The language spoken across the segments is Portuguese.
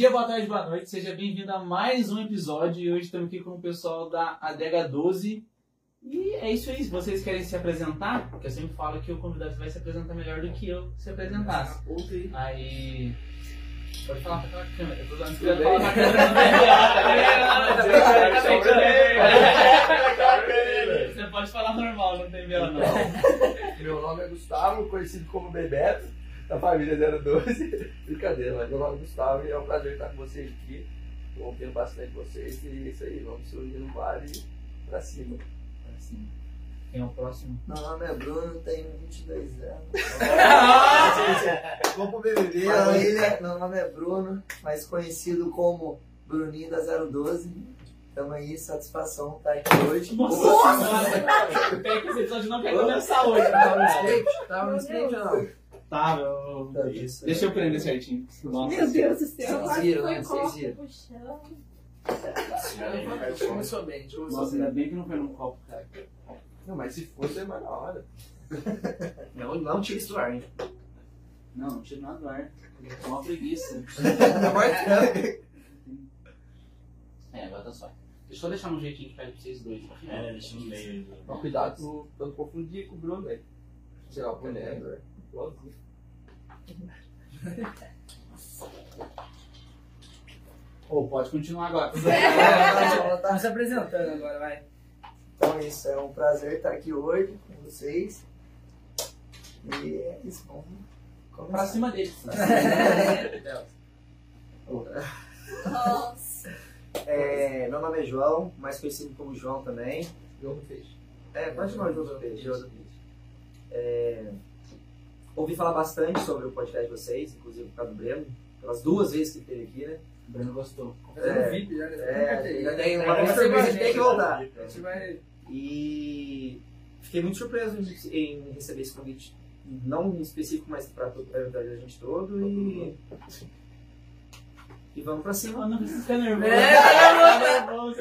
dia, boa tarde, boa noite. Seja bem-vindo a mais um episódio. E hoje estamos aqui com o pessoal da Adega 12. E é isso aí. Se vocês querem se apresentar, porque eu sempre falo que o convidado vai se apresentar melhor do que eu se apresentasse. Aí. Pode falar pra aquela câmera. Eu tô dando pra falar pra câmera. Você pode falar normal, não tem vela não. Meu nome é Gustavo, conhecido como Bebeto, da família 012. Brincadeira, mas meu nome é Gustavo e é um prazer estar com vocês aqui. Estou ouvindo bastante vocês e é isso aí, vamos surgir no vale e pra cima. Assim. Quem é o próximo? Meu nome é Bruno, tenho 22 anos. Vamos pro BBB. Família, meu nome é Bruno, mais conhecido como Bruninho da 012. Tamo aí, satisfação estar aqui hoje. Nossa senhora! Tem que esse episódio não quer começar hoje, Tava no script? Tava no script ou não? Tá, meu. Tá, isso. Deixa eu prender certinho. Nossa. Meu Deus do céu. Vocês viram, né? Vocês viram. Puxando. Começou bem, Nossa, ainda bem que não foi num copo, cara. Não, mas se fosse é mais na hora. Não, não tira isso do ar, hein? Não, não tira nada do ar. É uma preguiça. É, agora tá só. Deixa eu deixar um jeitinho de perto pra vocês dois. É, deixa no meio. Cuidado pra não confundir com o Bruno, velho. Tirar o boné. Ou pode continuar agora. Tá se apresentando agora, vai. Então é isso, é um prazer estar aqui hoje com vocês. E é isso, vamos Pra começar. cima deles. Nossa. É, meu nome é João, mais conhecido como João também. Jogo no peixe. É, pode chamar João do Peixe. João do Peixe. É, ouvi falar bastante sobre o podcast de vocês, inclusive por causa do Breno, pelas duas vezes que ele esteve aqui, né? O Breno gostou. Fazendo É. VIP já, né? É, já tem É, uma vai por mês, a gente tem que voltar. A gente vai. E fiquei muito surpreso em, em receber esse convite, não em específico, mas para a gente todo. E, e vamos pra cima. Não precisa ficar nervoso. É, tá nervoso.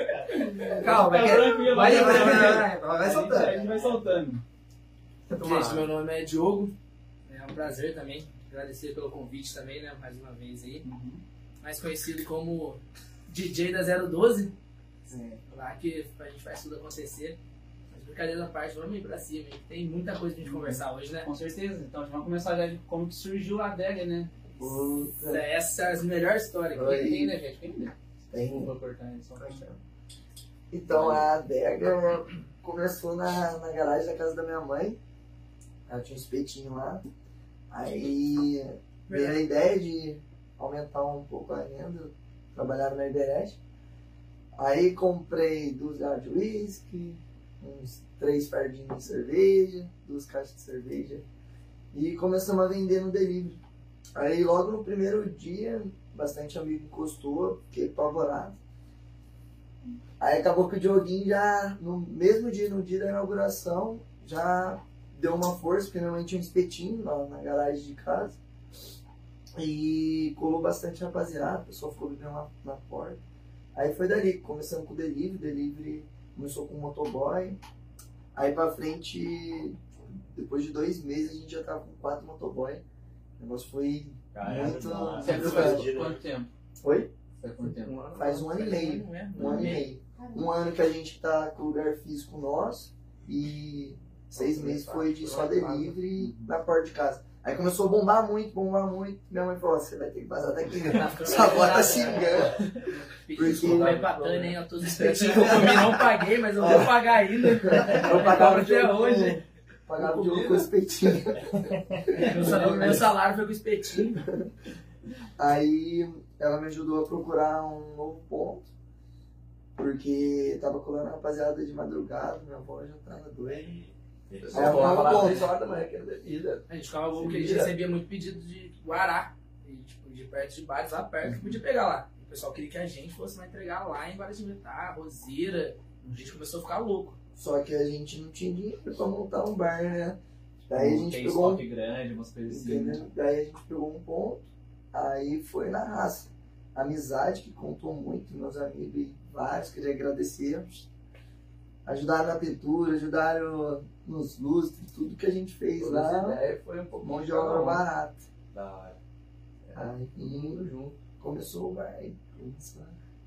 Calma, Fica vai, tranquilo, vai, vai, vai, vai, vai, vai A gente soltando. vai soltando. Gente, meu nome é Diogo. É um prazer também. Agradecer pelo convite também, né? Mais uma vez aí. Mais conhecido como DJ da 012. Lá que a gente faz tudo acontecer. Mas brincadeira à parte, vamos ir pra cima. hein? Tem muita coisa pra gente conversar hoje, né? Com certeza. Então, vamos começar já de como que surgiu a adega, né? Puta, Essa é a melhor história Oi. Quem tem, né, gente? Quem tem? tem. Desculpa cortar isso. Então a adega começou na, na garagem da casa da minha mãe. Ela tinha um espetinho lá. Aí veio a ideia de aumentar um pouco a renda, trabalhar na internet. Aí comprei duas garrafas de uísque, uns três fardinhos de cerveja, duas caixas de cerveja. E começamos a vender no delivery. Aí logo no primeiro dia, bastante amigo encostou, fiquei apavorado. Aí acabou que o Dioguinho já, no mesmo dia, no dia da inauguração, já deu uma força, porque minha mãe tinha um espetinho lá na garagem de casa. E colou bastante rapaziada, o pessoal ficou bebendo lá na porta. Aí foi dali, começando com o delivery, delivery começou com o motoboy. Aí pra frente, depois de dois meses, a gente já tava com quatro motoboy. O negócio foi muito. Você muito faz quanto tempo? Oi? Faz quanto tempo? Faz um ano e meio. Um ano e meio. Um ano que a gente tá com o lugar físico nosso e seis meses foi de só delivery na porta de casa. Aí começou a bombar muito, bombar muito. Minha mãe falou: você vai ter que vazar daqui. Sua avó tá se engano. Porque- Vai empatando, hein? Eu tô que eu comi, não paguei, mas eu vou pagar ainda. Eu pagava até hoje. Pagava o Diogo com o espetinho. Meu salário, meu salário foi com espetinho. Aí ela me ajudou a procurar um novo ponto. Porque tava colando a rapaziada de madrugada, minha avó já tava doente. Só É, falava um lá ponto. 3 horas da manhã que era bebida. A gente ficava louco porque a gente recebia muito pedido de Guará. E, tipo, de perto de bares lá perto que podia pegar lá. O pessoal queria que a gente fosse lá entregar lá em Guaratinguetá, Roseira. A gente começou a ficar louco. Só que a gente não tinha dinheiro pra montar um bar, né? Daí a gente tem pegou um grande, umas coisas assim. né? Entendeu? Daí a gente pegou um ponto, aí foi na raça. Amizade que contou muito, meus amigos e vários, queria agradecer. Ajudaram na pintura, ajudaram nos lustres, tudo que a gente fez Todas as lá, ideias foi um pouco mão de obra barata. Da hora. Aí, Tudo junto. começou o bar.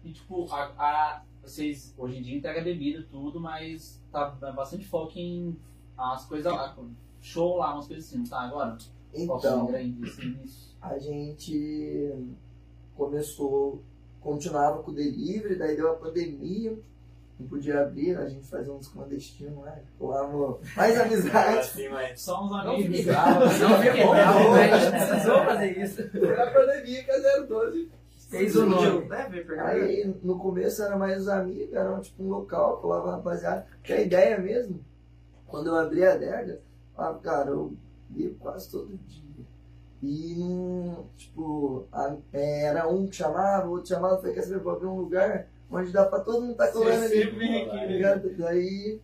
E tipo, a, a, vocês hoje em dia entregam bebida, tudo, mas tá bastante foco em as coisas lá, show lá, umas coisas assim, não tá agora? Então, a gente começou, continuava com o delivery, daí deu a pandemia, não podia abrir, a gente fazia uns clandestinos lá, colava mais amizade. Assim, mas só uns amigos. Não a gente precisou fazer isso. Foi a pandemia que a 012 fez o nome. Aí no começo era mais os amigos, era tipo um local, colava rapaziada. Que a ideia mesmo, quando eu abri a adega, ah, cara, eu bebo quase todo dia. E não, tipo, a, é, era um que chamava, outro chamava, falei, quer saber, vou abrir um lugar onde dá pra todo mundo tá colando ali. Tá ligado? Daí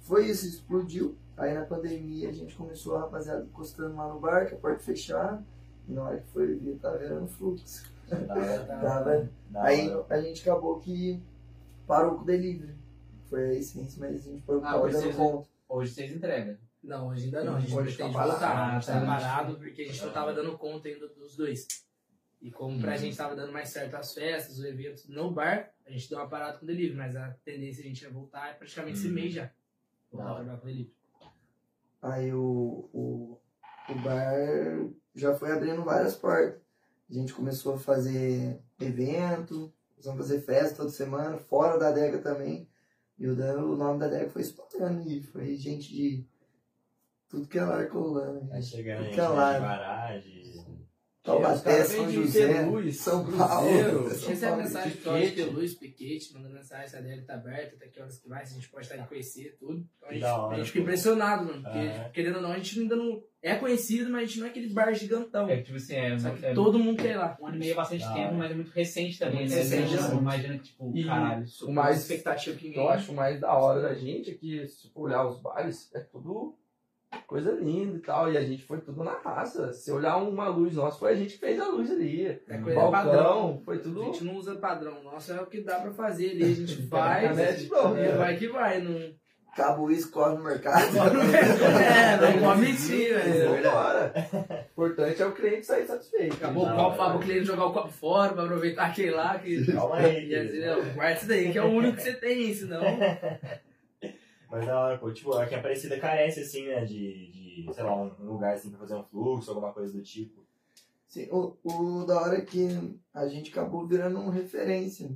foi isso, explodiu. Aí na pandemia a gente começou a rapaziada encostando lá no bar, que a porta fechava. E na hora que foi ver, tava virando fluxo. tava, aí a gente acabou que parou com o delivery. Foi a essência, mas a gente foi ah, dando conta. Hoje vocês entregam. Não, hoje ainda não. A gente hoje pretende tá voltar. Tá parado porque a gente não tava dando conta ainda dos dois. E como pra uhum. gente tava dando mais certo as festas, os eventos no bar, a gente deu uma parada com o delivery, mas a tendência a gente ia voltar é praticamente uhum. esse mês já. Voltar a trabalhar com o delivery. Aí o, o, o bar já foi abrindo várias portas. A gente começou a fazer evento, vamos fazer festa toda semana, fora da adega também. E o, o nome da adega foi espalhando e foi gente de tudo que é lá colando. Vai chegando tudo que é lá. Taubaté, São José, Luz, São Paulo. Recebe mensagem de ter Luz, Piquete, mandando mensagem se a dele tá aberta, até que horas que vai, se a gente pode estar em conhecer, tudo. Então a gente, a gente fica impressionado, mano. Porque, ah. querendo ou não, a gente ainda não é conhecido, mas a gente não é aquele bar gigantão. É, tipo assim, é, é todo mundo quer ir lá. Um ano e meio é bastante ah, tempo, mas é muito recente também. Muito né? recente, né? Imagina que, tipo, e caralho. O mais expectativa que eu acho mais da hora da gente é que, se olhar os bares, é tudo coisa linda e tal. E a gente foi tudo na raça. Se olhar uma luz nossa, foi a gente que fez a luz ali. É coisa Balcão, padrão. Foi tudo. A gente não usa padrão. Nossa, é o que dá pra fazer ali. A gente faz. é, vai que vai. Não... Cabo isso, corre no mercado. é, não pode mentir, velho. O importante é o cliente sair satisfeito. Acabou o copo para o cliente jogar o copo fora, para aproveitar aquele lá. Que... Calma aí. Guarda isso daí, que é o único que você tem, senão. Mas da hora, pô, tipo, aqui a Aparecida carece, assim, né, de, de, sei lá, um lugar, assim, pra fazer um fluxo, alguma coisa do tipo. Sim, o, o da hora é que a gente acabou virando uma referência.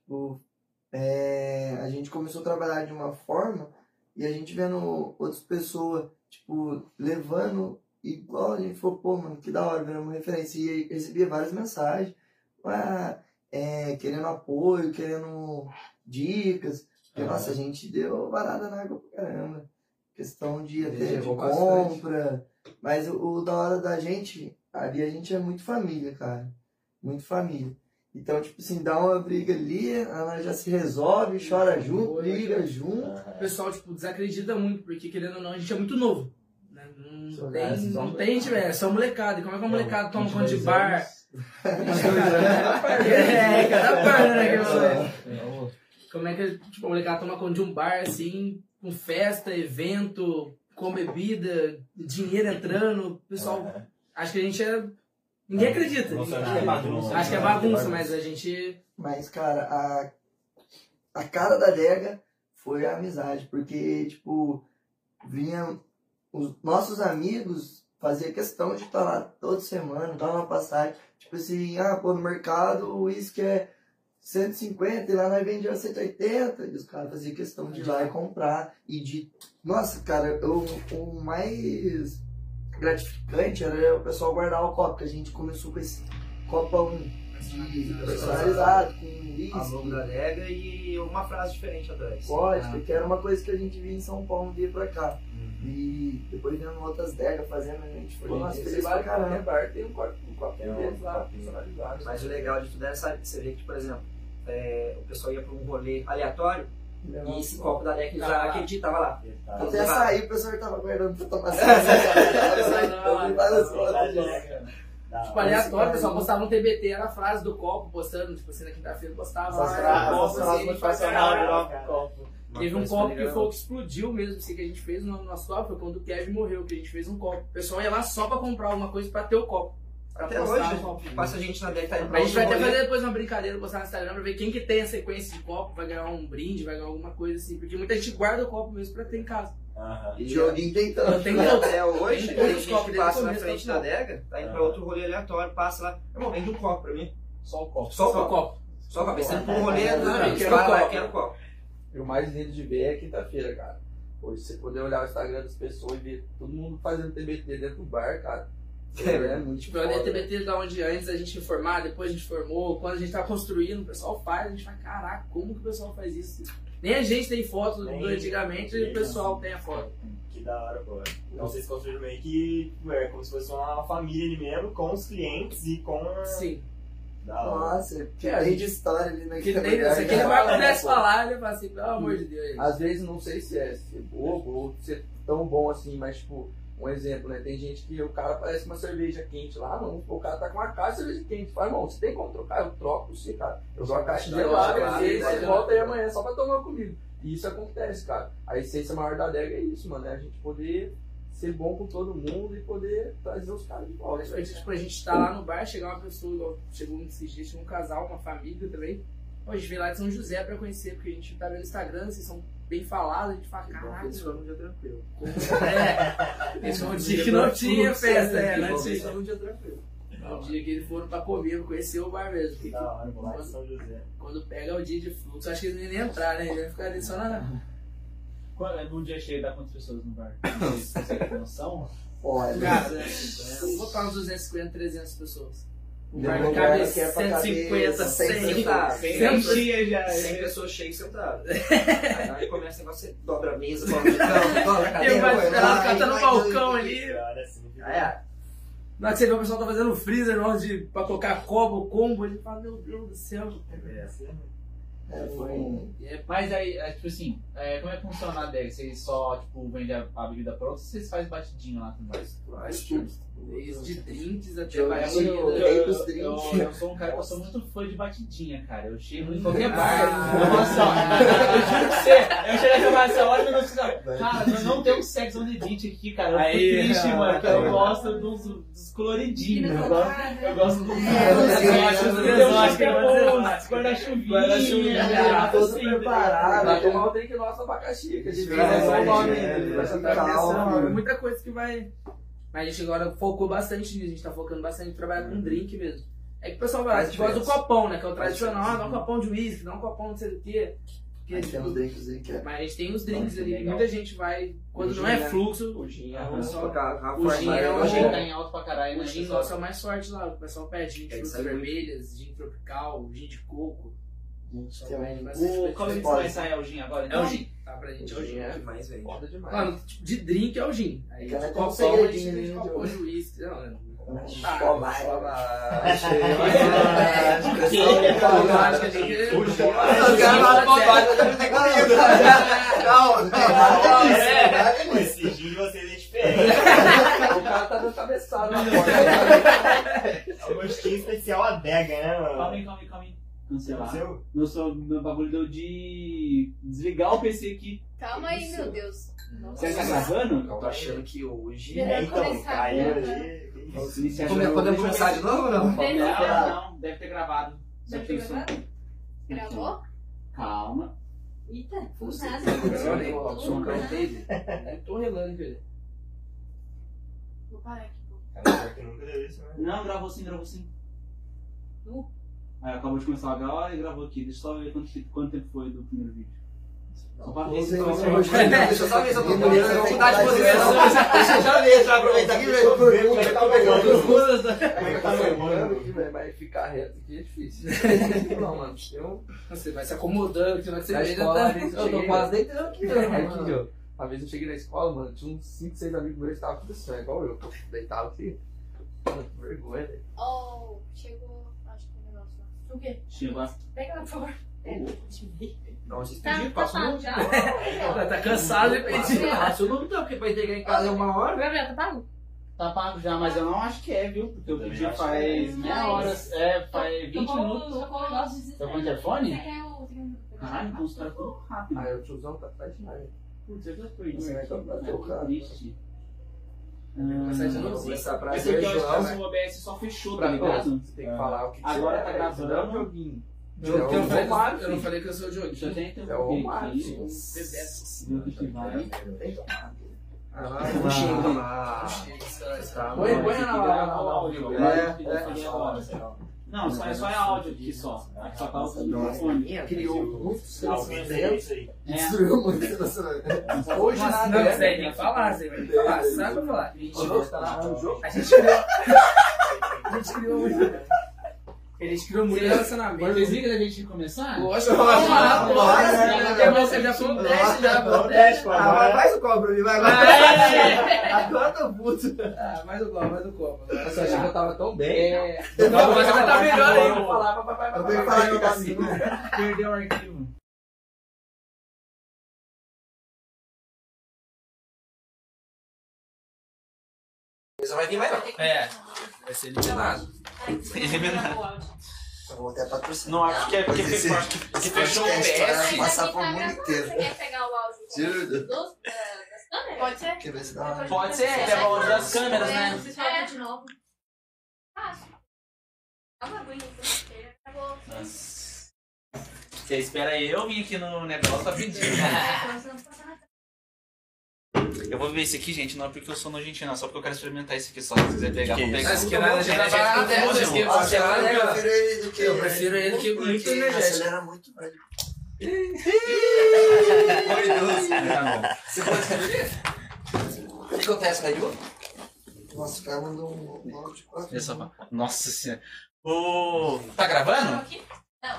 Tipo, é, a gente começou a trabalhar de uma forma e a gente vendo outras pessoas, tipo, levando igual a gente falou, pô, mano, que da hora, viramos referência. E recebia várias mensagens, ah, é, querendo apoio, querendo dicas. Porque, nossa, a gente deu varada na água pra caramba. Questão de até de compra. Mas o, o, da hora da gente, ali a gente é muito família, cara. Muito família. Então, tipo assim, dá uma briga ali, ela já se resolve, chora junto, briga junto. O pessoal, tipo, desacredita muito, porque querendo ou não, a gente é muito novo. Né? Não, tem, não tem, tipo, é só molecada. E como é que a molecada toma conta de bar? é, cada par, né? Como é que tipo, a molecada toma conta de um bar assim, com festa, evento, com bebida, dinheiro entrando, pessoal. É. Acho que a gente é. Ninguém acredita. Nossa, acho, que é bagunça, acho que é bagunça, mas a gente. Mas, cara, a, a cara da adega foi a amizade, porque, tipo, vinha. Os nossos amigos fazia questão de estar lá toda semana, dar uma passagem. Tipo assim, ah, pô, no mercado o uísque é 150 e lá nós vendíamos 180 e os caras faziam questão de ir lá e comprar e de nossa cara o, o mais gratificante era o pessoal guardar o copo que a gente começou com esse copão de personalizado com isso a logo da adega e uma frase diferente atrás. Pode ah. porque era uma coisa que a gente via em São Paulo via pra cá. Uhum. e depois vendo outras degas fazendo a gente foi nossa feliz pra caramba. bar tem um copo um copinho deles lá personalizado. Mas o legal de tudo é sabe você vê que por exemplo é, o pessoal ia para um rolê aleatório e esse copo da Leque já aquele dia tava lá. Até sair o pessoal tava guardando pra tomar Tipo, aleatório, o pessoal postava um TBT, era a frase do copo, postando, tipo assim, na quinta-feira postava. As frases motivacionais do copo. Teve um copo que foi que explodiu mesmo, assim, que a gente fez no nosso copo, foi quando o Kevin morreu, que a gente fez um copo. O pessoal ia lá só pra comprar alguma coisa pra ter o copo. Até hoje, um copo. passa a gente na tá indo pra A gente vai até fazer depois uma brincadeira, postar no Instagram pra ver quem que tem a sequência de copo, vai ganhar um brinde, vai ganhar alguma coisa assim. Porque muita gente guarda o copo mesmo pra ter em casa. Aham. E Dioguinho tem tanto. Até hoje, Tem os gente copos que passa na frente da adega, tá indo pra Ah. outro rolê aleatório, passa lá. Irmão, vende um copo pra mim. Só o copo. Só o Só o copo. copo. Só o copo. Você pra um rolê, É, quero caras lá, copo. quero copo. E o mais lindo de ver é quinta-feira, cara. Hoje você poder olhar o Instagram das pessoas e ver todo mundo fazendo TBT dentro do bar, cara. É, muito Tipo, foda. dei TBT da onde antes a gente formar, depois a gente formou, quando a gente tá construindo, o pessoal faz, a gente fala, caraca, como que o pessoal faz isso? Nem a gente tem foto do Nem- antigamente e o pessoal tem a foto. Que da hora, pô. Então vocês construíram meio que é como se fosse uma família ali mesmo, com os clientes e com a. Sim. Da hora. Nossa, que tem de história ali Que naquele tem, lugar. se aquele cara. bar pudesse falar, ele fala assim, pelo amor de Deus. Às vezes não sei se é ser bobo ou ser tão bom assim, mas tipo, um exemplo, né? Tem gente que o cara parece uma cerveja quente lá, não. O cara tá com uma caixa de cerveja quente. Fala, irmão, você tem como trocar? Eu troco você, cara. Eu dou a caixa gelada, às vezes você volta aí amanhã só pra tomar comigo. E isso acontece, cara. A essência maior da adega é isso, mano. É a gente poder ser bom com todo mundo e poder trazer os caras de volta. Gente, tipo, a gente tá lá no bar, chegar uma pessoa, chegou esses dias, tinha um casal, uma família também. Gente veio lá de São José pra conhecer, porque a gente tá vendo no Instagram, vocês são bem falados, a gente fala, caraca, Eles foram um dia tranquilo. é. Esse foi um dia que não tinha festa, é, não tinha. um dia tranquilo. É o dia que eles foram pra comer, conhecer o bar mesmo. Que da hora, em São José. Quando pega o dia de fluxo, acho que eles nem iam entrar, né? Eles iam ficar ali só na. Quando- Num dia cheio dá quantas pessoas no bar? Vocês conseguem ter noção? Olha, Cara, né? Vamos botar uns 250, 300 pessoas. Que lugar cabe que é pra 150, caber 100. 100 Tá, Sempre. Enchia já. 100 pessoas cheias sentadas. Aí começa o negócio, você dobra a mesa, dobra o cão, dobra a cadeira. vai o cara tá no vai, balcão vai, ali. Assim. É. Na hora que você vê o pessoal tá fazendo freezer, na hora de, pra colocar copo, combo, ele fala, meu Deus do céu. é, foi. E é Mas aí, é, tipo assim, é, como é que funciona a adega? Vocês só, tipo, vendem a, a bebida pronta ou vocês fazem batidinho lá também? Faz tudo. desde drinks até Eu- batida. Eu, eu- eu, dos eu, drinks. eu sou um cara que eu sou muito fã de batidinha, cara. Eu chego em qualquer bar. Eu falo assim, ó, eu juro pra você, eu chego e falo assim, olha meu céu. Cara, nós não temos Sex on the Beach aqui, cara. Eu fico triste, ah, mano, que eu tá. gosto dos, dos coloridinhos. Eu gosto, eu gosto dos É, dos os exóticos, guarda-chuvinha. guarda-chuvinha, né? todo Assim, preparado. Pra tomar o drink nosso abacaxi, que a gente É, faz só o nome. é, é. É muita coisa que vai. Mas a gente agora focou bastante nisso, a gente tá focando bastante em trabalhar com drink mesmo. É que o pessoal vai lá, a gente gosta do copão, né? Que é o tradicional, ah, dá um copão de uísque, dá um copão de sei o quê. Porque, Aí tem tipo, uns drinks aí que é. mas a gente tem os drinks ali, muita gente vai. Quando não é né? fluxo, O gin, a só a O gin é O gin tá em alto pra caralho, o né? gin nosso é o mais forte lá. O pessoal pede gin de Tem que frutas vermelhas, gin tropical, gin de coco. Um- O, qual que diferente. vai sair é o gin agora? É então? o gin. Tá pra gente, é o gin. é o que mais vende. Foda demais. Mano, tipo, de drink é o gin. Aí Cara, de tem um copão a segredinho gente tem ali, de de uísque. Não, não. Vai. A É, esse gin de vocês é diferente. O cara tá dando cabeçada na porta. É um gostinho especial adega, né, Calma mano? aí, calma aí, calma aí. Cancelar. Seu? Meu, só- meu bagulho deu de desligar o PC aqui. Calma aí, meu Deus. Você tá gravando? Eu tô achando que hoje. É, então, de novo. Podemos começar de novo ou não? Não, ter não, deve ter gravado. Só Deve ter isso- gravado? Gravou? Calma. Eita, não Você- nada. Olha aí, Tudo som não teve. Eu tô relando, velho. Vou parar aqui. isso, né? Não, gravou sim, gravou sim. Nu? Aí acabou de começar a gravar e gravou aqui. Deixa eu só ver quanto, quanto tempo foi do primeiro vídeo. Só pra ver se Não, tá- não, Deixa eu só ver se eu tô Não, não, Vou mudar de não, posição. não, Deixa eu já ver, já aproveitar aqui. Pergunta, Como é que tá pegando? Como é que tá levando? aqui, velho, mas ficar reto aqui é difícil. Não, mano, eu. Você vai se acomodando, que escola, tá. às vezes, Eu tô quase deitando aqui, ó. Uma vez eu cheguei na escola, mano, tinha uns 5, 6 amigos meus que estavam tudo assim, igual eu. Deitado aqui. Mano, que vergonha, velho. Oh, chegou. Acho que o negócio lá. O quê? Chegou. Pega lá, por favor. É. Não, vocês Tá, pediram, tá já. Tá, tá cansado de pedir. Passa o número, porque pra entregar em casa é uma hora. Gabriel, tá pago? Tá pago já, mas eu não acho que é, viu? Porque eu pedi faz é. meia hora. É, faz 20 Tocou- minutos. Tocou o negócio de Tá com o Você o... você quer o- Caralho, então os caras foram rápido. Aí o tiozão tá atrás de nós. Putz, eu já fui Não é eu tô É tocando. triste. Começar de Vou novo. começar pra eu João. o OBS só fechou, tá ligado? Você tem que falar o que Agora tá é, gravando. não é um joguinho. Eu, eu, É o não falei, Romário, que- eu não falei que eu sou o Diogo. Deixa eu até interromper É o Romário, o que que vai. Não tem. Ah, Não xinga. ah, tá Põe, põe na na- É, que. Não, só é, só é áudio aqui só. Aqui só tá o microfone. Criou muitos relacionamentos. É. Destruiu muitos relacionamentos. Hoje Não, nada. isso daí tem que falar, você vai falar, você sabe pra falar. Tá. A gente criou. A gente criou muito. A gente criou muito relacionamento. Vocês ligam da gente começar? Lógico, Bora, bora. bora. você já foi um teste já, pô. Ah, vai, faz o copo mim, vai, vai. É. Agora eu tô puto. Ah, mais o copo, mais o copo. Você achou que eu tava tão bem? É. Não, mas vai tá melhor Eu aí. Eu tenho que falar que tá vai, assim. vai. Perdeu o arquivo. Você vai vir mais não. É. Vai ser eliminado. Eu vou até patrocinar. Não, acho que é porque Esse- ficou. esse fechou o PS. Passar pro mundo inteiro. Você quer pegar o áudio dos, das câmeras? Pode ser? Quer ver se dá uma... Pode ser, é o áudio das câmeras, né? Vocês falam de novo. Fácil. Dá uma aguinha aqui. Acabou. Nossa. Você espera eu vir aqui no negócio pra pedir. Eu vou beber esse aqui, gente, não é porque eu sou nojentinho, não, só porque eu quero experimentar esse aqui só. Se quiser pegar, Que vou pegar. Mas que nada, já Energético eu prefiro ele do que... Eu prefiro ele que muito energético. acelera muito, velho. Tá bom. Você pode escrever? O que acontece, Caio? Nossa, o cara mandou um áudio de quatro. Só- Nossa senhora. O... Tá gravando?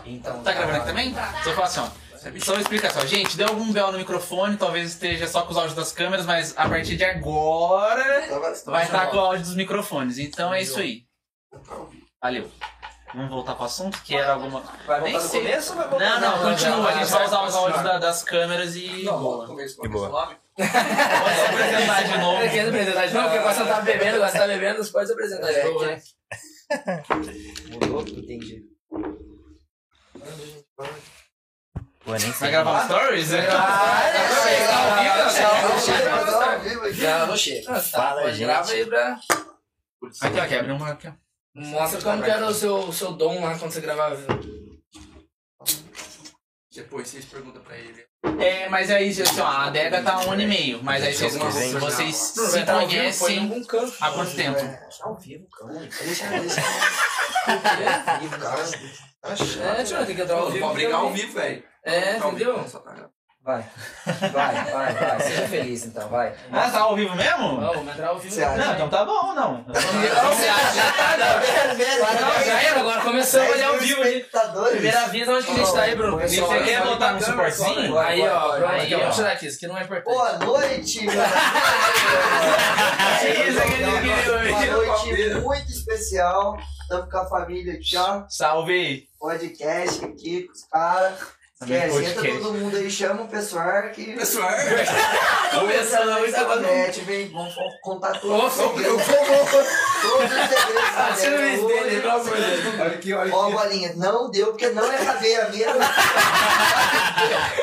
Então. Tá gravando aqui também? Só falar assim, ó. Só uma explicação. Gente, deu algum bel no microfone, talvez esteja só com os áudios das câmeras, mas a partir de agora tá vai estar com o áudio dos microfones. Então é isso aí. Valeu. Vamos voltar pro assunto, que era alguma. Vai Nem voltar no sei. começo ou vai voltar Não, não, continua. A gente vai usar os áudios da- das câmeras e. Não, começo. Que boa. Nome? Pode se apresentar de novo. Quer se apresentar de novo? Porque agora você tá bebendo, agora você tá bebendo, você pode se apresentar de novo, né? Mudou? Entendi. Pô, nem Vai sei. gravar um stories? Ah, Já não chega. Fala, gente. grava aí pra... Aqui, ó, quebra uma aqui, ó. Mostra como que era o seu, seu dom lá quando você gravava. Depois vocês perguntam pra ele. É, mas aí, assim, ó, a adega tá um ano e meio. Mas aí vocês, vocês Não, se vai tá conhecem há quanto tempo? É, Tá ao vivo, calma. Deixa, deixa. Ao vivo, cara. Tá chato. É, tio, tem que entrar ao vivo. Pode brigar ao vivo, velho. É, Tá entendeu? só tá gravando. Vai. Vai, vai, vai. Seja feliz então, vai. Ah, tá ao vivo mesmo? Ó, vamos entrar ao vivo. Você acha? Não, então tá bom, não. Não, você acha? Já tá, não. Não, já era, agora começamos ali ao vivo. Primeira vez, onde que a gente tá aí, Bruno? Você quer botar no suportezinho? Aí, ó, pronto, Aí, ó, vamos tirar aqui, isso aqui não é importante. Boa noite, meu. É isso que queria Uma ouvir. noite muito especial. Estamos com a família aqui, ó. Salve! Podcast aqui com os caras. Esquece, entra todo mundo aí, chama o pessoal que. Pessoal, Começando, isso agora não. internet, vem, vamos contar todos Ô, os segredos. Todos os segredos o Deus. Olha aqui, olha Ó, aqui. bolinha, não deu porque não é caveira mesmo.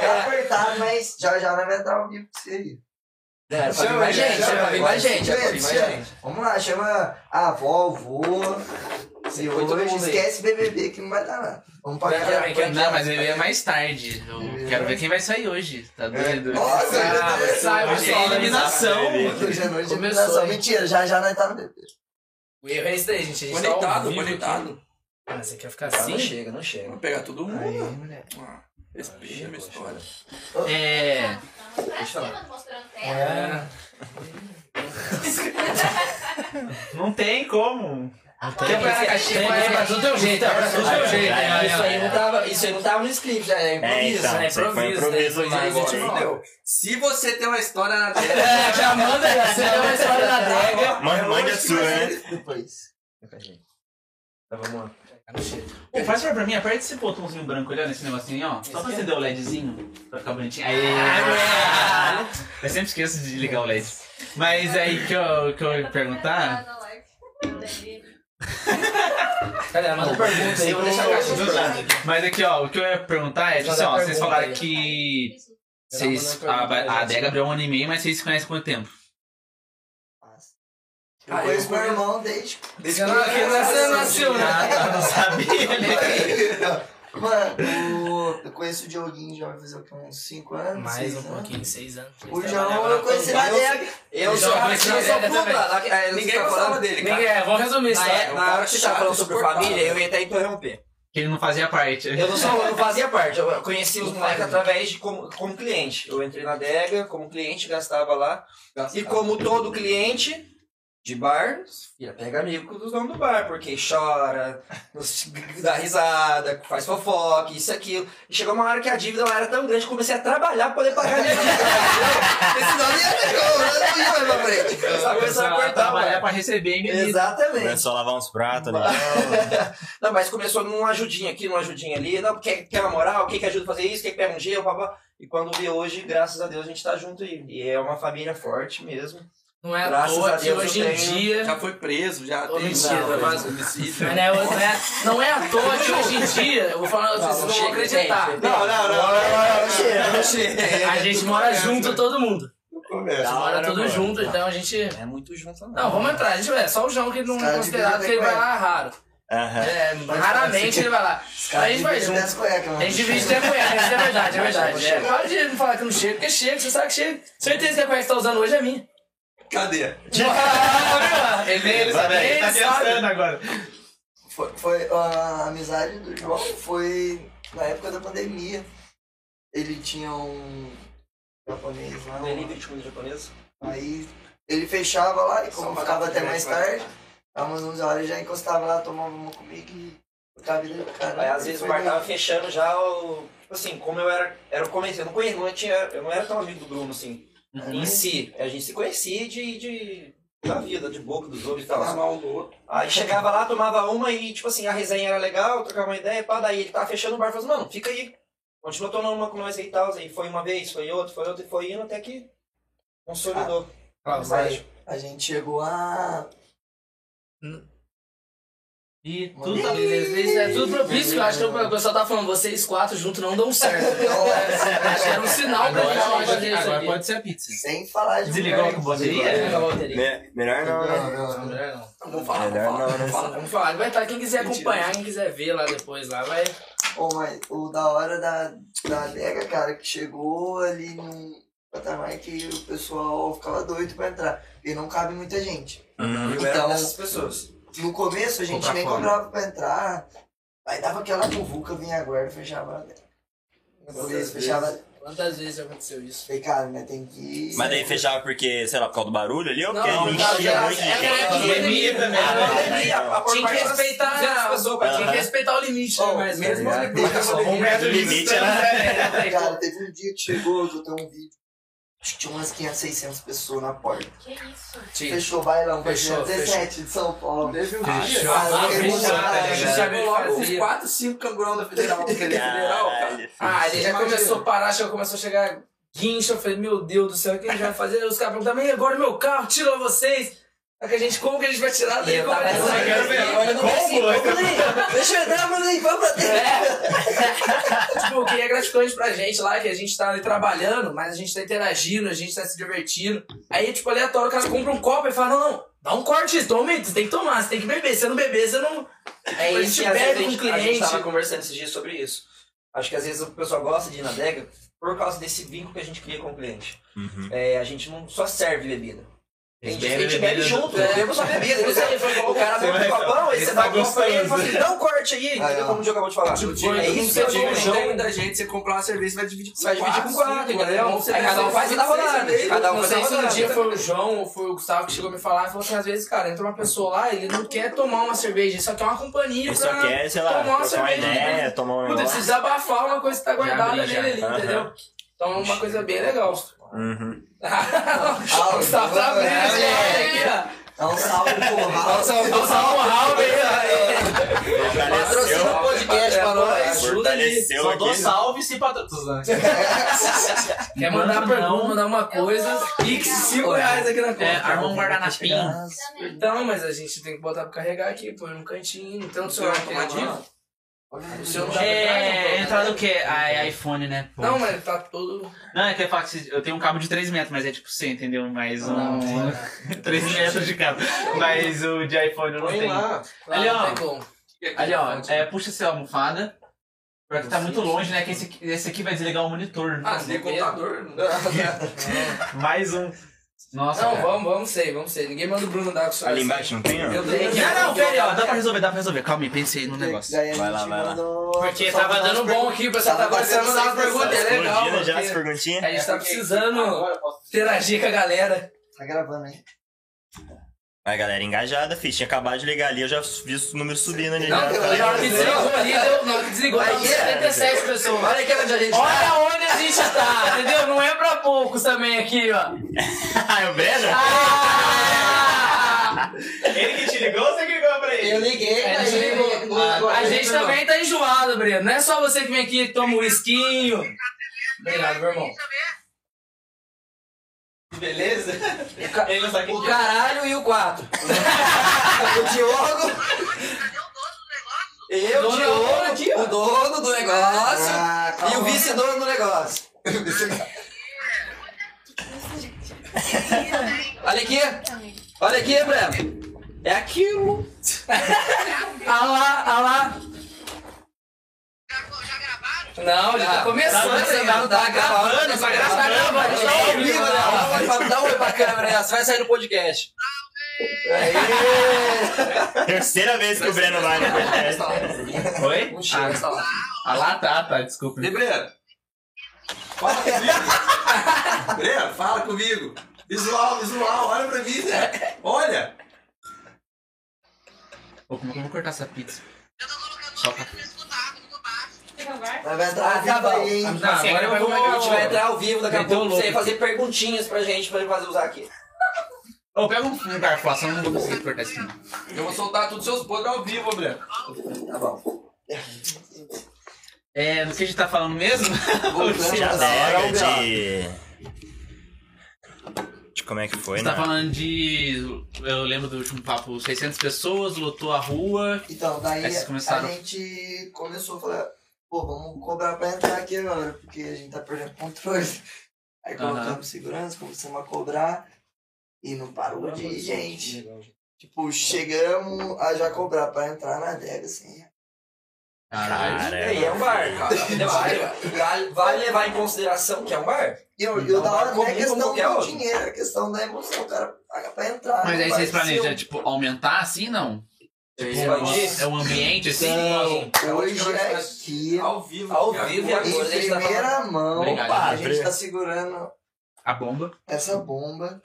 É apertado, mas já já vai entrar ao vivo com você aí. É, pra vir mais gente, é pra vir mais gente, é pra vir mais gente. Vamos lá, chama a avó, o vô. Se hoje esquece BBB que não vai dar nada. Vamos pra cá. vai. Não, mas ele é mais tarde. Eu quero ver quem vai sair hoje. Tá doido? Nossa, Ah, vai sair, Hoje pessoal, é eliminação. Hoje é noite de eliminação. Mentira, já já nós tá no BBB. O erro é esse daí, gente. A gente tá Conectado, conectado. Ah, você quer ficar Não assim? chega, não chega. Vou pegar todo mundo. Aí, mulher. Ah, Respeita a minha história. É. Deixa lá. Mostrando tela. É. Não tem como. Na caixinha? Vai, Mas do teu jeito, do teu jeito. né? Isso aí não tava, isso aí não tava no script, é É, improviso. então, é isso aí foi improviso, né? Entendeu? Se você tem uma história na tela, É, já manda aí, você deu uma história da adega. Mande, mande a sua, né? Depois. Então vamos lá. Ô, faz favor pra mim, aperta esse botãozinho branco ali ó, nesse negocinho, ó. Só pra acender o LEDzinho, pra ficar bonitinho. Aê! Eu sempre esqueço de ligar o LED. Mas aí que eu, que eu ia perguntar. Cadê? Manda pergunta aí, eu vou deixar a caixa do lado aqui. Mas aqui, ó, o que eu ia perguntar é, tipo assim, ó, vocês falaram que. Vocês. A, a gente. adega abriu um ano e meio, mas vocês se conhecem há quanto tempo? Eu Ah, eu conheço meu irmão desde. desde é você nasceu, né? Eu não sabia. Mano, o- eu conheço o Dioguinho já vai fazer o quê? uns 5 anos? Mais um anos. pouquinho, seis anos. O Eles João eu conheci na DEG. Eu sou já eu conheci sou ele também. puta, lá, é, Ninguém tá gostava falando- dele, Ninguém cara. é, vamos resumir isso. Na, tá? é- na hora que você tá falando sobre família, eu ia até interromper. Que ele não fazia parte. Eu não, só, eu não fazia parte, eu conheci os moleques através de como, como cliente. Eu entrei na adega como cliente, gastava lá. E como todo cliente de bar, filha, pega amigo com os donos do bar, porque chora, dá risada, faz fofoca, isso e aquilo. E chegou uma hora que a dívida lá era tão grande que comecei a trabalhar pra poder pagar a minha dívida. Porque senão não ia ter como, eu não ia mais pra frente. Essa coisa a cortar, trabalhar pra receber bebida. Exatamente. Começou a lavar uns pratos ali. Não, mas começou numa ajudinha aqui, numa ajudinha ali. Não, quer, quer uma moral? Quem que ajuda a fazer isso? Quem que pega um gelo? Papá. E quando vi hoje, graças a Deus, a gente tá junto aí. E é uma família forte mesmo. Não é à toa a que Deus hoje eu em tenho- dia. Já foi preso, já Ô, mentira, não, mas- homicídio. Mas não é, não, é, não é à toa que hoje em dia, eu vou falar, vocês não vão chega, acreditar. gente. Não, não, não, não, não, não, chega, não chega. A gente mora junto, todo mundo. A Começa. gente Da mora hora, tudo mano. junto, então a gente. É muito junto, não. Não, vamos entrar, a gente vai. Só o João que não Os é caras considerado que ele vai lá raro. Aham. É, raramente ele vai lá. A gente vai junto. A gente divide até cueca, isso é verdade, é verdade. É, para de não falar que não chega, porque chega, você sabe que chega. Certeza que a cueca que você tá usando hoje é minha. Cadê? Ele, ele, Sabe, ele tá pensando agora. Foi, foi- a amizade do João foi na época da pandemia. Ele tinha um japonês lá. um- Delivery de comida japonesa. Aí ele fechava lá e como ficava até mais de tarde, umas 11 horas já encostava lá, tomava uma comigo e ficava vida do cara. Aí às vezes o bar tava fechando já o. Tipo assim, como eu era. Era o começo, eu não conhecia, não tinha. Eu não era tão amigo do Bruno assim. Em si. A gente se conhecia de. de da vida, de boca dos outros e tal. Falar mal do outro. Aí chegava lá, tomava uma e, tipo assim, a resenha era legal, trocava uma ideia, pá, daí ele tava fechando o bar, falou assim, mano, fica aí. Continua tomando uma com nós aí e tal. Aí foi uma vez, foi outra, foi outra, e foi indo até que consolidou. Mas aí a gente chegou a. E tudo tá Às vezes é tudo propício, que eu acho que o pessoal tá falando, vocês quatro juntos não dão certo. Então, é, acho que era um sinal pra gente isso agora pode ser a pizza. Sem falar de Desligou a bateria? A Melhor não, né? Não, não, não. Melhor não. Vamos falar, Melhor vamos falar, não, né? vamos falar. Vamos falar, vai estar. Quem quiser acompanhar, quem quiser ver lá depois, lá vai. Pô, mas o da hora da, da adega, cara, que chegou ali num patamar que o pessoal ficava doido pra entrar. E não cabe muita gente. Uhum. Eu era Então- dessas pessoas. No começo a gente Comprar nem fora. comprava pra entrar. Aí dava aquela muvuca, vinha a guarda, fechava a. Beleza, fechava. Quantas vezes aconteceu isso? Falei, cara, né, tem que. Mas daí fechava porque, sei lá, por causa do barulho ali ou Não, porque não, enchia era- muito de era- gente? era Pandemia também. A a por Tinha que respeitar, 200 pessoas tinha que Aham. respeitar o limite, né? Oh, Mas mesmo mesmo depois um o de limite não tem Cara, teve um dia que chegou, que eu tenho um vídeo. Acho que tinha umas 500, 600 pessoas na porta. Que isso? Tinha. Fechou o bailão, Fechou, fechou, 17 de São Paulo. Teve um Fechou. dia. Eu Ah, fechou, né? logo uns Fazia. 4, 5 camburão da Federal, porque ele é federal, cara. Ah, ele já Imagina. começou a parar, chegou, começou a chegar guincho. Eu falei, meu Deus do céu, o que a gente vai fazer? Aí os caras perguntaram, "Mas e agora meu carro, tira vocês. Aí que a gente, como que a gente vai tirar daí? Eu tava é pensando, Quero ver. olha no ter- Deixa eu entrar, Bruninho, vamos pra dentro. É. tipo, o que é gratificante pra gente lá, que a gente tá ali trabalhando, mas a gente tá interagindo, a gente tá se divertindo. Aí, tipo, aleatório, o cara compra um copo e fala, não, não, dá um corte, toma, você tem que tomar, você tem que beber. Se você não beber, você não... É a isso gente às vezes bebe a com gente, o a gente cliente. tava conversando esses dias sobre isso. Acho que às vezes o pessoal gosta de ir na adega por causa desse vínculo que a gente cria com o cliente. Uhum. É, a gente não só serve bebida. A gente, a Bebe gente bebe bebida junto, é. eu bebo só bebida. O cara bebe um copão, aí Esse você tá dá um copo pra ele e fala assim, dá um corte aí, entendeu? não. Como o Diogo acabou de falar. Tipo, é isso que um eu digo, da gente, você comprar uma cerveja, você vai dividir com Você vai dividir com quatro, quatro, entendeu? né? Aí cada um faz e dá rodada. Cada um Não faz se no rodada. dia foi o João ou foi o Gustavo que chegou a me falar e falou assim, às vezes, cara, entra uma pessoa lá, ele não quer tomar uma cerveja, ele só quer uma companhia Ele pra só quer, sei lá, tomar uma cerveja. ideia, tomar um precisa abafar uma coisa que tá guardada nele ali, entendeu? Então é uma coisa bem legal. Uhum. o tá esse é. Dá um salve pro Raul. Dá um salve pro Raul aí, Patrocina o podcast pra nós. Ajuda ali. Só dou aqui. salve se patrocina. Quer mandar Manda pergunta, mandar uma coisa, pix 5 reais aqui na conta. É, arma um guardanapinho. Então, mas a gente tem que botar pra carregar aqui, põe num cantinho, celular aqui Tomadinho? não. O seu não É, não, entrada né? o quê? Ah, é iPhone, né? Pô. Não, mas tá todo. Não, é que eu que eu tenho um cabo de 3 metros, mas é tipo 100, entendeu? Mais um. Não, 3 metros de cabo. Mas o de iPhone eu não Põe tenho. lá. Ali, ó. como. Ali, ó, é, puxa essa almofada. Porque tá muito longe, né? Que esse, aqui- esse aqui vai desligar o monitor. Ah, você tem computador? Mais um. Nossa. Não, cara. vamos, vamos sei, vamos sei. Ninguém manda o Bruno dar com isso. Ali embaixo não tem, ó? Eu. Não, não, pera aí, ó. Dá pra resolver, dá pra resolver. Calma aí, pensei no negócio. Vai lá, vai lá. Porque só tava dando bom aqui, o pessoal tá Tava começando a mandar uma batendo pergunta, é legal. Já as perguntinhas. A gente tá precisando interagir com a galera. Tá gravando, hein? A galera engajada, fiz. Tinha acabado de ligar ali, eu já vi o número subindo ali. Não, já. porque na hora que desligou ali, deu, na hora que desligou, Aí tava é, 77 pessoas. Olha aqui onde a gente Olha tá. onde a gente tá, entendeu? Não é pra poucos também aqui, ó. Ah, é o Breno? Ah! Ele que te ligou ou você que ligou pra Eu liguei, A mas gente, ele- a gente também tá enjoado, Breno. Não é só você que vem aqui e toma um esquinho. Obrigado, meu irmão. Beleza? O ca- Ele não sabe O caralho e o 4. o Diogo. Eu, Dono Diogo, o dono do negócio Ah, e o vice-dono do negócio. Olha aqui. Olha aqui, Breno. É aquilo. Ah lá, ah lá. Não, ele tá começando. Tá, você tá, tá gravando, Essa tá graça tá gravando. Tá ao vivo, né? Dá um oi pra câmera, né? Você vai sair no podcast. Terceira vez que o Breno vai no podcast. Oi? Um cheiro, Ah, tá lá. ah, lá tá, tá, desculpa. E Breno? Fala comigo. Breno, fala comigo. Visual, visual, olha pra mim, Zé. Olha. Pô, como é que eu vou cortar essa pizza? Só pra... Vai entrar ao tá vivo bom. aí, hein? Não, agora eu vou... A gente vai entrar ao vivo daqui a pouco pra você aqui. fazer perguntinhas pra gente, pra gente fazer usar aqui. Ô, pega um garfo eu não vou conseguir cortar isso. Eu vou soltar todos os seus podres ao vivo, Breno. Tá bom. É, do que a gente tá falando mesmo? Pega hora, de... De como é que foi, Você né? tá falando de. Eu lembro do último papo: 600 pessoas, lotou a rua. Então, daí começaram- a gente começou a falar, pô, vamos cobrar pra entrar aqui agora, porque a gente tá perdendo controle. Aí colocamos segurança, começamos a cobrar e não parou de ir, gente. Tipo, chegamos a já cobrar pra entrar na adega, assim. Caralho. E aí, é um bar. Vale, vale- levar em consideração que é um bar? E eu, eu da hora não é questão do outro. dinheiro, é questão da emoção, o cara paga pra entrar. Mas aí vai vocês planejam, tipo, aumentar assim, não? Expandir? É um ambiente assim? Então, hoje é aqui, Ao vivo. Ao vivo e agora. em a gente tá primeira mão, Obrigado, a gente. gente tá segurando A bomba. essa bomba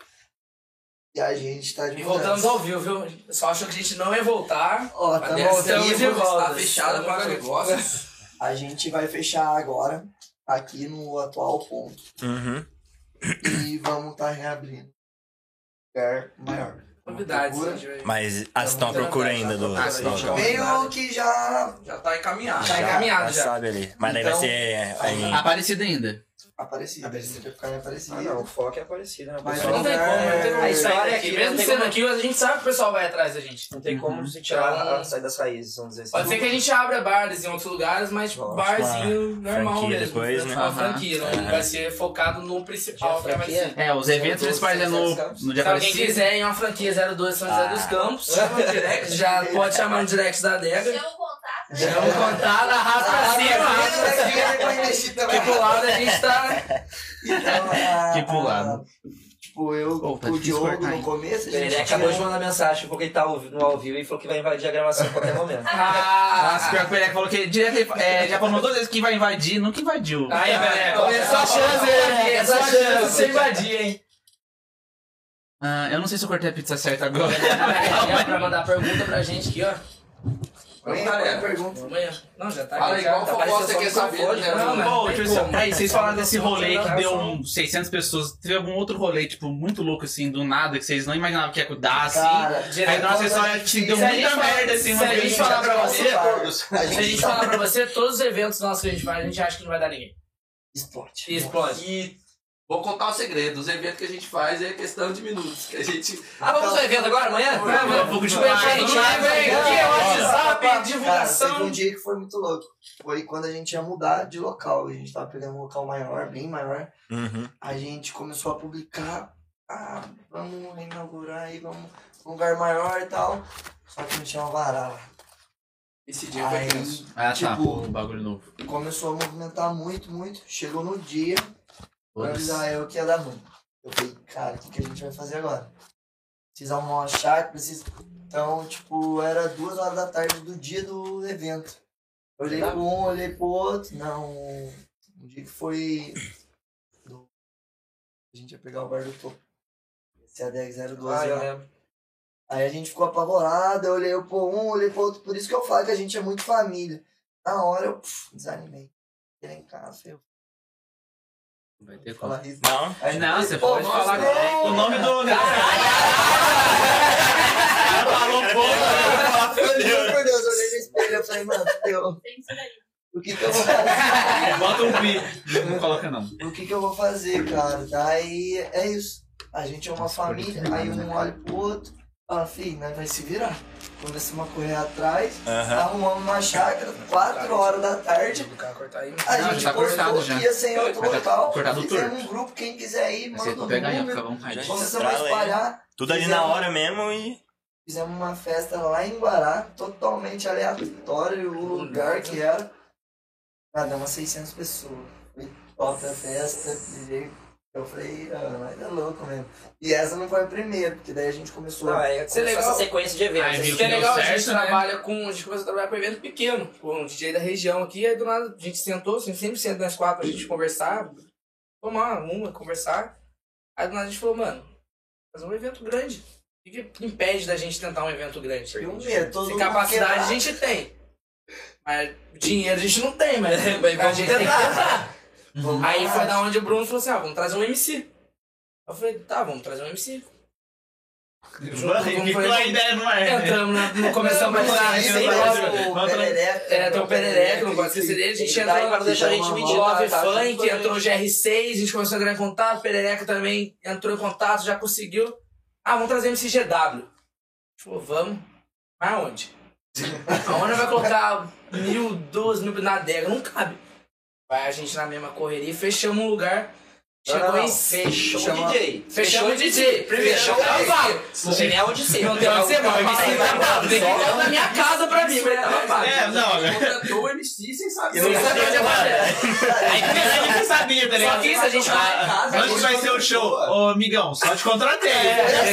e a gente tá de E voltamos ao vivo, viu? Só achou que a gente não ia voltar. Ó, A tamo vivo. de volta. Está fechada para negócios. A gente vai fechar agora, aqui no atual ponto. Uhum. E vamos estar reabrindo. Lugar maior. Novidades. Procura. Mas ah, vocês estão à procura ainda do... Ah, Meio que já Já tá encaminhado. Tá Já, encaminhado Já já. sabe ali. Mas daí vai Então, ser... Aí, Aparecida ainda. Aparecido. Aparecido. Vai ficar aparecido. Ah, não, o foco é parecido, né? Mas Não tem como, não tem como A história é que Mesmo não tem sendo como- aqui, a gente sabe que o pessoal vai atrás da gente. não tem como se tirar, sair das raízes, vamos dizer assim. Pode ser que a gente abra bares em outros lugares, mas tipo, barzinho normal franquia mesmo. depois, né? Uma Aham. franquia, não vai ser focado no principal. que vai ser. É, os eventos principais é no, no dia Se alguém quiser em uma franquia 02 São José dos Campos, chama no direct, já pode chamar no direct da adega. Chama o contato, arrasta pra cima. Que pro lado a gente tá. Então, Que pro lado. Tipo, eu, Pô, tá o Diogo cortar, no hein? começo, a Ele gente acabou de tinha- mandar mensagem porque ele tá ao- no ao vivo e falou que vai invadir a gravação a qualquer momento. Ah, Nossa, pior que o Pereira falou que direto, é, já falou duas vezes que vai invadir, nunca invadiu. Aí, velho, Então, começou a chance, hein? Essa chance de você invadir, hein? Ah, eu não sei se eu cortei a pizza certa agora. É pra mandar pergunta pra gente aqui, ó. É. a pergunta. Amanhã. Não, já tá Fala aqui. aí, qual tá aparecendo você só quer saber, né? Não, não tipo aí vocês falaram desse rolê que deu não. um 600 pessoas. Teve algum outro rolê, tipo, muito louco, assim, do nada, que vocês não imaginavam que ia dar, assim. Cara, aí nossa história te deu muita merda, assim, se a gente falar pra você, Se a gente falar pra você, todos os eventos nossos que a gente faz, a gente acha que não vai dar ninguém. Explode. Explode. E Vou contar o segredo. Os eventos que a gente faz é questão de minutos. Que a gente. Ah, vamos ao evento agora, amanhã? Vamos, vamos Gente, continuar. gente, é vem. WhatsApp, Cara, divulgação. teve um dia que foi muito louco. Foi quando a gente ia mudar de local. A gente tava pegando um local maior, bem maior. Uhum. A gente começou a publicar. Ah, vamos inaugurar aí, vamos um lugar maior e tal. Só que não tinha uma vara lá. Esse dia foi Aí tenso. Ah, tá, Tipo- pô, um bagulho novo. começou a movimentar muito, muito. Chegou no dia, Foda-se. avisar eu que ia dar ruim. Eu falei, cara, o que, que a gente vai fazer agora? Precisa arrumar uma chácara, precisa. Então, tipo, era duas horas da tarde do dia do evento. Olhei pro um, olhei pro outro. Não, um dia que foi. do- A gente ia pegar o bar do topo. Esse é a 10012 Ah, eu lá. lembro. Aí a gente ficou apavorado, eu olhei pro um, olhei pro outro. Por isso que eu falo que a gente é muito família. Na hora eu pff, desanimei. Cheguei em casa, eu Vai ter como. falar isso. Não. Aí Não, você pô, pode falar não. o nome do. Falou pouco. Eu juro por Deus, eu olhei no espelho e falei, mano, eu, o que que eu vou fazer? Bota um pi. Não coloca não. O que que eu vou fazer, cara? Daí é isso. A gente é uma família, aí um olha pro outro, fala, filho, nós vai se virar. Começamos a correr atrás, Aham. arrumamos uma chácara, 4 horas da tarde. A Não, gente tá postou cortado que já. ia sem outro Vai tá Fizemos um grupo, quem quiser ir, manda à número. Começamos a espalhar. Tudo ali na hora mesmo e. Fizemos uma festa lá em Guará, totalmente aleatório o lugar que era. Ah, deu umas 600 pessoas. Foi top a festa, DJ. Eu falei, ah, mas é louco mesmo. E essa não foi a primeira, porque daí a gente começou. Não, é é começou legal. essa sequência de Aí eventos. Isso que é legal, a certo, gente né? trabalha com. A gente começou a trabalhar com evento pequeno, com um DJ da região aqui, aí do nada a gente sentou, assim, sempre senta nós quatro pra gente conversar, tomar uma, conversar. Aí do nada a gente falou, mano, fazer um evento grande. O que, que impede da gente tentar um evento grande? E um medo, todo Se mundo capacidade a gente tem. Mas dinheiro a gente não tem, mas a gente tem que tentar. Vamos Aí foi da onde o Bruno falou assim: ah, vamos trazer um MC. Eu falei, tá, vamos trazer um MC. Ficou a ideia ar. né? Entramos, na, não começamos a procurar. É, tem o Perereca, não pode esquecer dele. A gente entrou pra não deixar a gente mentir. Love Funk, entrou o gente. GR6, a gente começou a entrar em contato, Perereca também entrou em contato, já conseguiu. Ah, vamos trazer MCGW. Falou, vamos. Mas aonde? Aonde vai colocar mil, duas mil na adega? Não cabe. Vai a gente na mesma correria e fechamos um lugar. Chegou Não, não, em. Fechou o Chama- DJ. Fechamos o DJ. Primeiro, Fechou o falo. Não tem nem onde ser. Não tem onde ser, mas que tá tem que ir na minha casa pra mim, pago. É, não, né? Contratou o MC sem saber. Sem saber onde é fazer. Aí a gente sabia, tá ligado? Só que isso a gente vai. Onde vai ser o show? Ô, amigão, só te contratei.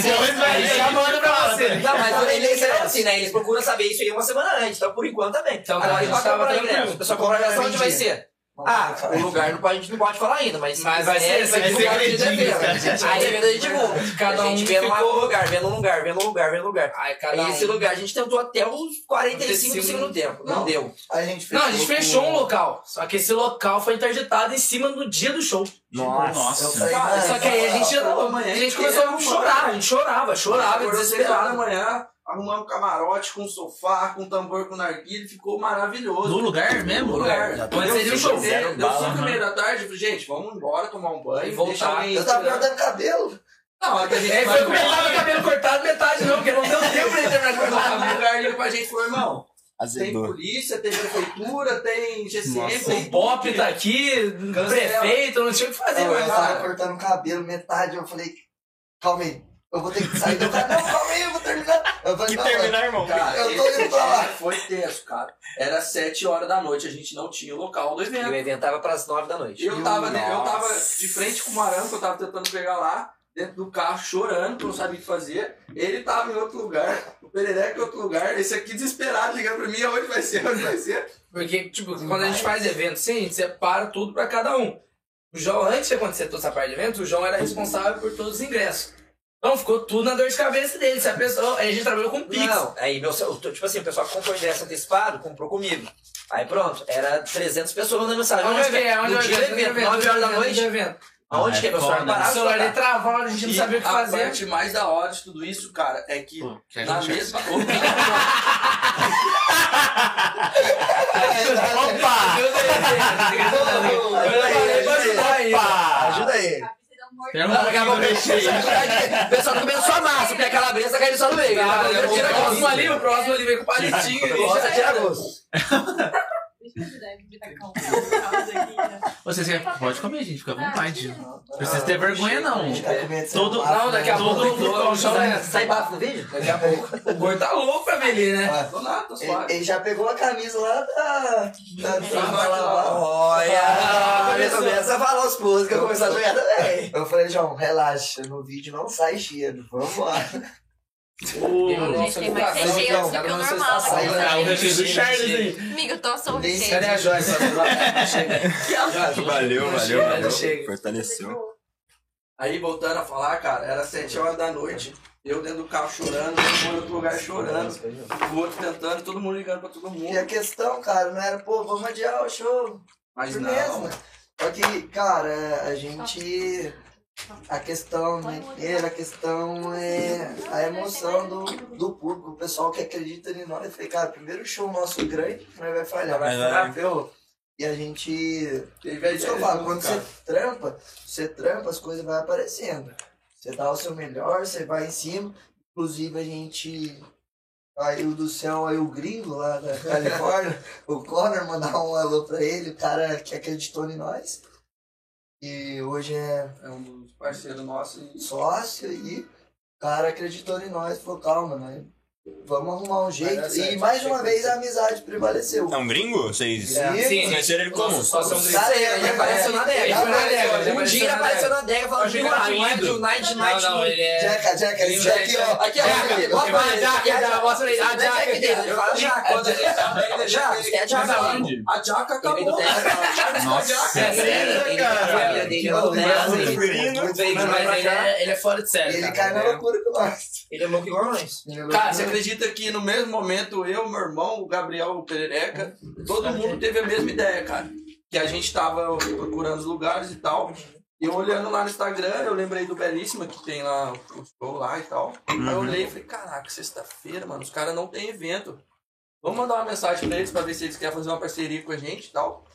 Depois vai Aí já manda pra você. Não, mas eles é assim, né? Eles procuram saber isso aí uma semana antes, então por enquanto também. Então, Agora a eles tranquilo. ingresso. O pessoal compra ingresso onde vai ser? Ah, o lugar não a gente não pode falar ainda, mas, Mas vai ser- é, vai ser do segredinho, evento. cara. Aí a gente divulga. Cada a gente um vendo ficou- no lugar, vendo um lugar, vendo um lugar, vendo um lugar. Aí cada um. esse lugar a gente tentou até os 45 do 45 segundo tempo. Não, Não. deu. Aí a gente fechou. Não, a gente fechou com- um local. Só que esse local foi interditado em cima do dia do show. Nossa. Cara, mano, Só que aí a gente, a gente começou a chorar, a gente chorava, chorava, desesperado. manhã, arrumamos um camarote com sofá, com tambor com narguilha, ficou maravilhoso. No lugar mesmo? No lugar. Onde seria o show? Deu Zero bala, 5 e né? meia da tarde, eu falei, gente, vamos embora tomar um banho, E voltar. alguém Eu tava cortando cabelo. Não, é que a gente É, vai foi com metade do cabelo cortado, metade não, porque não deu tempo pra ele terminar de cortar o O cabelo. lugar liga pra gente e falou, irmão, tem Azedou. polícia, tem prefeitura, tem GCM, tem O Bop tá aqui, prefeito, não tinha o que fazer, Eu, eu mas. tava cortando o cabelo, metade. Eu falei, calma aí. Eu vou ter que sair do cara. Eu falei, Que terminar, irmão. Cara, Eu tô indo pra lá. esse foi tenso, cara. Era 7 horas da noite, a gente não tinha o local do E o evento. evento tava pras 9 da noite. Eu tava, de- eu tava de frente com o Maranco, eu tava tentando pegar lá, dentro do carro, chorando, que eu não sabia o que fazer. Ele tava em outro lugar, o Perereca em outro lugar, esse aqui desesperado ligando pra mim, aonde vai ser, onde vai ser. Porque, tipo, quando a gente faz evento assim, a gente separa tudo pra cada um. O João, antes de acontecer toda essa parte de evento, o João era responsável por todos os ingressos. Então ficou tudo na dor de cabeça dele. Se a pessoa, aí a gente trabalhou com Pix. Não, aí meu, tipo assim, o pessoal que comprou ingresso antecipado, comprou comigo. Aí pronto, era 300 pessoas mandando mensagem. Onde é que é? Onde é o dia do evento? evento, 9 horas da noite. evento. Aonde Ah, que é, é meu senhor? foda, Parava O celular ele travava, a gente não E sabia o que a fazer. parte mais da hora de tudo isso, cara, é que Pô, que a na gente- mesma... Opa! Aí. Opa! Ajuda ele. Pega um pouquinho recheio. O pessoal tá comendo só massa, porque a calabresa caindo só no meio. Ah, Tira o gosto. próximo ali, o próximo ali vem com palitinho. tira gosto. Né? Vocês querem- pode comer, gente, fica à vontade. Ah, Não precisa ter vergonha, não. Tá Todo- Não, daqui a pouco né? eu vou só Sai, bafo no vídeo? Daqui a pouco. O gordo tá louco pra né? Ah, Tô nada, tô Ele, suave. ele já pegou a camisa lá da. da, da lavar. Olha, Ah, começa, a falar os pulos que eu começar a jogar também. Eu falei, João, relaxa, no vídeo não sai cheiro, tem mais do que o normal o recheio do Charles aí. Amigo, eu tô só o Nem recheio. Cadê a Joyce? Valeu, valeu, valeu. Fortaleceu. Aí voltando a falar, cara, era 7 horas da noite. Eu dentro do carro chorando, todo mundo outro lugar chorando, o outro tentando, todo mundo ligando pra todo E mundo. a questão, cara, não era, pô, vamos adiar o show. Mas não. né? Só que, cara, a gente. A questão mineira, a questão é a emoção do, do público, o pessoal que acredita em nós. Eu falei, cara, primeiro show nosso grande, nós vai falhar. Vai, falhar, E a gente. Teve a É isso que eu falo, quando cara. você trampa, você trampa, as coisas vão aparecendo. Você dá o seu melhor, você vai em cima. Inclusive a gente caiu do céu aí o gringo lá da Califórnia, o Connor, mandar um alô pra ele, o cara que acreditou em nós. E hoje é É um dos parceiros nossos. sócio e o cara acreditou em nós, falou, calma, nós vamos arrumar um jeito. certo, E mais uma vez a amizade prevaleceu. É um gringo? Vocês É. Sim, conheceram ele como? Só são Isso aí, ele apareceu na Ele adega. Um dia ele na apareceu na adega falando que que era Night, apelido. Night, Não, Night, não, ele é. Jaca, Jaca, Ele esse aqui, ó. Aqui, ó, aqui, ó. Aqui, a jaca, já, mostra aí, a jaca aqui. Ele fala jaca. Jaca, é Mas jaca. A jaca acabou. Nossa, É sério, a família dele é do Texas. ele de é, é fora de série. Ele cara, cai na né? loucura com nós. Ele é louco igual nós. Cara, você acredita que no mesmo momento eu, meu irmão, o Gabriel Perereca, todo mundo teve a mesma ideia, cara. Que a gente tava procurando os lugares e tal. E eu olhando lá no Instagram, eu lembrei do Belíssima, que tem lá o show lá e tal. Aí eu olhei e falei, caraca, sexta-feira, mano, os caras não tem evento. Vamos mandar uma mensagem pra eles pra ver se eles querem fazer uma parceria com a gente e tal.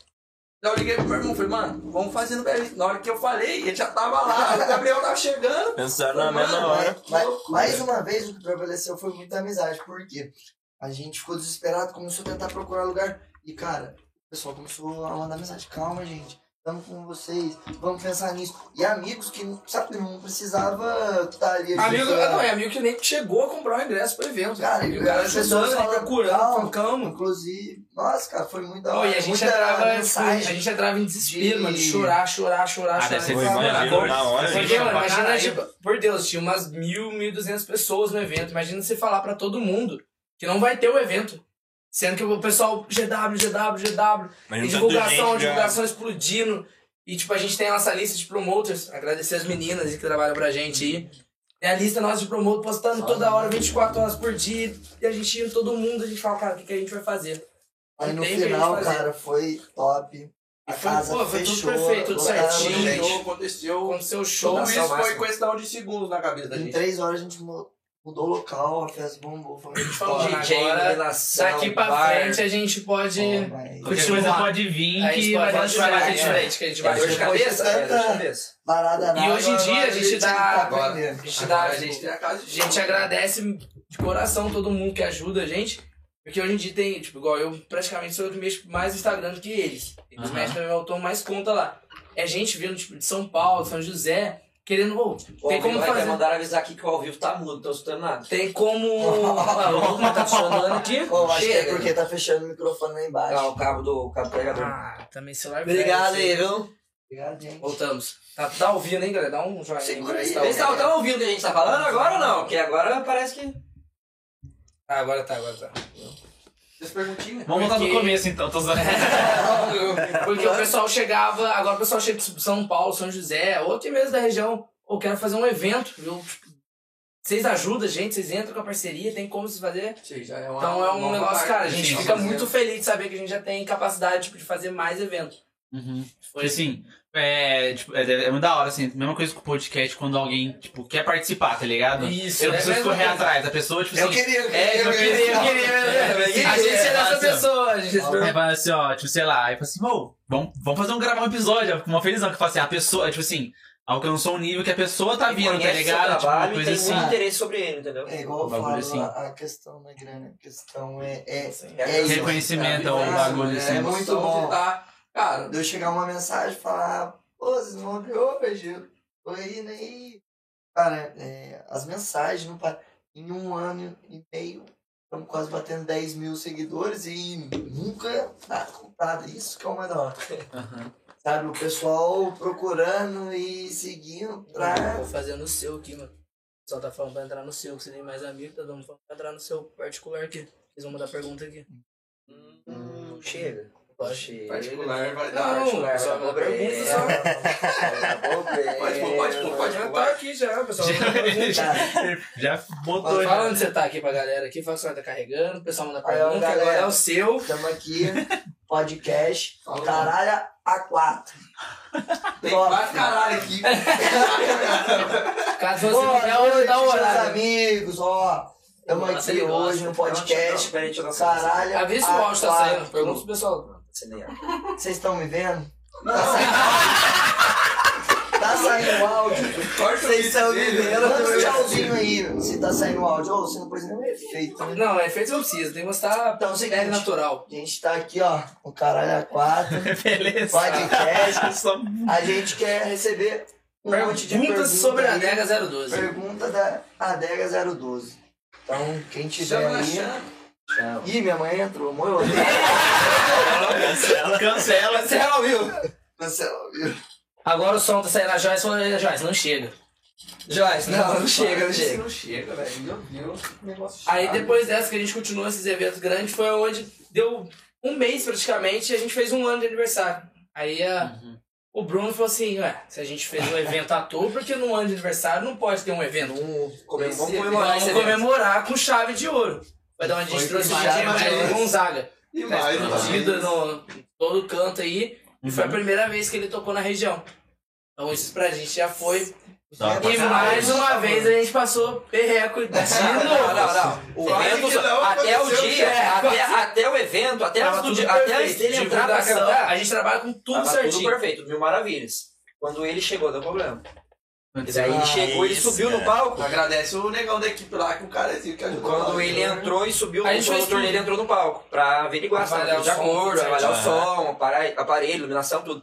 Daí eu liguei pro meu irmão, falei, mano, vamos fazer no Belíssima. Na hora que eu falei, ele já tava lá, o Gabriel tava chegando. Pensaram na mesma hora. Mas, mais uma vez, o que prevaleceu foi muita amizade. Por quê? A gente ficou desesperado, começou a tentar procurar lugar. E, cara, o pessoal começou a mandar mensagem. Calma, gente. Estamos com vocês. Vamos pensar nisso. E amigos que, sabe, não precisava estar ali. Amigo, ah, não, é amigo que nem chegou a comprar o ingresso pro evento. Cara, E o cara as pessoas ajudando, falam, procurando, calma. Inclusive, nossa, cara, foi muito da hora. e a gente entrava, a mensagem. gente entrava em desespero, de- mano, de chorar, chorar, chorar, Ah, chorar. deve ser Foi, agora, na hora. Porque, mano, imagina, tipo, por Deus, tinha umas mil, mil duzentas pessoas no evento. Imagina você falar pra todo mundo que não vai ter o evento. Sendo que o pessoal, GW, GW, GW, Mas e tanto divulgação, gente, divulgação explodindo. E, tipo, a gente tem a nossa lista de promoters. Agradecer as meninas que trabalham pra gente aí. Tem a lista nossa de promotor postando toda hora, 24 horas por dia. E a gente indo todo mundo, a gente fala, cara, o que, que a gente vai fazer? Aí no final, cara, foi top. A foi- casa pô, foi tudo fechou. perfeito, tudo certinho. gente. Aconteceu, aconteceu. O show. Tudo isso foi questão de segundos na cabeça da Em gente. três horas a gente mudou o local, a festa bombou. Foi muito né? DJ, Agora, iluminação, Daqui pra bar. frente a gente pode. Mas- Qualquer coisa pode vir Aí que dar pode vai bater certo. diferente, que a gente É vai dor de cabeça? É de. Parada E hoje em dia a gente dá- tá agora-. A gente, dá, a gente tem a casa a gente agradece de coração todo mundo que ajuda a gente. Porque hoje em dia tem, tipo, igual eu praticamente sou eu que mexo mais no Instagram do que eles. Eles Aham. mexem também, eu tomo mais conta lá. É gente vindo, tipo, de São Paulo, São José, querendo, Ó, tem como vai fazer. mandar avisar aqui que o ao vivo tá mudo, não tô escutando nada. Tem como. O Lucas tá funcionando aqui. Pô, acho que é Chega. porque tá fechando o microfone lá embaixo. Ah, o cabo do o cabo. Ah, também celular Obrigado aí, viu? Obrigado, gente. Voltamos. Tá, tá ouvindo, hein, galera? Dá um joinha. aí, Segura aí. se tá tá, tá ouvindo o que a gente tá falando agora ou não? Porque agora parece que. Ah, agora tá, agora tá. Vocês perguntinhas? Vamos voltar Porque- começo então, tô. Porque o pessoal chegava, agora o pessoal chega de São Paulo, São José, ou até mesmo da região, ou quero fazer um evento, viu? Vocês ajudam a gente, vocês entram com a parceria, tem como vocês fazer. Sei, já é uma, Então é um uma negócio, parte cara, a gente fica fazendo. muito feliz de saber que a gente já tem capacidade tipo, de fazer mais eventos. Uhum. Foi assim, é, tipo, é, é muito da hora, assim, mesma coisa com o podcast, quando alguém, tipo, quer participar, tá ligado? Isso, Eu não é preciso mesmo correr coisa. atrás, a pessoa, tipo Eu assim... queria, eu queria, É, eu queria, eu queria, É, A gente é dessa pessoa, a gente Aí fala assim, ó, tipo, sei lá, aí fala assim, ô, vamos, vamos fazer um gravar um episódio, com uma felizão, que fala assim, a pessoa, tipo assim, alcançou um nível que a pessoa tá vindo, tá conhece seu ligado? Tipo, uma trabalho e coisa tem assim. muito interesse sobre ele, entendeu? É igual eu bagulho falo, assim. a, a questão da grana, a questão é, é, É é isso. Reconhecimento é um É, bagulho é assim. muito bom. Tá, cara, de eu chegar uma mensagem e falar, pô, vocês vão abrir hoje, tô aí. Cara, é, as mensagens, não pa- em um ano e meio, estamos quase batendo 10 mil seguidores e nunca nada comprado. Isso que é o mais da hora. Aham. Sabe, o pessoal procurando e seguindo pra. Vou fazendo o seu aqui, mano. O pessoal tá falando pra entrar no seu, que você tem mais amigo, tá dando falando pra entrar no seu particular aqui. Eles vão mandar pergunta aqui. Hum, chega. Chega. particular vai Não, dar. Particular, só vai uma dar pergunta só. Dar problema. Pode pôr, pode Já tá aqui já, pessoal. já, já botou. Fala já. onde você tá aqui pra galera aqui, fala que você tá carregando, o pessoal manda Aí, pergunta, galera. agora é o seu. Estamos aqui, podcast, Fala, caralho, A4. Tem Top. quatro caralho aqui. Caso você Boa quiser, hoje dá horário. amigos, ó. Estamos Nossa, aqui hoje no podcast. Caralho, Avisa se o áudio tá A4. saindo. Pergunta pro pessoal. Vocês estão me vendo? Tá saindo áudio? Tá saindo áudio? Vocês estão me vendo? Manda um tchauzinho aí, se tá saindo áudio. Ô, você não pôs nenhum efeito, né? Não, efeito não precisa, tem que mostrar Então o pele seguinte, natural. a gente tá aqui, ó, o Caralho A4, Beleza. podcast. A gente quer receber um monte de Perguntas sobre a. Adega 012. Pergunta da Adega 012. Então, quem tiver Chama aí... Ih, minha mãe entrou, morreu. Cancela. Cancela. Cancela, viu? Cancela, viu? Agora o som tá saindo a Joyce falando, Joyce, não chega. Joyce, não, não chega, não Isso chega. não chega, velho. Meu Deus, que negócio Aí chato. depois dessa que a gente continuou esses eventos grandes, foi onde deu um mês praticamente e a gente fez um ano de aniversário. Aí a- o Bruno falou assim, ué, se a gente fez um evento à toa, porque no ano de aniversário não pode ter um evento? Um, Comem- Vamos comemorar Vamos comemorar com chave de ouro. Foi da onde a gente Foi trouxe com o chave Gema de de ouro. Gonzaga. E Tá mais, explodido mais. no em todo canto aí. E Uhum. foi a primeira vez que ele tocou na região. Então isso pra gente já foi. Tá. E mais uma vez a gente passou perreco de Não, novo. não, não. O Quase evento, não até o dia, é, até, até o evento, até, Tava tudo dia, até entrar pra cantar, A gente trabalha com tudo tava certinho. tudo perfeito, mil maravilhas. Quando ele chegou, deu problema. E daí ele Ah, chegou, ele isso, subiu no cara. palco. Agradece o negão da equipe lá, que o cara é assim, que ajudou. Quando ele né? entrou e subiu, A o gente fez produtor dele entrou no palco pra averiguar tudo de o som, acordo, tudo avaliar o som, apare- aparelho, iluminação, tudo.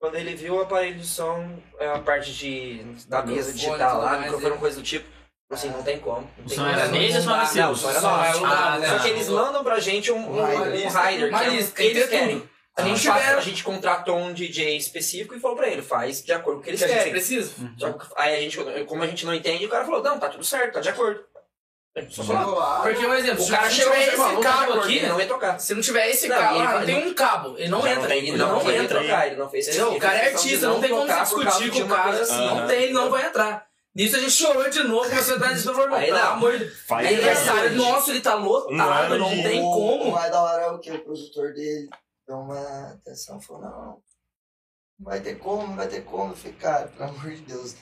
Quando ele viu o aparelho de som, é a parte de, da mesa digital lá, microfone, ele- coisa do tipo, assim, não tem como. Não O tem som como. deles? Não, o O Ah, né? Só que eles mandam pra gente um, um, Um um rider. é o gente, não faz- tiver- a gente contratou um DJ específico e falou pra ele, faz de acordo com o que eles que a gente querem. precisa. Só que aí a gente, como a gente não entende, o cara falou, não, tá tudo certo, tá de acordo. A gente só. Chegou lá. Porque, por exemplo, O se cara não chegou tiver esse tá cabo acordo, aqui, ele não ia tocar. se não tiver esse Não, cabo, ele ah, tem um cabo, ele não entra. não tem ele não, não, entra. trocar, ele não fez Entendeu? O cara é artista, não tem como você tocar discutir com o cara, se não tem, ele não vai entrar. Nisso a gente chorou de novo, a novo, irmão, Aí pelo não. amor de Deus. Faz Aniversário nosso, ele tá lotado, não de- tem O como. mais da hora é o que? O produtor dele uma atenção, falou, não, não vai ter como, não vai ter como. Eu falei, cara, pelo amor de Deus,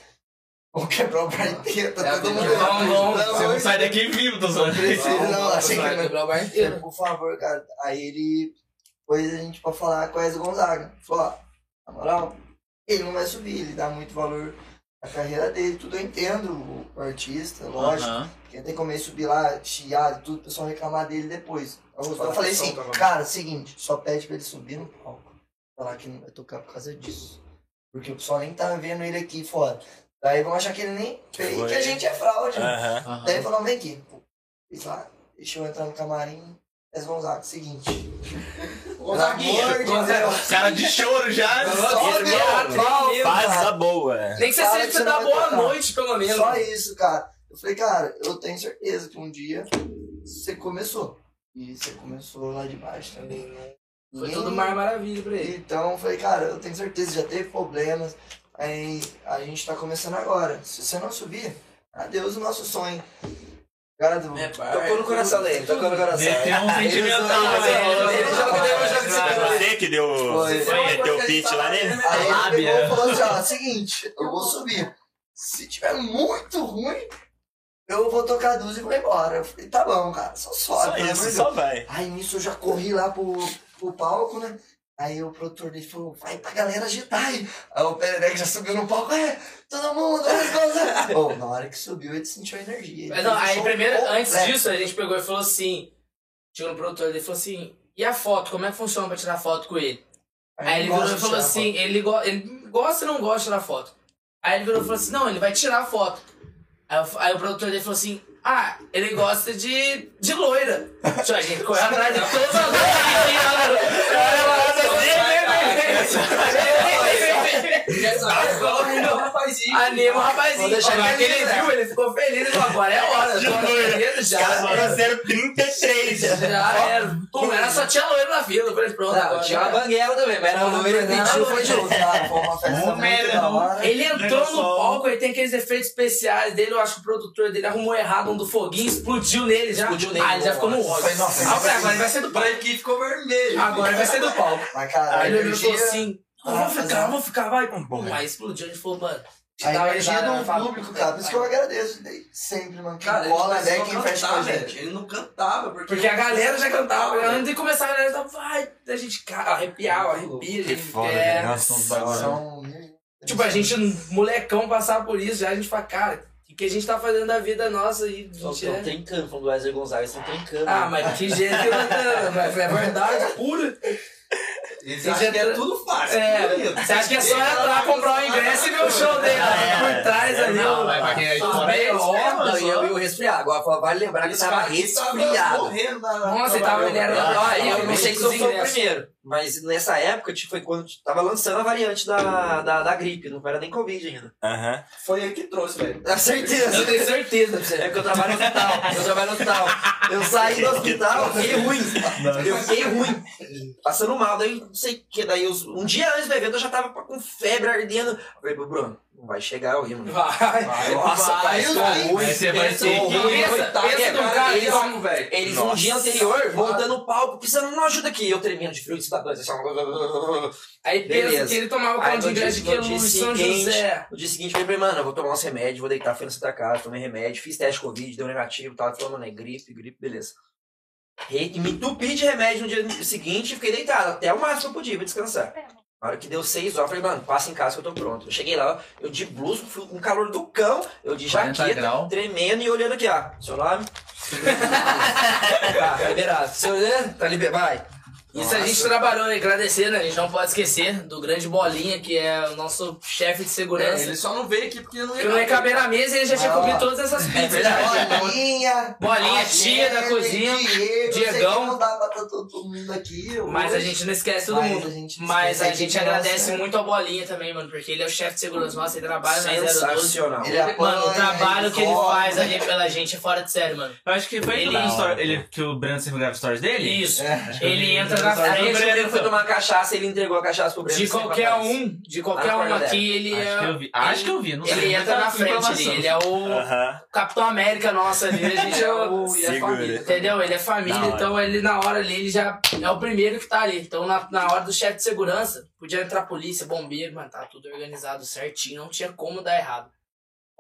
vamos quebrar o bar inteiro, tá É, todo mundo... vamos, vamos. Pelo Você não sai daqui vivo, tô zoando. Precisa, não, achei que Vai não. quebrar o bar inteiro. Por favor, cara. Aí ele pôs a gente pra falar com a Ezio Gonzaga. Falou, ó, na moral, ele não vai subir, ele dá muito valor à carreira dele, tudo eu entendo, o, artista, lógico. Que tem como ele subir lá, chiado e tudo, o pessoal reclamar dele depois. Eu, eu falei que assim, tá cara, seguinte, só pede pra ele subir no palco. Falar que não vai tocar por causa disso. Porque o pessoal nem tá vendo ele aqui fora. Daí vão achar que ele nem fez, Foi. que a gente é fraude. Aham. Aham. Daí ele falou, vem aqui. Fiz lá, deixa eu entrar no camarim. Eles Gonzaga, seguinte. Gonzaguinha. Cara de choro já. Só deu é pau, Faz cara. a boa. Nem que você Fala seja pra dar boa tocar. noite, pelo menos. Só isso, cara. Eu falei, cara, eu tenho certeza que um dia você começou. E você começou lá de baixo também. né? Foi Ninguém- tudo mar maravilha pra ele. Então, eu falei, cara, eu tenho certeza, já teve problemas. Aí a gente tá começando agora. Se você não subir, adeus o nosso sonho. Cara, do... É, Tocou no coração dele, tocou no coração. Meteu um sentimental. Ele- né? ele já deu, já Foi você que deu. Foi. Você meteu o pitch lá nele? Aí ele pegou e falou assim, ó, seguinte, eu vou subir. Se tiver muito ruim, eu vou tocar duas e vou embora. Eu falei, tá bom, cara, só sobe. Só isso, de só vai. Aí nisso eu já corri lá pro, pro palco, né? Aí o produtor dele falou, vai pra galera agitar aí. Aí o Perereca já subiu no palco, é, todo mundo. Pô, na hora que subiu, ele sentiu a energia. Ele Mas não, aí primeiro, completo. antes disso, a gente pegou e falou assim. Chegou no produtor, ele falou assim, e a foto, como é que funciona pra tirar foto com ele? Aí ele gosta virou e falou assim, ele, go ele gosta ou não gosta tirar foto? Aí ele virou e falou assim, não, ele vai tirar a foto. Aí, aí o produtor dele falou assim, ah, ele gosta de, de loira. Tipo, a gente correu atrás de todas as loiras. Anima o rapazinho. Vou deixar Agora que ele ele feliz, viu, ele ficou feliz. Ele falou, agora é hora. De Já era. trouxeram 33. Já era. Era só tinha loira na fila. Eu falei, pronto, Não, tinha uma banguela também, mas era e Não, pediu, foi não. hora. Ele entrou no palco, ele tem aqueles efeitos especiais dele. Eu acho que o produtor dele arrumou errado um do foguinho, explodiu nele já. Explodiu nele, Ah, ele já ficou no ódio. Agora ele vai ser do palco. equipe ficou vermelho. Agora ele vai ser do palco. A Aí ele olhou assim: Ah, eu vou ficar, rapaziada. eu vou ficar, vai. Bom, Pum, aí explodiu. Ele falou, mano. a energia do público, cara. Por isso que eu agradeço desde sempre, mano. Que Cara, bola, ele né? Quem a fecha com a gente. Ele não cantava, porque... Porque a galera já cantava. Antes de começar, a galera tava, vai. A gente cara, arrepiava, arrepia. Que gente, foda, é. velho. Nossa, bagulho. São... Tipo, a gente, molecão, passava por isso, já a gente fala, cara, o que a gente tá fazendo da vida nossa aí? A gente Estão é... trincando, falando do Wesley Gonzalez, estão trincando. Ah, mas que jeito que bacana, mas é verdade pura. Eles Você acham que é tudo fácil. É, tudo você acha que é só entrar, comprar o ingresso e ver o show dele É, por trás ali, Não, ó. mas pra quem é fora é ó, Não, e eu, eu resfriar. Agora fala, vale lembrar que Esse tava cara aqui resfriado. Nossa, ele tava, ele era aí, eu os sou o ingressos. primeiro, mas nessa época tipo, foi quando tava lançando a variante da, da, da gripe, não era nem Covid ainda. Aham. Foi ele que trouxe, velho. É certeza. Eu tenho certeza pra você. É porque eu trabalho no hospital. Eu trabalho no hospital. Eu saí do hospital, fiquei ruim. Eu fiquei ruim. Passando mal. Daí, não sei o que. Daí, um dia antes do evento, eu já tava com febre ardendo. Eu falei pro Bruno, vai chegar o mano. Vai, Nossa, vai, eu vai. ruim. Aí você vai ter tô que- coitado. pensa É, num cara, cara eles- velho? Eles Nossa. um dia anterior, montando o palco, precisando de uma ajuda aqui. Eu tremendo de frio cidadãos. assim, ó. Aí pensa Beleza. que ele tomava Aí conta de ingresso de no que dia em São seguinte- José. No dia seguinte, eu falei, mano, eu vou tomar uns remédios, vou deitar, fui na Santa Casa, tomei remédio, fiz teste de Covid, deu negativo, tava falando, mano, é gripe, gripe, beleza. E me entupi de remédio no dia seguinte e fiquei deitado, até o máximo que eu podia, pra descansar. Na hora que deu seis horas, eu falei, mano, passa em casa que eu tô pronto. Eu cheguei lá, eu de blusa, fui com calor do cão, eu de 40 jaqueta, tremendo e olhando aqui, ó. Seu nome? tá, liberado. Seu? Tá liberado. Vai. Isso a gente trabalhou e agradecendo, a gente não pode esquecer do grande Bolinha, que é o nosso chefe de É, segurança. ele só não veio aqui porque não Que não ia caber na mesa e ele já tinha Ah. comido todas essas pizzas. já. Bolinha, Bolinha, tia da cozinha, Diego, Diegão. Não dá pra estar todo mundo aqui. Mas a gente não esquece todo mas mundo. a gente não Mas a gente agradece nossa- muito ao Bolinha também, mano, porque ele é o chefe de segurança nosso, ele trabalha na 012. Sensacional. Ele Mano, o trabalho que ele corre. faz ali pela gente é fora de série, mano. Eu acho que foi Ele- ele, que o Breno sempre grava stories dele? Isso. É. Ele entra Aí o Breno foi tomar cachaça, ele entregou a cachaça pro Breno. de qualquer um, de qualquer um aqui, ele Acho que é. eu vi. Acho que eu vi, não sei. Ele entra na frente ali, ele é o. Capitão América nosso ali, a gente é o. É Segura. família. Entendeu? Ele é família, então ele na hora ali, ele já é o primeiro que tá ali. Então na, na hora do chefe de segurança, podia entrar polícia, bombeiro, mas tá tudo organizado certinho, não tinha como dar errado.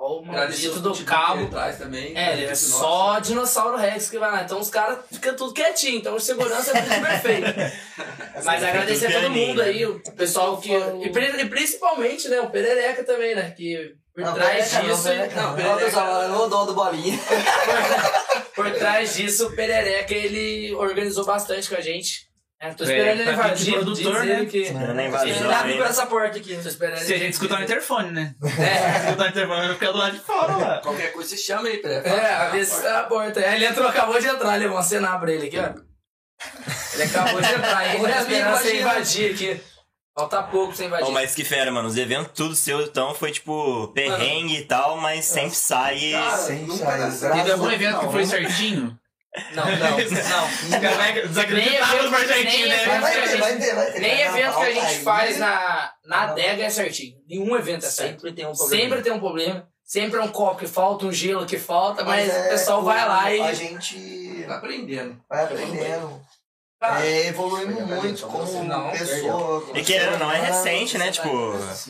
O maldito do cabo. traz também. É, ele é só dinossauro Rex que vai lá. Então os caras ficam tudo quietinho. Então o segurança é tudo perfeito. Mas agradecer a todo mundo aí, o pessoal que. E, pri- e principalmente, né, o Perereca também, né? Que por Não, trás não, disso. Perereca Não, não. Perereca- Olha o o dono do bolinha. por trás disso, o Perereca ele organizou bastante com a gente. É, tô Perereca esperando ele tá aqui de invadir, produtor, né? que. Esperando a Ele abre por essa porta aqui. Tô esperando Se a ele- gente escutar o interfone, né? É. escutar o interfone, vai ficar do lado de fora lá. Qualquer coisa você chama aí, Pré. É, a ver se a porta. É, Ele entrou, acabou de entrar, ele vou acenar pra ele aqui, ó. Ele acabou de entrar, ele tá esperando você invadir aqui. Falta pouco pra você invadir. Oh, mas que fera, mano. Os eventos tudo seu, então, foi tipo perrengue e tal, mas sempre sai. Cara, Sem graças certo. Teve algum evento que foi certinho? Não, não, não. Caraca, desacreditado Nem no certinho, evento- né? Mas vai que a ter, gente- vai ter, vai ter. Nem evento que a gente faz na, na adega é certinho. Nenhum evento é certo. Sempre tem um problema. Sempre tem um problema. Sempre é um copo que falta, um gelo que falta, mas, é, o pessoal vai lá e. A gente Tá aprendendo. vai aprendendo. Cara, É, evoluindo muito como não, pessoa. como E querendo ou não, é recente, né? Tipo.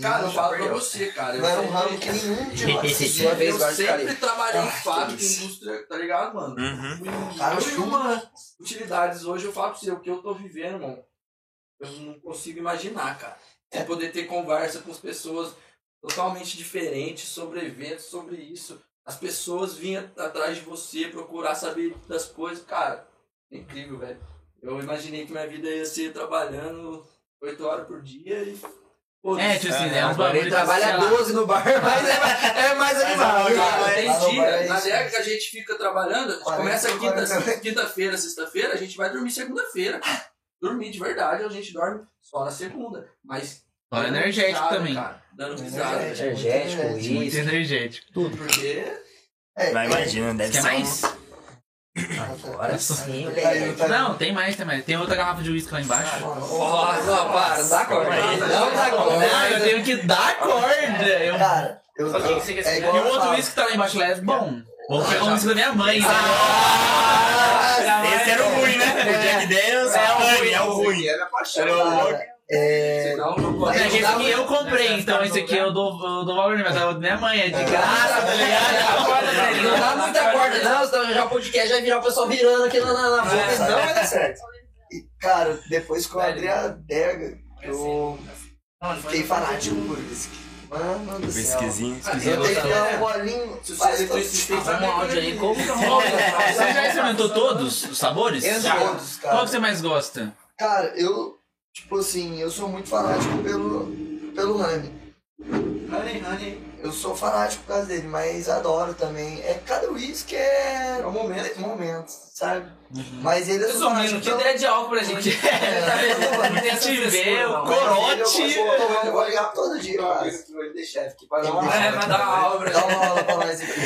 Cara, eu falo pra você, cara. Eu Não era um ramo que nenhum de nós Eu sempre trabalhei em fábrica, indústria, tá ligado, mano? Uhum. Cara, uma utilidades hoje, eu falo pra você, o que eu tô vivendo, mano. eu não consigo imaginar, cara. Você poder ter conversa com as pessoas totalmente diferentes sobre eventos, sobre isso. As pessoas vinham atrás de você procurar saber das coisas, cara. É incrível, velho. Eu imaginei que minha vida ia ser trabalhando 8 horas por dia e. foda-se. É, tipo assim, é uns Agora ele bagulho trabalha sei lá. 12 no bar, mas é, mais- é mais animado. Cara, cara. tem dia, é na isso. década que a gente fica trabalhando, a gente 40, começa 40. quinta- quinta-feira, sexta-feira, a gente vai dormir segunda-feira. Dormir de verdade, a gente dorme só na segunda. Mas. Só dando energético risada, também. Cara, dando risada. Energético. Energético, Muito Muito isso. energético. Tudo, porque. É, Mas imagina, deve ser. mais? Agora sim, tá- Não, tem mais, tem mais. Tem outra garrafa de uísque lá embaixo. Ó, não, para, não dá corda. Não dá Não, corda. eu tenho que dar corda. Eu... Cara, eu, é E igual o eu outro uísque que tá lá embaixo lá é bom. Vou pegar um uísque da minha mãe. né? Esse era o ruim, né? O Jack Daniels é o ruim, é o ruim. É minha paixão. Era o é, Senão não pode. É, esse aqui eu comprei, então esse aqui eu dou, eu dou valor, mas é da minha mãe, é de graça, tá ligado? Não dá muita corda, não, senão já o podcast vai virar o pessoal virando aqui na, na, na boca, É. senão vai dar certo. e, cara, depois que eu abri a adega, eu fiquei fanático por whisky. Mano do céu. Whiskyzinho. Eu tenho que dar um bolinho. Se você é eletricista, Arruma um áudio aí, como que Você já experimentou todos os sabores? Eu todos, cara. Qual que você mais gosta? Cara, eu, tipo assim, eu sou muito fanático pelo, pelo Honey. Honey, honey. Eu sou fanático por causa dele, mas adoro também. É, cada uísque é É o momento. momento, sabe? Mas ele é Resumindo, que ideia de álcool pra gente. Tá Te frescura, vê, não. o corote. Eu vou, eu ligar todo dia, quase. Ele chefe que vai dar uma É, vai dar uma aula pra Dá uma aula pra nós aqui.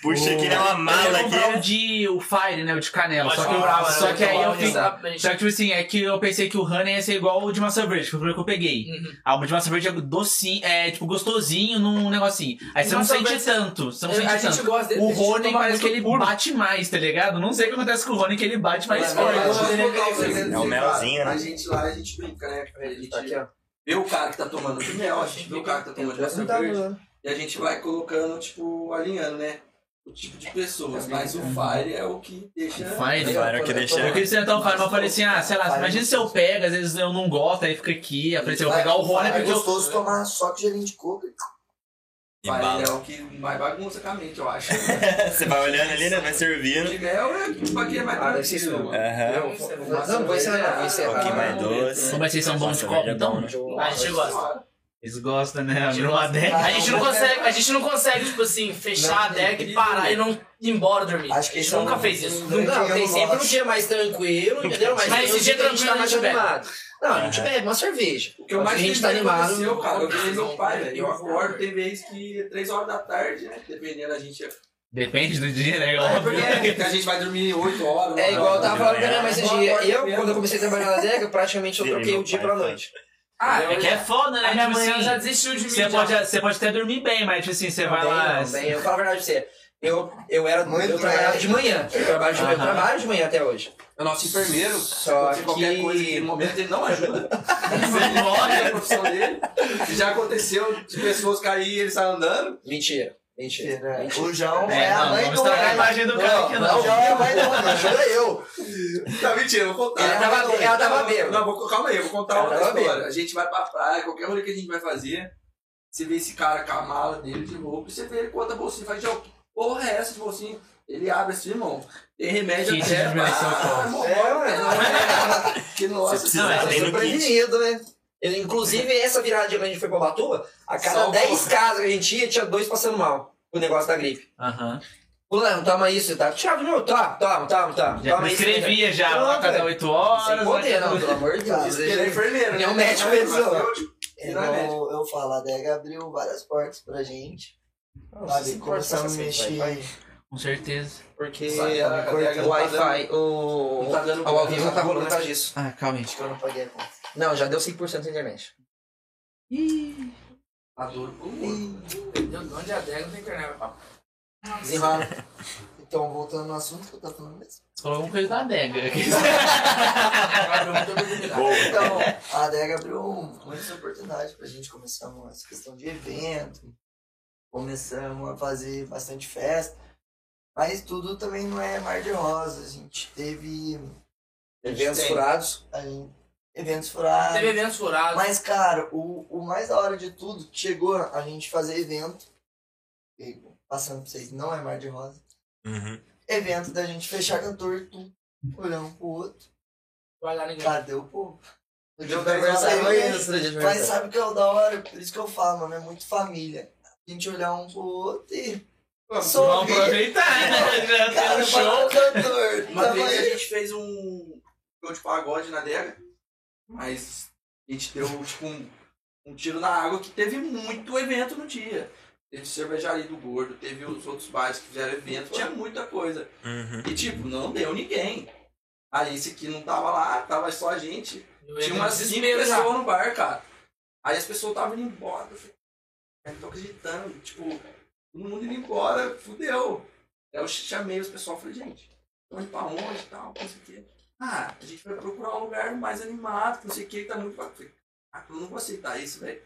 Puxa, que nem uma Eu mala ia comprar o aqui. de o Fire, né? O de canela. Só que, eu, né? só que aí eu fiz. Pra Só que, tipo assim, é que eu pensei que o Honey ia ser igual o de massa verde, que foi o primeiro que eu peguei. Uhum. Ah, o de massa verde é docinho, é tipo gostosinho num negocinho. Aí você não sente tanto, você não A sente gente tanto. gosta dele. O toma parece que ele bate mais, tá ligado? Não sei o que acontece com o Rony, que ele bate mais forte. É o melzinho, né? A gente lá, a gente brinca, né? A gente Tá aqui, ó. vê o cara que tá tomando de mel, a gente vê o cara que tá tomando de massa verde. E a gente vai colocando, tipo, alinhando, né? O tipo de pessoas. Mas o Fire é o que deixa. Fire? Fire é o que deixa- Eu queria tentar o Fire, mas eu falei assim, ah, sei lá, imagina se eu pego, às vezes eu não gosto, aí fica aqui. Eu falei eu vou pegar o Rony É porque eu. gostoso tomar só com gelinho de coco. E bala. é o que mais bagunça com a mente, eu acho. Você vai olhando ali, né? Vai servindo. de mel é o que tipo, aqui é mais Ah, ser tranquilo. Aham. Não, vou encerrar, vou encerrar. Um pouquinho mais doce. Mas vocês são bons de copo, é então? bom, né? A gente gosta. Eles gostam, né? Uma adega. A gente não consegue, a gente não consegue, tipo assim, fechar a deck e parar e não ir embora dormir. Acho A que gente esse é nunca fez isso. Nunca. Não, tem sempre um dia mais tranquilo, entendeu? Mas, Mas esse dia a gente tá tranquilo mais a gente bebe. animado. Não, a gente bebe uma cerveja. O que eu mais a gente tá que animado. aconteceu, cara, eu vi meu Não, pai. Eu acordo, tem vez que é 3 horas da tarde, né? Dependendo, a gente. Depende do dia, né? É porque a gente vai dormir 8 horas. É igual eu tava falando minha mãe esse dia. Eu, quando eu comecei a trabalhar na adega, praticamente eu troquei o dia pra noite. Ah, é que é foda, né? A minha Tipo mãe assim, já desistiu de mim. Você pode, você pode até dormir bem, mas tipo assim, você vai Bem, lá. não, bem, eu falo a verdade pra você. Eu, eu era. Muito eu trabalhava de manhã. Eu trabalho de manhã, eu Aham. trabalho de manhã até hoje. O nosso enfermeiro, Só se qualquer que- coisa que no momento ele não ajuda. Você morre. É a profissão dele. Já aconteceu de pessoas cair e ele sai andando. Mentira. Mentira. O João é, É, a não, mãe vamos do estragar a imagem do cara aqui, não. O João é a mãe do Rony, ajuda eu. Tá mentira, eu vou contar. Ela tava, ela tava bêbada. Não, vou, calma aí, eu vou contar Ela outra tava história. A gente vai pra praia, qualquer rolê que a gente vai fazer, você vê esse cara com a mala dele de roupa, e você vê ele com outra bolsinha, faz, "João, que porra é essa de bolsinha? Ele abre assim, irmão. Tem remédio até. ah, qual? irmão, É, ué. Que nossa, Você precisa no kit. Prevenido, né? Eu, inclusive, essa virada de quando a gente foi pra Batuba, a cada Salvou. 10 casas que a gente ia, tinha dois passando mal. O negócio da gripe. Aham. Fulano, toma isso, tá? Thiago, meu, toma, toma, toma, toma. Já toma isso. prescrevia já, Não, a cada velho. 8 horas. Sem poder, né? não, pelo amor de Deus. Ele é enfermeiro, Nem né? o médico é pensou. Igual eu falo, a adega abriu várias portas pra gente. Sabe, começamos a mexer. Com certeza. Porque a o não tá Wi-Fi, o, não tá dando o ao vivo não tá rolando por causa disso. Ah, calma aí. Acho que eu não paguei a conta. Não, já deu 100% da internet. Adoro por humor. Onde é a adega não tem internet, papo. Desenrola. Então, voltando no assunto que eu tava falando mesmo. Você falou alguma coisa da adega. Boa. Então, a adega abriu muitas oportunidades pra gente. Começamos essa questão de evento, começamos a fazer bastante festa. Mas tudo também não é mar de rosas. A gente teve. Eventos furados. A gente, eventos furados. Teve eventos furados. Mas, cara, o, o mais da hora de tudo, chegou a gente fazer evento. e, Passando pra vocês, não é Mar de Rosa. Uhum. Evento da gente fechar cantor, tu, olhando um pro outro. Vai lá ninguém. Cadê o povo? No dia Deu do aniversário, aniversário, mas- Mas sabe o que é o da hora? Por isso que eu falo, mano, é muito família. A gente olhar um pro outro e. Vamos aproveitar, né? Já Cara, tem um show. cantor. Uma Tamo vez a gente fez um show de pagode na adega, mas a gente deu tipo um, um tiro na água que teve muito evento no dia. Teve cervejaria do gordo, teve os outros bares que fizeram evento, tinha muita coisa. Uhum. E tipo, não deu ninguém. Aí esse aqui não tava lá, tava só a gente. Eu Tinha umas cinco pessoas no bar, cara. Aí as pessoas estavam indo embora. Eu falei, "Eu não tô acreditando. Tipo, todo mundo indo embora, fudeu. Aí eu chamei os pessoal e falei, gente, vamos pra onde e tal, não sei o quê. Ah, a gente vai procurar um lugar mais animado, que não sei o que, que tá muito bacana. Ah, eu não vou aceitar isso, velho.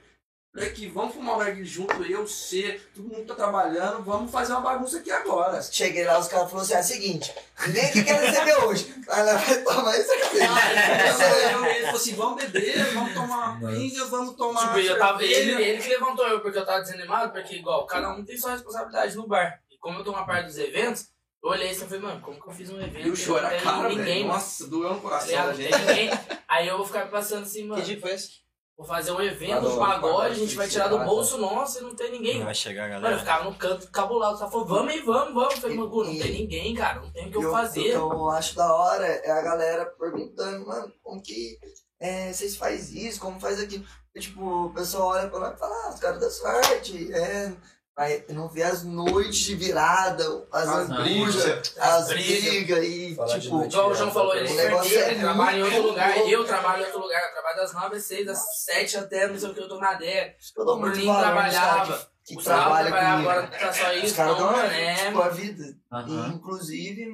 Falei aqui, vamos fumar um narguilé junto, eu, você, todo mundo tá trabalhando, vamos fazer uma bagunça aqui agora. Cheguei lá, os caras falaram assim: é o seguinte, ninguém que quer receber hoje. Aí ela vai tomar isso aqui. Ele falou assim, vamos beber, vamos tomar uma pinga, vamos tomar Tipo, eu tava, ele, ele que levantou eu, porque eu tava desanimado, porque igual, cada um tem sua responsabilidade no bar. E como eu tô uma parte dos eventos, eu olhei assim e falei, mano, como que eu fiz um evento? E o show era caro, ninguém, velho. Nossa, doeu no coração da Não tem gente. ninguém. Aí eu vou ficar passando assim, mano, Que dia foi esse? vou fazer um evento, um no pagode, a gente vai tirar do bolso nosso e não tem ninguém. Não vai chegar a Mano, eu galera. ficava no canto cabulado, cara falou, vamos aí, vamos, vamos. Eu falei, mano, não tem ninguém, cara, não tem o que eu fazer. O que eu acho da hora é a galera perguntando, mano, como que é, vocês fazem isso, como faz aquilo. E, tipo, o pessoal olha pra lá e fala, ah, os caras da sorte, é. Aí não vê as noites de virada, as As angústias, brigas. as brigas. brigas e, Falar tipo. Igual o João falou, ele O é é ele trabalha em outro lugar, louco. eu trabalho em outro lugar, eu trabalho das 9 às 6, das 7 até não sei o que, eu tô na DEC. eu O Bruninho caras trabalhava, que, que trabalhava, comigo. agora tá só Os isso, caras então, dão mano, é... tipo, a vida. E, Aham. inclusive,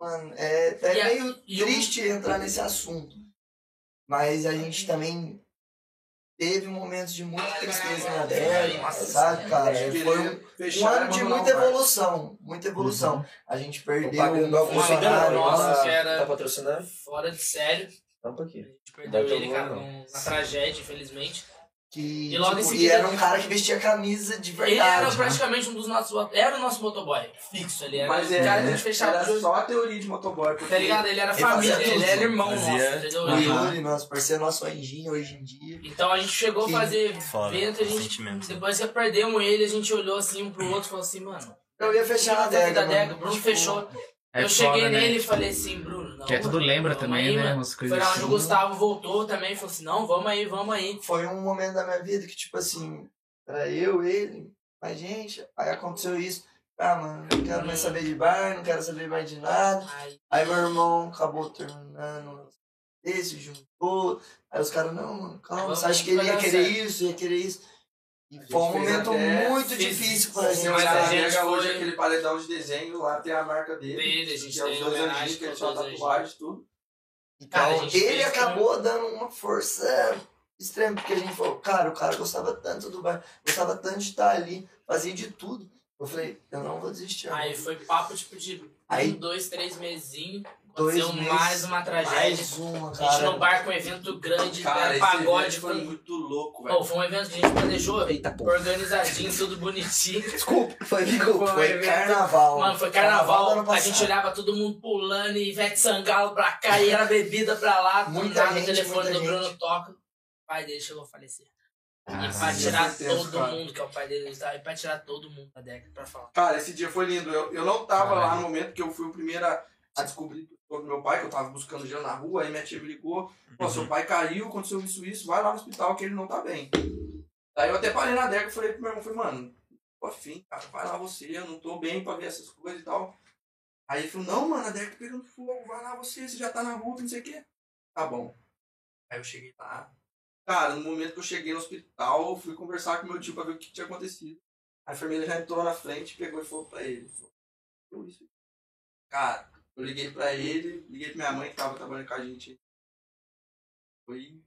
mano, é até E a- meio e o- triste entrar nesse assunto. Mas a gente também teve momentos de muita tristeza na Nossa, sabe, cara? Foi um, um ano de muita evolução, muita evolução. A gente perdeu Propaganda um da Uma amiga funcionário. nossa que era Tá patrocinando? fora de sério, Tampa a aqui. gente perdeu ele, cara, na tragédia, infelizmente. Que, E logo em tipo, seguida e era a um cara que vestia camisa de Ele era verdade. praticamente um dos nossos, era o nosso motoboy, fixo, ele era Mas o é, cara que a gente fechava era só a teoria de motoboy. Porque Tá ligado? Ele era Ele família, fazia ele tudo. era irmão Fazia- nosso, entendeu? O. Yuri, nosso parceiro, nosso anjinho hoje em dia. Então a gente chegou Que a fazer Foda, evento, a gente, sentimento. depois que perdemos ele, a gente olhou assim um pro outro e falou assim, mano, Eu ia fechar a adega. O Bruno Tipo, fechou. É eu foda, cheguei né? nele e falei assim, Bruno, não. Que é tudo lembra vamos também, aí, né? Umas Foi coisas lá onde assim. o Gustavo voltou também, falou assim, não, vamos aí, vamos aí. Foi um momento da minha vida que, tipo assim, era eu, ele, a gente, aí aconteceu isso. Ah, mano, eu não quero mais saber de bar, não quero saber mais de nada. Aí, Aí meu irmão acabou terminando esse, juntou. Aí os caras, não, mano, calma, Vamos, você acha que ele ia querer certo. isso, ia querer isso. Foi um momento muito difícil pra Sim, gente. mas a gente gente hoje foi- aquele paredão de desenho lá tem a marca dele. Dele, a gente que é os tem dois homenagem anjinhos que ele tinha dois tatuagem e tudo. Então, Cara, ele acabou dando uma força extrema, porque a gente falou, cara, o cara gostava tanto do bar, gostava tanto de estar ali, fazia de tudo. Eu falei, eu não vou desistir. aí foi papo tipo de Aí- um, dois, três mesinhos. Dois Aconteceu meses, mais uma tragédia. Mais uma, A gente no cara. bar com um evento grande, Cara, era esse pagode. evento foi muito louco, velho. foi um evento que a gente planejou Eita, pô. organizadinho, tudo bonitinho. Desculpa, foi, desculpa, Foi um foi evento- carnaval. Mano, foi carnaval, ano a gente olhava todo mundo pulando e Ivete Sangalo pra cá e era bebida pra lá. Muita gente, o telefone muita do Bruno gente. toca. O pai dele chegou a falecer. E pra tirar todo cara. mundo, que é o pai dele, tá? e pra tirar todo mundo da década pra falar. Cara, esse dia foi lindo. Eu, eu não tava lá Caralho. no momento que eu fui o primeiro a, a descobrir sobre meu pai, que eu tava buscando gelo na rua, aí minha tia me ligou, pô, seu pai caiu, aconteceu isso, isso, vai lá no hospital que ele não tá bem. Aí eu até parei na adega e falei pro meu irmão, falei, mano, tô afim, cara, vai lá você, eu não tô bem pra ver essas coisas e tal. Aí ele falou, não, mano, a adega tá pegando fogo, vai lá você, você já tá na rua, não sei o quê. Tá bom. Aí eu cheguei lá. Cara, no momento que eu cheguei no hospital, eu fui conversar com meu tio pra ver o que tinha acontecido. A enfermeira já entrou na frente, pegou e falou pra ele. Falou, "Deu isso." Cara, eu liguei pra ele, liguei pra minha mãe que tava trabalhando com a gente. Foi. Não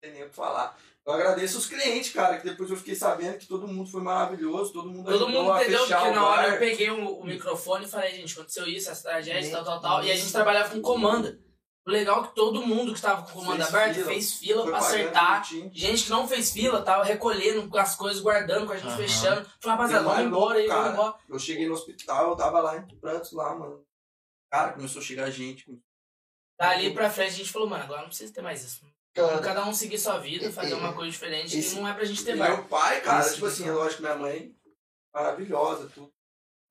tem nem o que falar. Eu agradeço os clientes, cara, que depois eu fiquei sabendo que todo mundo foi maravilhoso, todo mundo Todo ajudou mundo a entendeu, fechar porque na hora eu peguei o, o microfone e falei, gente, aconteceu isso, essa tragédia, tal, tal, tal. E a gente trabalhava com comanda. O legal é que todo mundo que estava com o comando Fez aberto fila. fez fila pra acertar. Gente que não fez fila, tava recolhendo as coisas, guardando, com a gente Aham. fechando. Falei, rapaziada, vamos embora aí, vamos embora. Eu cheguei no hospital, eu tava lá em prantos lá, mano. Cara, começou a chegar gente. Dali pra frente a gente falou, mano, agora não precisa ter mais isso. Cara, Cada um seguir sua vida, fazer uma coisa diferente Esse- que não é pra gente ter bar. meu pai, cara, Isso, tipo assim, lógico que minha mãe, maravilhosa, tudo.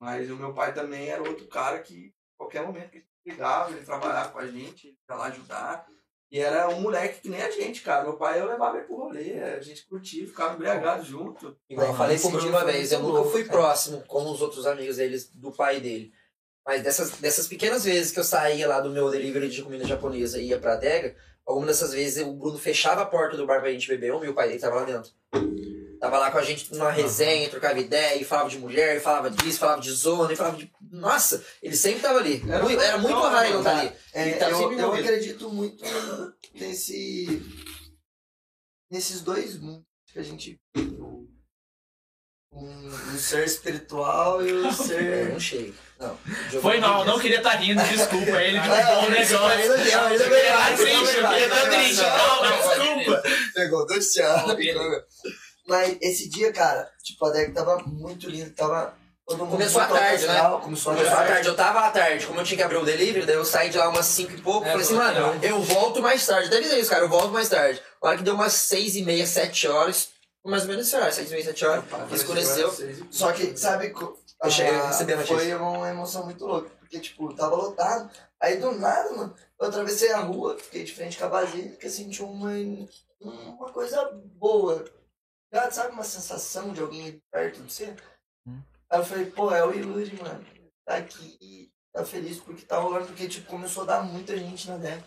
Mas o meu pai também era outro cara que, qualquer momento que ele ligava, ele trabalhava com a gente, ele ia lá ajudar. E era um moleque que nem a gente, cara. Meu pai, eu levava ele pro rolê, a gente curtia, ficava embriagado junto. Igual eu falei esse dia uma vez, eu nunca fui cara. próximo, como os outros amigos deles, do pai dele. Mas dessas, dessas pequenas vezes que eu saía lá do meu delivery de comida japonesa e ia pra adega, algumas dessas vezes o Bruno fechava a porta do bar pra gente beber, e o pai dele tava lá dentro. Tava lá com a gente numa resenha, trocava ideia, e falava de mulher, e falava disso, falava de zona, e falava de. Nossa, ele sempre tava ali. Era Muito- Era muito legal, raro ele não estar cara. ali. É, Ele tava eu, sempre eu acredito muito nesse. nesses dois mundos que a gente. Um, um ser espiritual e o É, ser. não cheio. Não. Foi mal, não queria estar rindo, desculpa. Ele Ah, o isso negócio. ainda bem, triste, eu queria estar triste. Não, desculpa. Pegou dois beleza. Mas esse dia, cara, tipo, a deck tava muito lindo, tava todo mundo Começou à tarde, né? Começou à Começou à tarde. tarde, eu tava à tarde, como eu tinha que abrir o delivery, daí eu saí de lá umas 5 e pouco, É, falei assim, mano, eu volto mais tarde. Deve ser isso, cara, eu volto mais tarde. A hora que deu umas 6 e meia, 7 horas, mais ou menos esse horário, 6 e meia, 7 horas, escureceu. Só que, sabe, Eu cheguei a ah, receber a notícia. foi uma emoção muito louca, porque, tipo, tava lotado. Aí, do nada, mano, eu atravessei a rua, fiquei de frente com a basílica, senti uma, uma coisa boa. Sabe uma sensação de alguém perto de você? Aí eu falei, pô, é o Yuri, mano. Tá aqui e tá feliz porque tá rolando, porque, tipo, começou a dar muita gente na deck.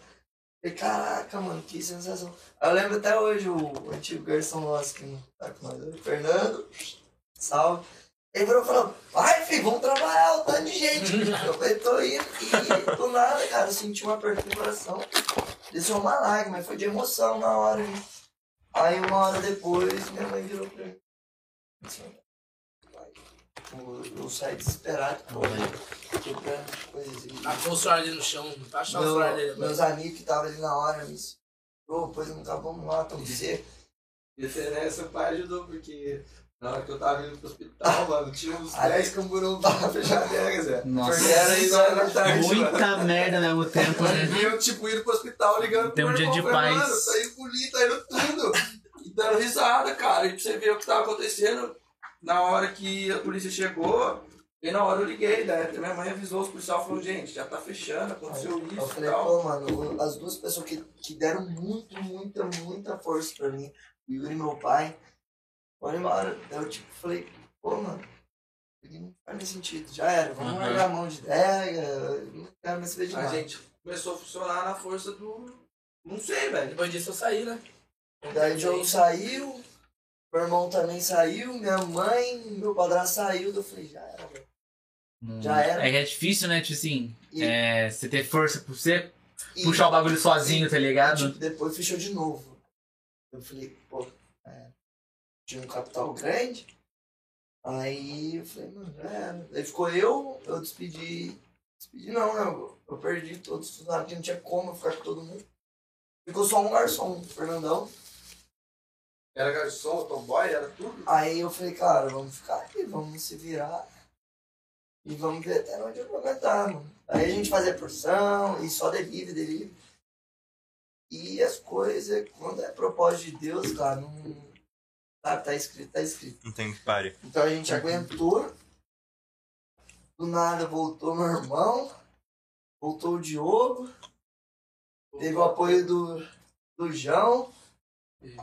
Falei, caraca, mano, que sensação. Eu lembro até hoje o antigo garçom nosso que não tá com nós, o Fernando, salve. Ele virou e falou, vai, filho, vamos trabalhar, o tanto de gente. eu tô indo. E do nada, cara, eu senti um aperto no coração. Desceu uma lágrima, mas foi de emoção na hora. hein. Aí uma hora depois, minha mãe virou pra mim. Pai, eu, saí desesperado, pô, quebrando coisas. e- Achou o celular ali no chão, pra achar o celular dele. meus amigos que estavam ali na hora me Pô, pois nunca vamos lá, tão seco. Esse, essa pai ajudou, porque na hora que eu tava indo pro hospital, mano, tinha uns Ah. 10 camburão pra fechar a adega, Zé. Nossa. Porque era isso da tarde, mano. Muita merda ao mesmo tempo, né? E eu, tipo, indo pro hospital ligando Tem um dia de irmão, falei, paz. Mano, tá indo bolir, tá indo tudo. E dando risada, cara. E pra você ver o que tava acontecendo, na hora que a polícia chegou, e na hora eu liguei, né? Porque minha mãe avisou os policiais, falou, gente, já tá fechando, aconteceu isso Eu falei, tal. pô, mano, as duas pessoas que, que deram muito, muita, muita força pra mim, o Yuri e meu pai, foram embora. Daí eu tipo falei, pô, mano, não faz mais sentido, já era, vamos Uhum. largar a mão de ideia, não quero mais saber de A nada. gente começou a funcionar na força do. Não sei, velho. Depois disso eu saí, né? Daí o Diogo saiu, meu irmão também saiu, minha mãe, meu padrasto saiu, eu falei, já era, velho. Já era. É que é difícil, né? Tipo assim, E- é, você ter força pra você E- puxar o bagulho sozinho, tá ligado? Tipo, depois fechou de novo. Eu falei, pô, é, tinha um capital grande. Aí eu falei, mano, já era. Aí ficou eu, eu despedi. Despedi não, né? Eu, eu perdi todos os funcionários, não tinha como eu ficar com todo mundo. Ficou só um garçom, o Fernandão. Era garçom, tomboy, era tudo. Aí eu falei, cara, vamos ficar aqui, vamos se virar. E vamos ver até onde eu vou aguentar, mano. Aí a gente fazia porção e só delivery, delivery. E as coisas, quando é propósito de Deus, cara, não. Sabe, tá escrito, tá escrito. Não tem que pare. Então a gente aguentou. Do nada voltou meu irmão. Voltou o Diogo. Teve o apoio do, do João.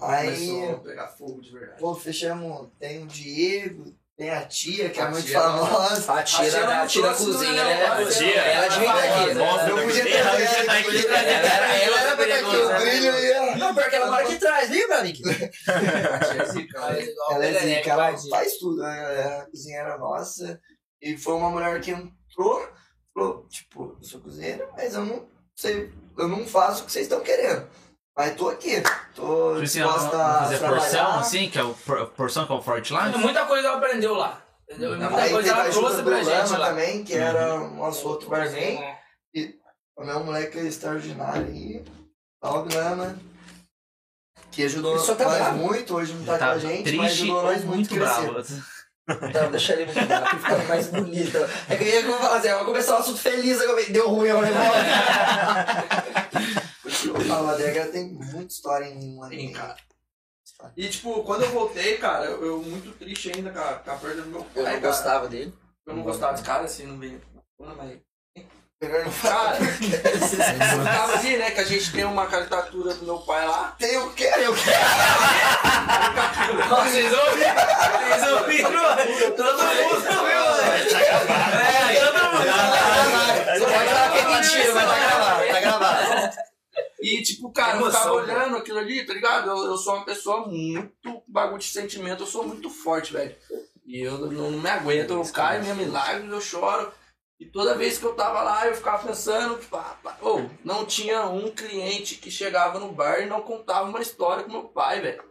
Aí- Começou a pegar fogo de verdade. Pô, fechamos. Tem o Diego, tem a tia, que é A muito tia famosa. A tia, A tia da, a tia da cozinha, né? Ela, ela aqui. né? Nossa, Não podia ter Ela ela, devia tá não aqui. podia ter ela. Ela- ela era Ela aqui, o brilho ia. Não, pior que ela mora aqui atrás, lembra, Nick? A tia é zica, né? Ela é zica, ela faz tudo, né? Ela é a cozinheira nossa. E foi uma mulher que entrou, falou, tipo, eu sou cozinheira, mas eu não sei, eu não faço o que vocês estão querendo. Mas tô aqui, tô disposta a fazer trabalhar. porção, assim, que é o por- porção que é o forte lá. Muita coisa ela aprendeu lá. Entendeu? E Muita Aí coisa ela trouxe pra gente Lama lá. também, que era o nosso outro barman. É. O meu moleque é extraordinário aí. Ó, Grama. Que ajudou tá nós muito, hoje não tá, Tá com a gente, mas ajudou nós muito muito a crescer. bravo. Então, deixa ele que fica mais bonita. É que eu ia falar assim, eu vou começar um assunto feliz, agora deu ruim, eu vou embora. A Adega tem muita história em uma Tem, cara. E tipo, quando eu voltei, cara, eu, eu muito triste ainda com a, com a perda do meu pai. Eu não cara. gostava dele. Eu não gostava desse cara, assim, não veio. Mas Melhor não falar. Cara, você tava ali, né? Que a gente tem uma caricatura do meu pai lá. Tem o quê? Eu Vocês ouviram? Vocês ouviram? Todo mundo ouviu, É, todo mundo. Você pode falar que é mentira, mas tá gravado. E, tipo, cara, eu ficava olhando aquilo ali, tá ligado? Eu, eu sou uma pessoa muito bagulho de sentimento, eu sou muito forte, velho. E eu não, não me aguento, eu caio em lágrimas, eu choro. E toda vez que eu tava lá, eu ficava pensando, tipo, ah, ô, não tinha um cliente que chegava no bar e não contava uma história com meu pai, velho.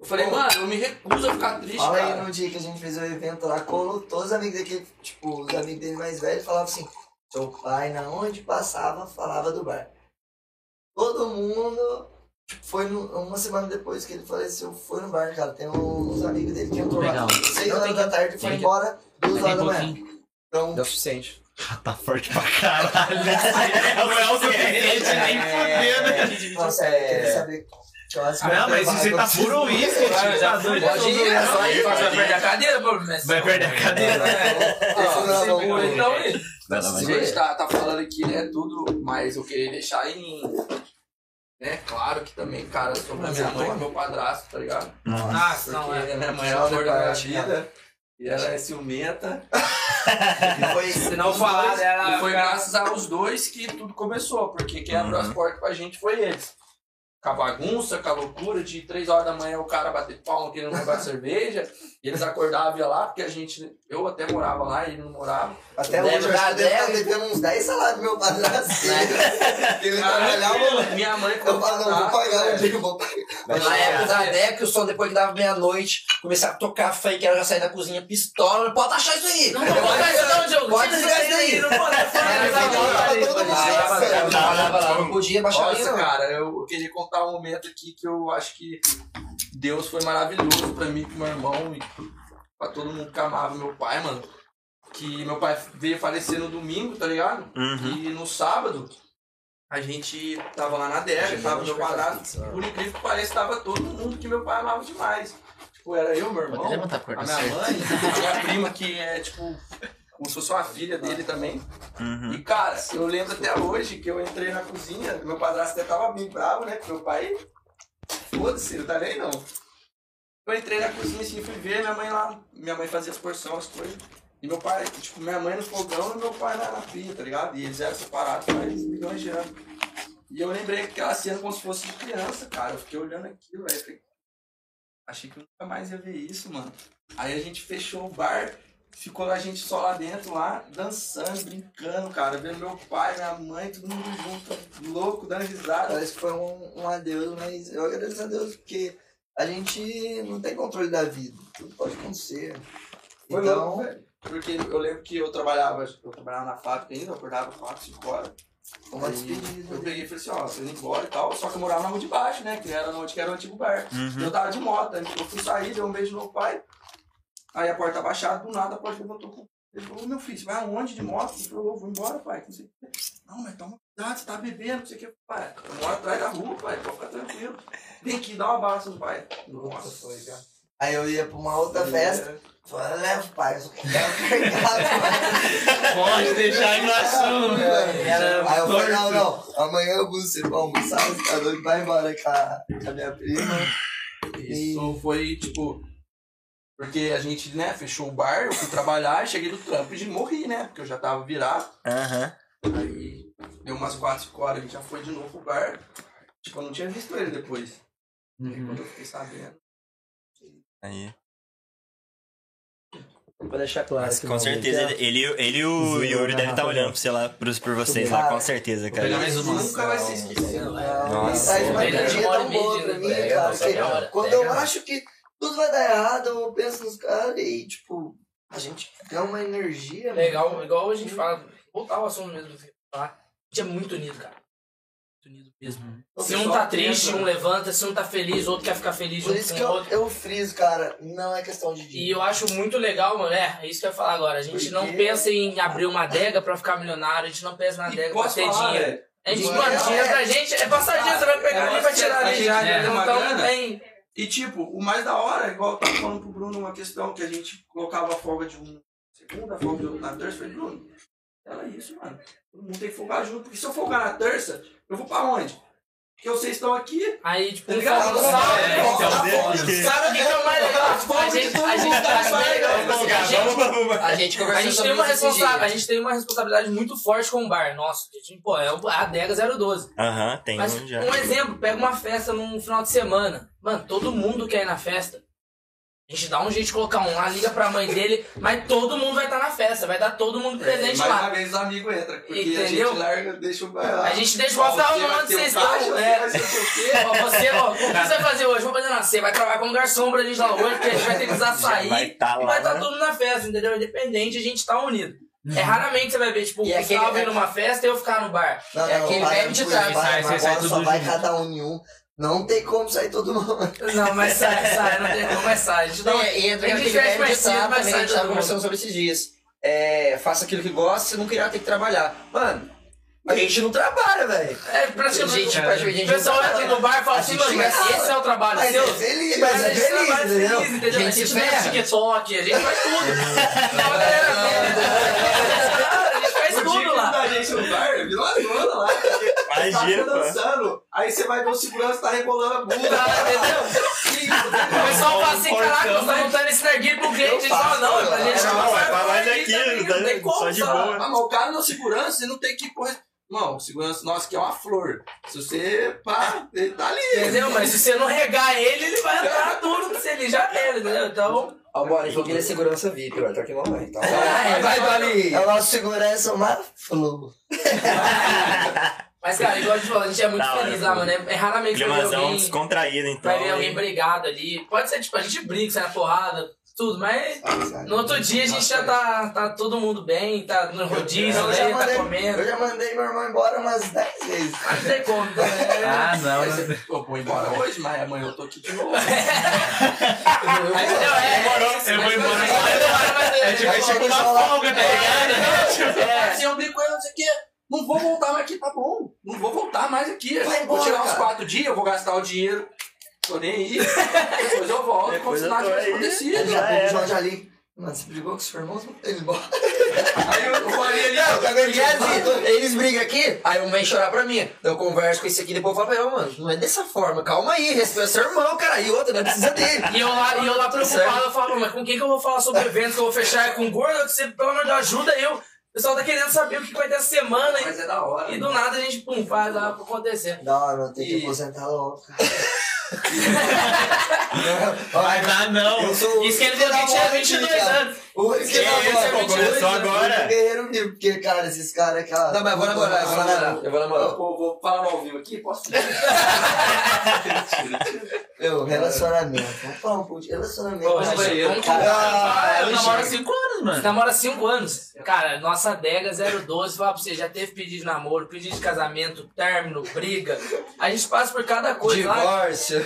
Eu falei, mano, eu me recuso a ficar triste, aí cara. no dia que a gente fez o evento lá, colou todos os amigos daqui, tipo, os amigos dele mais velhos falavam assim, seu pai, na onde passava, falava do bar. Todo mundo, tipo, foi no- uma semana depois que ele faleceu, foi no bar, cara. Tem uns amigos dele que entrou lá Legal. seis Não, horas da tarde e foi embora duas Tem horas da manhã. Então, Deu o suficiente. Tá forte pra caralho. Não é o suficiente nem fudendo. nossa, É. queria saber. Não, mas você lá tá puro uísque, Vai, já tá doido. Pode ir, é só ir, Vai perder a cadeira, pô, Messi. Vai perder a cadeira. É então, aí. A gente tá, tá falando aqui, né, tudo, mas eu queria deixar em. Né, claro que também, cara, sobre a minha mãe e meu padrasto, tá ligado? Ah, Porque não, é. minha mãe é o amor da minha vida. E ela é ciumenta. E foi Se não falar dela. E foi graças aos dois que tudo começou, porque quem abriu Uhum. as portas pra gente foi eles. Com a bagunça, com a loucura de três horas da manhã o cara bater palma querendo levar cerveja. E eles acordavam e ia lá, porque a gente. Eu até morava lá e ele não morava. Até Deve hoje, eu acho que deve estar deve. devendo uns 10 salários pro meu padrasto. Ele Cara, trabalhava, minha mãe eu falo, não, vou pagar, eu né? digo, vou pagar. Na época da DEC, o som depois que dava meia-noite, começava a tocar funk, ela já saía da cozinha pistola. Pode achar isso aí! Não, não pode isso não, Diogo. Pode desligar isso aí. Não pode lá, não podia baixar não. cara, eu queria contar um momento aqui que eu acho que Deus foi maravilhoso pra mim, pro meu irmão e pra todo mundo que amava meu pai, mano. Que meu pai veio falecer no domingo, tá ligado? Uhum. E no sábado, a gente tava lá na adega, tava meu padrasto. Por incrível que pareça, tava todo mundo que meu pai amava demais. Tipo, era eu, meu irmão, levantar a minha mãe, a minha prima, que é tipo, como se fosse uma filha dele também. Uhum. E cara, eu lembro até hoje que eu entrei na cozinha, meu padrasto até tava bem bravo, né? Porque meu pai. Foda-se, não tá nem não. Eu entrei na cozinha assim, fui ver minha mãe lá. Minha mãe fazia as porções, as coisas. E meu pai, tipo, minha mãe no fogão e meu pai na, pia, tá ligado? E eles eram separados faz milhões de anos. E eu lembrei aquela cena como se fosse de criança, cara. Eu fiquei olhando aquilo, aí falei, achei que eu nunca mais ia ver isso, mano. Aí a gente fechou o bar, ficou a gente só lá dentro, lá, dançando, brincando, cara. Vendo meu pai, minha mãe, todo mundo junto, louco, dando risada. Parece que foi um, um adeus, mas eu agradeço a Deus porque a gente não tem controle da vida. Tudo pode acontecer. Foi Então, louco, velho. Porque eu lembro que eu trabalhava, eu trabalhava na fábrica ainda, eu acordava 4, 5 horas. uma Aí despedida. Eu peguei e falei assim, ó, você indo embora e tal. Só que eu morava na rua de baixo, né? Que era onde que era o antigo bar. Uhum. Eu tava de moto, aí eu fui sair, dei um beijo no meu pai. Aí a porta abaixada, do nada a porta levantou com. Ele falou, meu filho, você vai aonde de moto? Ele falou, eu vou embora, pai. Não, sei não mas toma cuidado, você tá bebendo, não sei o que. Pai, eu moro atrás da rua, pai, pode ficar tranquilo. Vem aqui, dá um abraço no pai. Nossa, foi, cara. Aí eu ia pra uma outra festa. Falei, leva pai, eu só quero carregado. Pode deixar em assunto. Aí eu falei, não, não, amanhã eu busco você pra almoçar, você tá doido, vai embora com a, com a minha prima. Isso foi tipo. Porque a gente, né, fechou o bar, eu fui trabalhar, cheguei do trampo e morri, né? Porque eu já tava virado. Aham. Aí deu umas 4, 5 horas, a gente já foi de novo pro bar. Tipo, eu não tinha visto ele depois. Aí quando eu fiquei sabendo. Aí. Pra deixar claro. Mas com certeza, ele, ele, ele e o Yuri devem estar olhando sei lá, por, por vocês lá, com certeza, cara. uma. Nunca vai ser esquecido. Não, Nossa, Uma hora tão boa pra mim, cara. quando eu acho que tudo vai dar errado, eu penso nos caras e, tipo, a gente ganha uma energia. Legal, igual a gente fala, voltar ao assunto mesmo, falar. gente é muito unido, cara. Muito unido mesmo. O Se um tá triste, tenta- um levanta. Se um tá feliz, outro quer ficar feliz Por isso que o eu, outro. eu friso, cara. Não é questão de E dinheiro. eu acho muito legal, mano. É, é isso que eu ia falar agora. A gente não pensa em abrir uma adega pra ficar milionário. A gente não pensa na E adega pra ter falar, dinheiro. velho? A gente, Não, mano, é- dinheiro pra gente é passageiro. Você vai pegar É, ali e vai tirar ali ganha entendeu? uma Então tem. E tipo, o mais da hora, igual eu tava falando pro Bruno uma questão que a gente colocava a folga de um segunda, folga de outra na terça, eu falei, Bruno, era isso, mano. Todo mundo tem que folgar junto, porque se eu folgar na terça, eu vou pra onde? Porque vocês estão aqui, Aí, tipo, Tá ligado? É, né? então, Sabe o que que é o mais legal? A gente, a gente, a gente, A gente a conversou gente tem uma isso esses responsa- a gente tem uma responsabilidade muito forte com o bar. Nossa, a gente, pô, é o- a adega 012. Aham, tem Mas um já. um exemplo, pega uma festa num final de semana. Mano, todo mundo quer ir na festa. A gente dá um jeito de colocar um lá, liga pra mãe dele, mas todo mundo vai estar na festa, vai dar todo mundo presente mais lá. uma vez os amigos entram, porque a Entendeu? gente larga, deixa o bar lá. A gente deixa o hotel vai onde vocês estão. você É. vai ser o quê? Ó, você, ó, o que você vai fazer hoje? Vamos fazer na Você vai trabalhar como garçom pra gente lá hoje, porque a gente vai ter que usar vai sair. tá E lá. vai estar né? todo mundo na festa, entendeu? Independente, a gente tá unido. É raramente você vai ver, tipo, o E Gustavo ir numa festa e eu ficar no bar. Não, É não, aquele bebe de trás, vai, só vai cada um em um. Não tem como sair todo mundo. Não, mas sai, sai, não tem como, mas sai. A gente Não, e entra a gente velho mais cedo, ditado mas também, sai a gente tava conversando sobre esses dias. É, faça aquilo que gosta, você nunca irá ter que trabalhar. Mano, a gente não trabalha, velho. É, praticamente. Gente, o praticamente, a gente pessoal não entra no bar e fala A assim, mano, esse é o trabalho Mas seu. é feliz, Mas mas a é gente trabalha feliz, entendeu? feliz, entendeu? A gente ferra. TikTok, a gente faz tudo. A galera a gente faz O tudo lá. da gente no bar, virou a zona lá. Imagina, tá dançando, aí você vai ver o segurança tá rebolando a bunda. Entendeu? O pessoal fala assim, caraca, você tá montando esse narguilho pro cliente. A fala, não, é pra gente Não, não é pra mais aqui, não tem né? como, Só de boa. Ah, mas o cara na segurança, você não tem que pôr. Não, segurança nosso que é uma flor. Se você pá, ele tá ali. Entendeu? Mas se você não regar ele, ele vai entrar duro se ele já era, entendeu? Então. Que ele é segurança VIP, ó, tá aqui mamãe. Tá? Vai, vai, Dali! É o nosso segurança, uma flor. Mas, cara, igual a gente falou, a gente é muito Da hora, feliz lá, pô. mano. É, é raramente vai ver Climazão alguém. descontraído, então. Vai ver alguém brigado ali. Pode ser, tipo, a gente briga, sai na porrada, tudo, mas no outro dia a gente já tá, tá todo mundo bem, tá no rodízio, Eu né? Tá comendo. eu já mandei meu irmão embora umas 10 vezes. Mas não tem como, então, é. Ah, não. Você, eu vou embora hoje, mas amanhã eu tô aqui de novo. Mas, não, é, Demorou, é, eu vou mas- embora. mas- mas- mas- É tipo lá. folga, tá ligado? É. Assim, eu brinco com ele, não sei o quê. Não vou voltar mais aqui, tá bom. Não vou voltar mais aqui. Vai vou embora, tirar uns cara. quatro dias, eu vou gastar o dinheiro. Tô nem aí. Depois eu volto, como se nada tivesse aí. acontecido. Já o Jorge ali. Mano, você brigou com seu irmão? Você não tem ele embora. Aí eu falei ali, Não, porque é assim, eles brigam aqui, aí um vem chorar pra mim. Eu converso com esse aqui, depois eu falo pra ele, "Ô, mano, não é dessa forma, calma aí, respeita seu irmão, cara. E outra, não precisa dele. E eu lá, e eu lá Tá preocupado, eu falo, mas com quem que eu vou falar sobre eventos que eu vou fechar? É com o gordo? Que você, pelo amor de Deus, ajuda eu. O pessoal tá querendo saber o que vai ter essa semana. mas é da hora. E do nada a gente, pum, faz lá pra acontecer. Da hora, eu tenho que E- aposentar logo, cara. Mas ah, não. Eu sou Isso que ele deu que tinha 22 anos. O Esse é agora, 22 Começou agora. guerreiro vivo, porque, cara, esses caras ó. Não, mas eu vou namorar, eu vou namorar, eu vou Eu namorar. vou, vou falar ao vivo aqui, posso? Meu, relacionamento. Vamos falar um pouco de relacionamento. Pô, Vamos gente, banheiro. Ah, Eu eu namoro há chego. 5 anos, Você mano. namora há 5 anos. Cara, nossa adega 012, fala pra você, já teve pedido de namoro, pedido de casamento, término, briga. A gente passa por cada coisa lá. Divórcio. É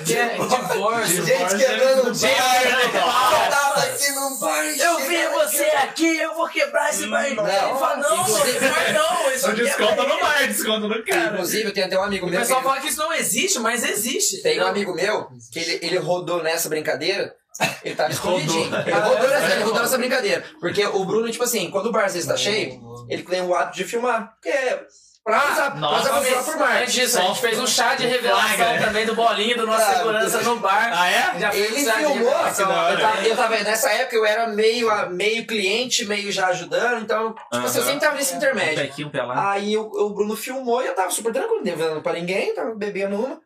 divórcio. Gente quebrando o Gente bar. quebrando o bar. Eu tava aqui num bar. Eu vi você aqui, eu vou quebrar esse bar. Não, ele fala, não, Inclusive- esse bar não. Isso é desconto ele. bar, desconto no cara. Inclusive, eu tenho até um amigo O meu. pessoal que- fala que isso não existe, mas existe. Tem um amigo meu que ele, ele rodou nessa brincadeira. Ele tava Rodou. escondidinho. Ele rodou nessa, ele rodou nessa brincadeira. Porque o Bruno, tipo assim, quando o bar às vezes tá cheio, ele tem o hábito de filmar. Porque é pra usar, pra nossa, por mar. Antes disso, a gente fez um chá de Flagra. revelação também do bolinho, do nosso Ah, segurança no bar. Ah, é? Já Ele filmou, eu tava, eu tava- nessa época eu era meio, meio cliente, meio já ajudando, então, tipo assim, eu sempre tava nesse Um intermédio. um lá. Aí o, o Bruno filmou e eu tava super tranquilo, devendo pra ninguém, tava bebendo uma.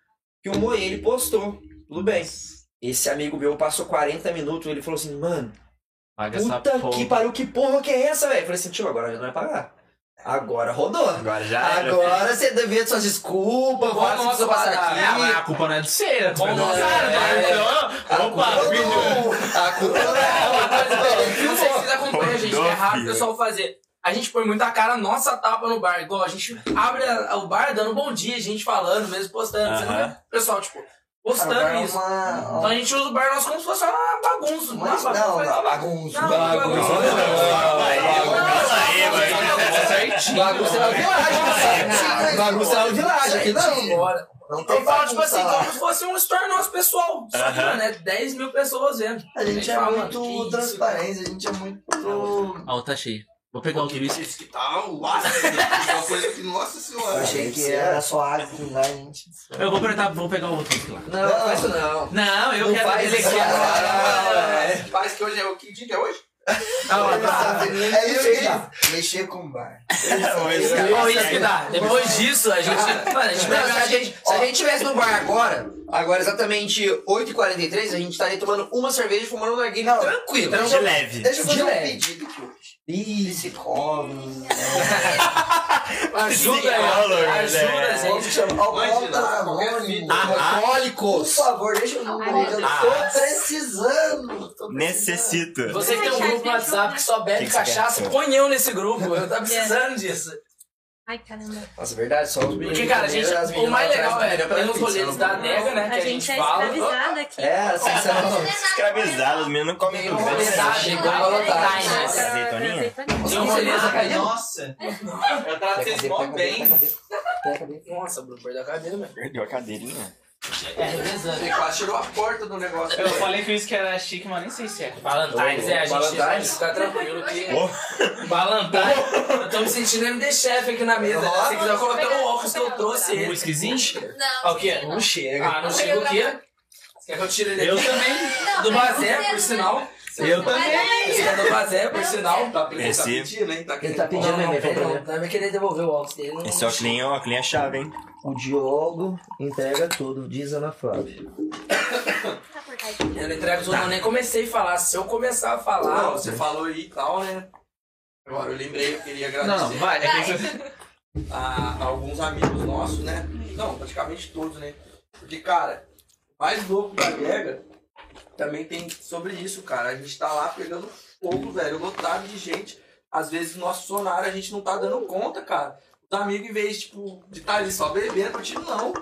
Filmou ele, postou. Tudo bem. Esse amigo meu passou 40 minutos, ele falou assim, mano, Paga essa puta que pariu, que porra que é essa, velho? Eu falei assim, tio, agora já não vai pagar. Agora rodou. Agora já era. Agora você devia suas desculpas, precisa passar radar. É, mas a aqui. culpa não é do é Bom do nosso cara, radar, tá? é. Então, Opa, culpa filho. não- A culpa não é Uma coisa ela. que eu não sei se vocês acompanham, gente, que é raro o pessoal fazer. a gente põe muita cara nossa tapa no bar. Igual a gente abre a- o bar dando bom dia, a gente falando, mesmo postando. Você não Aham. vê o pessoal, tipo, postando Cara, é isso. uma- Então a gente usa o bar nosso como se fosse uma bagunça. Mas bagunça. não, não, bagunça. Não, bagunça. Bagunça é na vilagem, Bagunça é na vilagem, aqui não. Bora. Não tem Eu falo, tipo bagunça assim, lá. como se fosse um store nosso pessoal. Só que, Aham. mano, é 10 mil pessoas vendo. A gente é fala, muito que transparente, a gente é muito. A outra tá cheia. Vou pegar o que Isso que tá o ácido. Uma coisa que, nossa Eu senhora. achei que era só água com gás, gente. Eu vou apertar, vou pegar o outro aqui lá. Não, não faz isso não. Não, eu Não quero faz isso, cara. É, Faz que hoje é o que dia é hoje? É isso que Mexer com bar. Ó, isso que dá. Depois disso, a gente. Mano, a gente Não, pega se a gente, se a gente tivesse no bar agora, agora exatamente 8h43, a gente estaria tomando uma cerveja e fumando um narguilho Não, tranquilo. De leve. Deixa eu fazer De um leve. pedido aqui. Psicólogos. Ajuda, Psicólogo, ajuda? Vamos gente. chamar anônimos. fita. Por Alcoólicos. favor, deixa eu número. Eu tô precisando. tô precisando. Necessito. Você que tem um grupo no WhatsApp que só bebe cachaça, põe eu nesse grupo. Eu tô precisando disso. Ai, caramba. Nossa, verdade, só os meninos. Porque, cara, a gente, as o mais legal do é, melhor tem os atenção. rolês da adega, né, que A gente é fala. escravizada aqui. É, assim, você não... Escravizado, os meninos não comem tudo. Chegou a voltar. Time, né? Azeitoninha? Tem um rolê da adega. nossa. Eu trato vocês mó bem. Nossa, Bruno, perdeu a cadeira, velho. Perdeu a cadeirinha. É revezando. Você quase tirou a porta do negócio. Eu falei que isso que era chique, mas nem sei se é. Valentine's, é, a gente Valentine's. fica tranquilo que... Ô, Valentine's, eu tô me sentindo MD Chef aqui na mesa. né? Se quiser, coloquei o óculos que eu trouxe Um ele. whiskyzinho? Ah, Não. o quê? Não chega. Ah, não chega o quê? Você quer que eu tire ele Eu aqui? também. Do Bazé, por né? sinal. Eu também. Esse é do Bazé, por sinal. Tá, tá Esse- pedindo, hein? Tá Ele tá pedindo Não, não, mesmo, ele não, não vai querer devolver o óculos dele. Não, esse óculos, óculos é chave, hein? O Diogo entrega tudo, diz Ana Flávia. Tá cortadinho. Eu não entrego tudo, eu nem comecei a falar. Se eu começar a falar. Não, você falou aí e tal, né? Agora eu lembrei, eu queria Não, não, agradecer vai. É que você- a, a alguns amigos nossos, né? Não, praticamente todos, né? Porque, cara, o mais louco da adega também tem sobre isso, cara. A gente tá lá pegando fogo, velho, lotado de gente. Às vezes o nosso sonário a gente não tá dando conta, cara. Os amigos, em vez, tipo, de estar ali só bebendo, não.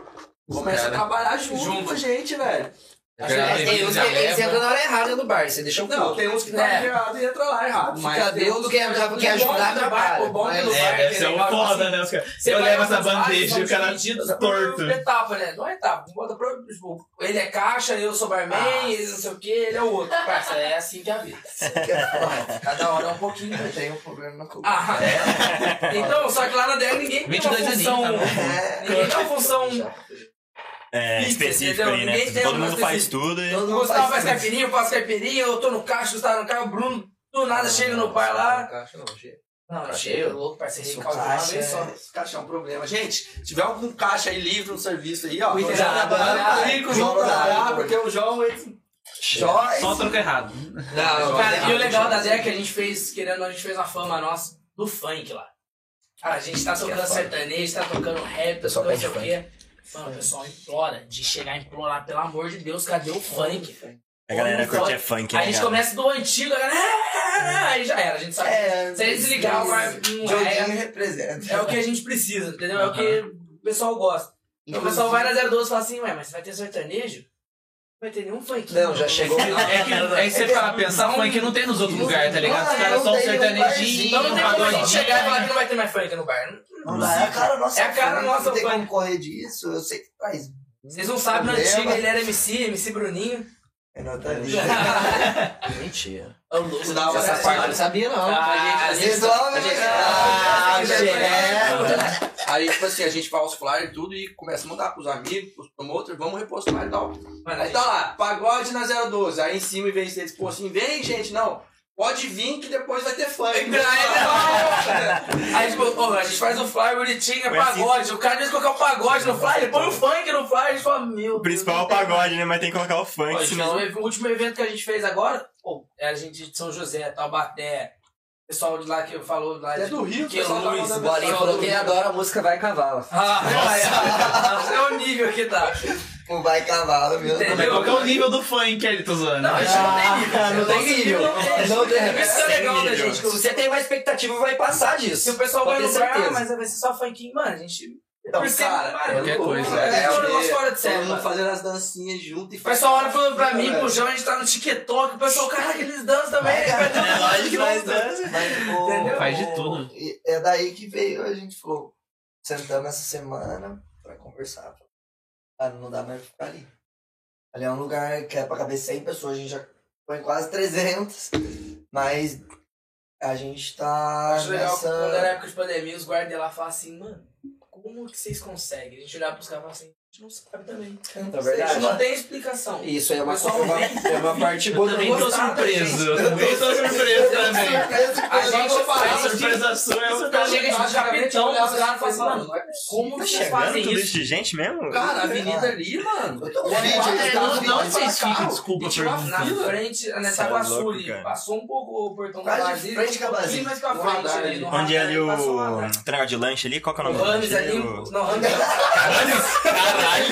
Começa a Cara, trabalhar junto, junto. com a gente, velho. Que Tem uns que eles entram na hora errada no bar, você deixa o Não, tem uns que tá É. errado e entra lá errado. Mas Deus uns que quer, quer ajudar, do bar, o bom trabalha. do bar É, um legal, foda, assim, né? Os Você nessas essa bandeja e o cara torto. Por etapa, né? Não é etapa. Bota pro, tipo, ele é caixa, eu sou barman, ele não sei o que, ele é o outro. Parça, é assim que é a vida. Cada hora é um pouquinho. Eu tenho um problema na coluna. Ah, é. Então, só que lá na DEG ninguém tem uma 22 função. É, Ninguém tem uma função. É, Isso, específico entendeu? aí, né? Ninguém Todo mundo faz tudo e... Todo O mundo Gustavo faz caipirinha, eu faço caipirinha, eu tô no caixa, o Gustavo no caixa, o Bruno do nada chega no bar lá. Caixa não, chega. Não, não chega, louco, uma caixa vez só. Esse caixa é um problema. Gente, se tiver algum caixa aí livre no serviço aí, ó. Cuidado, aí com o João pra Cuidado. trabalhar, porque o João, ele... Joyce. Só troco errado. Não, Cara, e o legal da DEC é que a gente fez, querendo, a gente fez uma fama nossa do funk lá. Cara, a gente tá tocando sertanejo, tá tocando rap, pessoal tocando não sei o quê. Mano, o pessoal implora de chegar e implorar, pelo amor de Deus, cadê o funk? A galera curte é funk, A né, gente cara? começa do antigo, a galera. "Ah", Aí já era, a gente sabe. É, Se ele desligar, é, representa. é o que a gente precisa, entendeu? É o que o pessoal gosta. Então o pessoal vai na 012 e fala assim, ué, mas você vai ter sertanejo? Não vai ter nenhum funk. Não, já chegou. É que, é que você para pensar, funk não tem nos outros lugares, tá ligado? Os caras só um não tem sertanejinho, Então não tem como a gente chegar e falar que não vai ter mais funk no bar. Não- dá, é a cara nossa. É a cara nossa Não tem como correr disso. Eu sei que traz. Vocês não sabem, Problema. antigo ele era MC, MC Bruninho. É nota Mentira. Essa parte Eu não sabia, não. Ah, a gente- Resolve, a gente- Ah, gente. Aí, tipo assim, a gente faz os flyers e tudo e começa a mandar pros amigos, pros promoters, vamos repostar e tal. Mano, a Aí gente- tá lá, pagode na 012. Aí em cima, em vez deles, pô, assim, vem, gente, não. Pode vir que depois vai ter funk. Aí, tipo, ô, a gente faz o flyer bonitinho, é Mas pagode. O cara diz colocar o pagode no flyer, ele põe o funk no flyer, a gente fala, meu O principal é o pagode, né? Mas tem que colocar o funk, gente senão... o último evento que a gente fez agora, pô, era a gente de São José, Taubaté, pessoal de lá que falou lá de do Rio, que o tá Luiz, Bolinha falou que ele adora a música Vai Cavalo. Ah, é, é o nível que tá. O vai cavalo, meu? Mas qual que é o nível do funk ali, tô zoando? Não, a gente não tem nível. Ah, não tem nível. Não tem. Não tem. Isso que é legal, né, nível. gente? Que você tem uma expectativa vai passar Se disso. o pessoal vai ah, mas vai ser só funkinho, mano, a gente... Então, percebe, cara, mano, qualquer eu- coisa. É, é um porque negócio fora de série, todo fazendo as dancinhas junto e O pessoal olha falando pra mim, pro João, a gente tá no TikTok, o pessoal, caraca, eles dançam também. É, Vai todo mundo lógico que nós dança. Mas, o- Entendeu? Faz de tudo. e É daí que veio, a gente falou, sentamos essa semana pra conversar. Ah, não dá mais pra ficar ali. Ali é um lugar que é pra caber 100 pessoas, a gente já foi em quase 300, mas a gente tá Acho legal que quando era nessa... época de pandemia, os guardas lá falam assim, mano, como que vocês conseguem? A gente olhava pros caras e falava assim, gente não sabe também. É A verdade. gente não tem explicação. Isso aí é uma, uma, é uma parte boa Eu também tô surpreso. Eu também tô surpreso também. A gente A faz surpresa sua é o cara. Chega de capitão, caras falam assim, mano, é como Tá que vocês fazem tudo isso? de gente mesmo? Cara, a avenida ali, mano. Eu tô com vídeo é, aí, não, carro. ficam, desculpa E perguntar. Na frente, nessa Cê Guaçu louco, ali, passou um pouco o portão da Brasília, frente com a Brasília. mais pra frente Onde é ali o lá treino de lanche ali? Qual que é o O nome do Rames ali, O- não, Rames Caralho!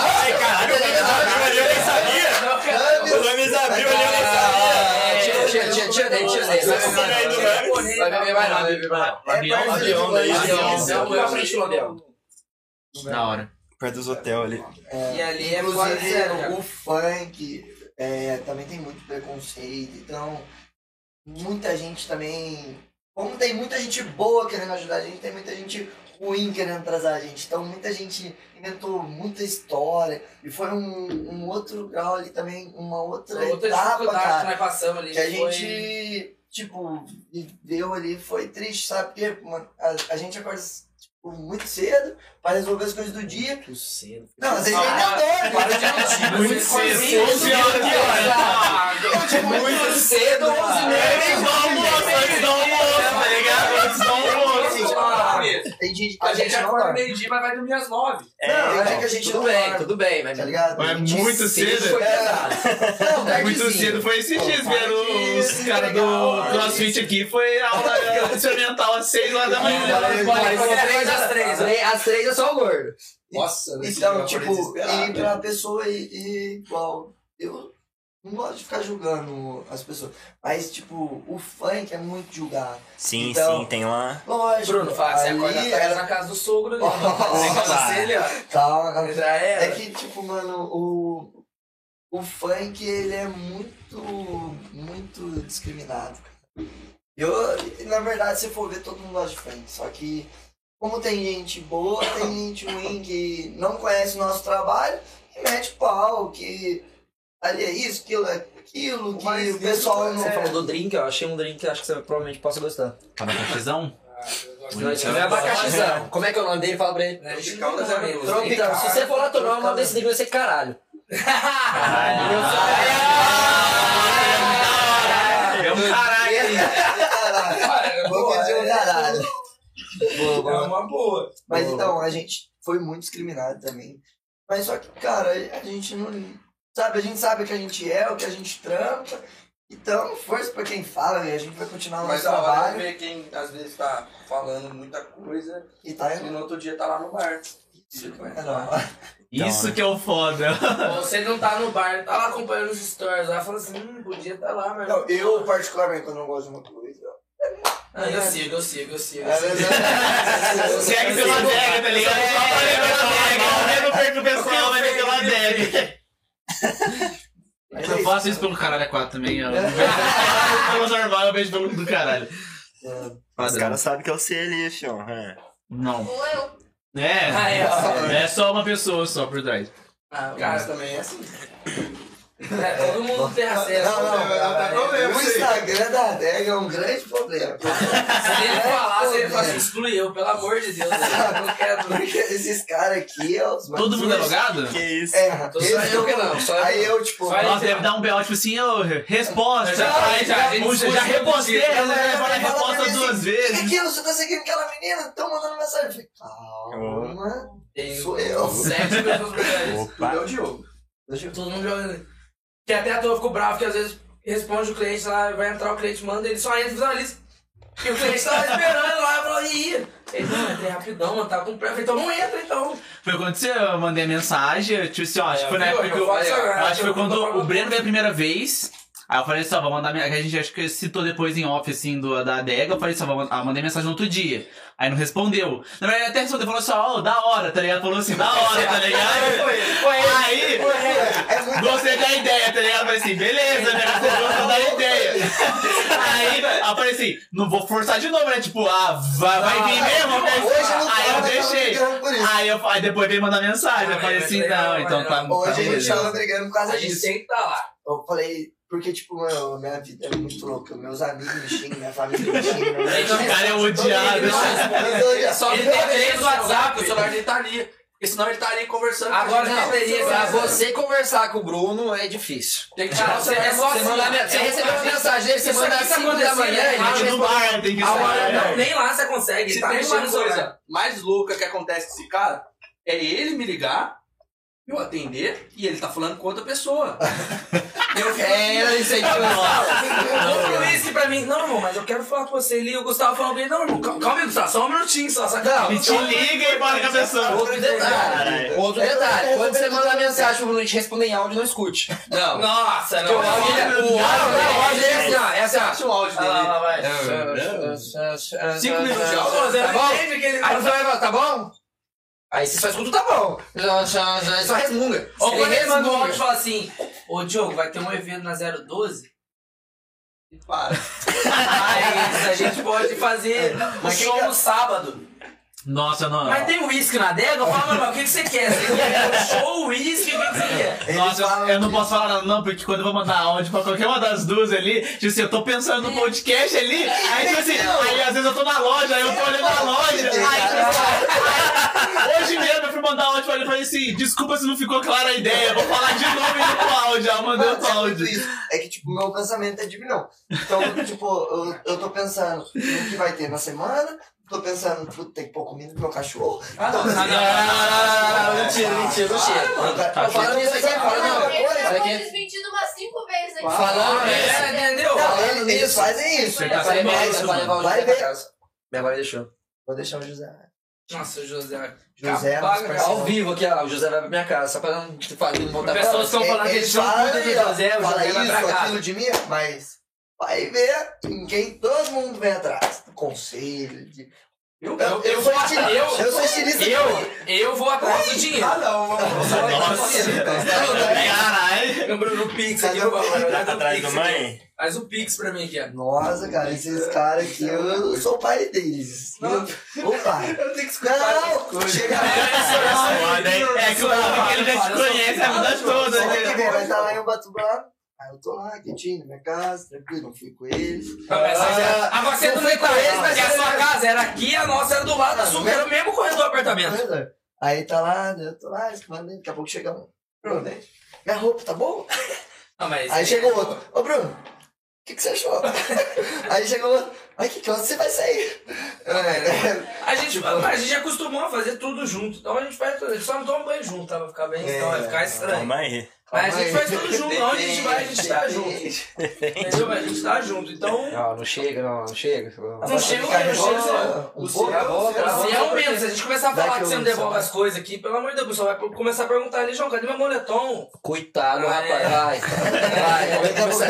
Ai, caralho, o Rames abriu ali, eu nem sabia! O Rames abriu ali, eu nem sabia! É, Tira, tira, tira, daí, tira daí. Vai beber, vai lá, beber, vai lá. Avião, É perto de avião daí. Avião, na frente do Londrina. Da hora. Perto dos hotéis ali. E ali é sério, cara. o funk é, também tem muito preconceito, então muita gente também. Como tem muita gente boa querendo ajudar a gente, tem muita gente ruim querendo atrasar a gente. Então muita gente inventou muita história. E foi um, um outro grau ali também, uma outra, Outra etapa, dificuldade que cara. nós passamos ali. Que a foi- gente, tipo, viveu ali, foi triste, sabe? Porque mano, a, a gente acorda tipo, muito cedo pra resolver as coisas do dia. Muito cedo. Não, vocês Ah, nem Para de mentir. Muito cedo, faziam 11 horas que hora? cara. Muito cedo, 11 Antes do almoço, antes do almoço, tá ligado? Antes do almoço. Tem gente que A gente não acorda meio-dia, mas vai dormir às nove. Não, tem É, dia que a gente tudo não bem, dorme, tudo bem, mas Tá ligado? Mas é gente muito cedo. foi É. Não, Muito tardezinho. cedo, foi esses dias vendo os caras do CrossFit aqui, foi aula experimental às 6 horas da manhã. Às três. Às três é só o gordo. Nossa, Então, tipo, e pra pessoa igual, eu não gosto de ficar julgando as pessoas. Mas, tipo, o funk é muito julgado. Sim, Então- sim, tem lá. Lógico. Bruno, fala, você ali acorda era- na casa do sogro ali. Dele, ó. Calma, calma. Já era. É que, tipo, mano, o, o funk, ele é muito, muito discriminado. Eu, na verdade, se for ver, todo mundo gosta de funk. Só que, como tem gente boa, tem gente ruim que não conhece o nosso trabalho e mete pau, que ali é isso, aquilo é aquilo, que mais o pessoal lindo não... Você falou do drink, eu achei um drink que eu acho que você provavelmente possa gostar. Tá na confusão? Não, isso não é abacaxizão. Como é que é o nome dele? Fala pra ele. A gente Tropical. Doze. Então, se você for lá tomar, o nome desse drink vai ser caralho. É um caralho. Pedir um caralho. Boa, É uma boa. Mas então, a gente foi muito discriminado também. Mas só que, cara, a gente não. Sabe, a gente sabe o que a gente é, o que a gente trampa. Então, força pra quem fala, e a gente vai continuar o Mas nosso é trabalho. ver quem às vezes tá falando muita coisa E tá e no outro dia tá lá no bar. Isso que é normal. Isso que é o foda. Você não tá no bar, tá lá acompanhando os stories. Lá fala assim, hum, podia tá lá, mas. Não, eu, particularmente, quando eu não gosto de uma coisa. Ah, eu sigo, eu sigo, eu sigo. É, eu sigo. Segue pela adega, tá ligado? Só aparece pela adega. Eu não perco o pessoal, mas é pela adega. Eu é faço isso, pelo caralho a 4 também. Eu não vejo pelo normal, eu vejo pelo do caralho. Os caras sabem que é o C ali, fião. É. Não. Ou eu. É, Ah, é, é só uma pessoa só por trás. Ah, O cara também é assim. É, todo mundo tem acesso. Não, não, não, tá problema. O Instagram da adega é um grande problema. Se ele falasse, ele falasse, exclui eu, pelo amor de Deus. Eu não quero. Porque esses caras aqui, ó, os Todo mundo é logado? Que isso? É, só eu que não, só eu Aí eu, tipo, Só eu. Nossa, deve dar um B.O. tipo assim, ô, resposta. Já, Aí já, repostei, ela falar falar pra mim duas assim, Que vezes. aquilo? Você tá seguindo aquela menina? Estão mandando mensagem. Eu calma. Sou eu. Sete pessoas. Opa! É o Diogo. Todo mundo jogando. Que até a toa ficou bravo, que às vezes responde o cliente lá, vai entrar o cliente, manda, ele só entra e lista. E o cliente tava esperando lá, falei, ih, ele não, entrei rapidão, mano, tava com pressa. Então não entra, então. Foi quando você eu mandei a mensagem, tipo assim, ó, acho que foi na viu? época que Eu eu. faço agora, Acho que foi eu quando o Breno veio a primeira vez. Aí eu falei assim, ó, vou mandar A gente acho que citou depois em off, assim, do, da adega. Eu falei assim, ó, vou ah, mandei mensagem no outro dia. Aí não respondeu. Na verdade, ele até respondeu, falou assim, ó, da hora, tá ligado? Falou assim, da hora, tá ligado? Aí, É gostei da ideia, tá ligado? Eu falei assim, beleza, né? Você gosta da ideia. Aí, eu falei assim, não vou forçar de novo, né? Tipo, ah, vai, vai vir mesmo? Não Aí eu tava, deixei. Aí, eu, aí depois veio mandar mensagem. Eu Ah, falei assim, não, então tá. Hoje tá a gente tava brigando por causa A gente disso. que estar lá. Eu falei, porque, tipo, meu, minha vida é muito louca. Meus amigos me xingam, minha família me xinga. O cara é odiado. Só Ele tem três no WhatsApp, o celular dele tá ali. Porque senão ele tá ali conversando Agora com a gente. teria Pra você conversar com o Bruno é difícil. Tem que tirar o você é celular. Você, assim, manda, você recebeu uma mensagem dele, você manda às tá 5 da manhã, ele errado, te no bar, tem que A hora sair. não, nem lá você consegue. Se tá tem uma coisa mais louca que acontece com esse cara, é ele me ligar, eu atender e ele tá falando com outra pessoa. eu fico É, eu sei que O Luiz pra mim, não, irmão, mas eu quero falar com você ali. O Gustavo falou pra ele, não, irmão, calma, calma aí, Gustavo, só um minutinho só. Ele te liga e bora com a pessoa. Outro detalhe, outro detalhe, quando você manda mensagem pro te responder em áudio, não escute. Não. Nossa, não. é- o áudio é assim, ó, é assim, ó. O áudio Vai lá, dele. lá, vai. Cinco minutos de áudio. Tá não bom? Aí você tá só escuta tá bom. Só, só, só, só resmunga. Ou quando ele manda um resmunga. áudio e fala assim, ô Diogo, vai ter um evento na 012? Para. Aí a gente pode fazer o quem show no sábado. Nossa, não. Mas tem uísque na adega? Eu falo, mas o que, que você quer? Você quer um show, uísque, o que, que você quer? Eles Nossa, falam eu não posso falar nada, não, porque quando eu vou mandar áudio pra qualquer uma das duas ali, tipo assim, eu tô pensando no podcast ali, aí tipo assim, aí às vezes eu tô na loja, aí eu tô olhando a loja, aí, tipo assim, hoje mesmo eu fui mandar áudio pra ele e falei assim, desculpa se não ficou clara a ideia, eu vou falar de novo indo pro áudio, eu mandei outro muito áudio. isso. É que, tipo, meu pensamento é de milhão. Então, tipo, eu, eu tô pensando no que vai ter na semana, tô pensando, puta, tem que pôr comida pro meu cachorro. Ah, não. Não, não, não, não, não, mentira, mentira. Tô falando isso aqui, falando não. Ele foi aqui. desmentido umas cinco vezes aqui. Falando isso. É, entendeu? Não, Falando eles, eles nisso. fazem isso. Tá isso, o Vai José ver. Minha avó deixou. Vou deixar o José. Nossa, José. José, parceiro. Ao vivo aqui, ó, o José vai pra minha casa, só pra não te falar, não voltar pra Pessoas estão falando que eles são puta do ó, José, o fala José vai isso, pra casa. aquilo de mim, mas vai ver em quem todo mundo vem atrás. Conselho, de... Eu, Eu, eu, sou estilista. eu- Eu, sou estilista. Eu, eu vou atrás do dinheiro. Ah, não, mano. Caralho. Lembra no Pix aqui? Faz o Atrás do mãe? Faz o Pix pra mim aqui, ó. Nossa, cara, esses caras aqui, eu sou o pai deles. Não. O pai. Eu tenho que escutar Não, chega Foda, hein? É que o cara que ele já te conhece a vida toda, né? vem, vai estar lá em Ubatuba. Aí eu tô lá, quietinho, na minha casa, tranquilo, não fui com eles. Ah, Agora você não foi com com eles, mas a mas sua casa era aqui, a nossa era do lado da sua, era o mesmo corredor do apartamento. Aí tá lá, né, eu tô lá, escovando, daqui a pouco chega um. Bruno, né? minha roupa tá boa? Não, mas Aí chegou outro. Ô, Bruno, o que, que você achou? Aí chegou outro. Ai, que que hora você vai sair? É, A gente, a gente já acostumou a fazer tudo junto, então a gente faz tudo. A gente só não toma banho junto, tá? Vai ficar bem, então vai ficar estranho. Calma aí. Mas a gente faz tudo junto, onde a gente vai, a gente tá junto. Entendeu? Mas a gente tá junto, então. Não, não chega, não, não chega. Não chega o quê? Não chega O um seu- pouco. Se é um mesmo, se a gente começar a falar que você não devolve as coisas aqui, pelo amor de Deus, o pessoal vai começar a perguntar ali, João, cadê meu moletom? Coitado, Ah, rapaz, é. vai. Vai, vou começar,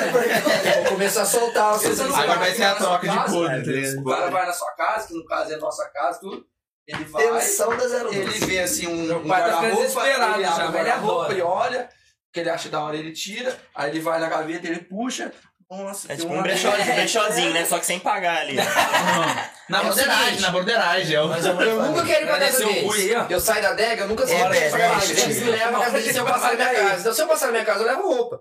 vou começar a soltar os Você não Agora vai ser a troca de podre? O cara vai na sua casa, que no caso é a nossa casa, tudo. Ele vai, ele vê assim um, Meu pai tá ficando guarda-roupa, desesperado ele já, o ele adora. ele olha, o que ele acha da hora ele tira, aí ele vai na gaveta, ele puxa, nossa, É tipo uma- um brechózinho, brechózinho, né? Só que sem pagar ali. Na É o borderagem, na borderagem. É o... Eu nunca quero ir pra casa deles. Eu saio da adega, eu nunca É, é, casa. é, Eles é. me levam pra casa deles se eu passar na minha casa. Então se eu passar na minha casa, eu levo roupa.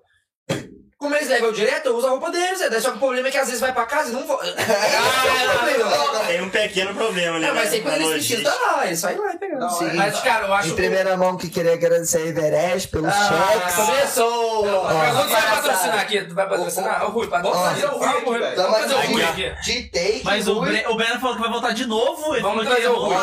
Como eles levam eu direto, eu uso a roupa deles. é. Só que o problema é que às vezes vai pra casa e não vou. Ah, Tem um pequeno problema ali. Não, mas né? sempre quando eles precisam, tá lá. Eles saem lá e pegam. Não, Sim. Mas, cara, eu acho Em primeira mão que queria agradecer a Everest pelos cheques. Começou! Mas quando você vai patrocinar aqui? Tu vai patrocinar? Ô, Rui, patrocina Ó, o Rui. Tamo Vamos fazer o. Rui aqui. De take, Mas o, Breno falou que vai voltar de novo. Vamos trazer o Rui,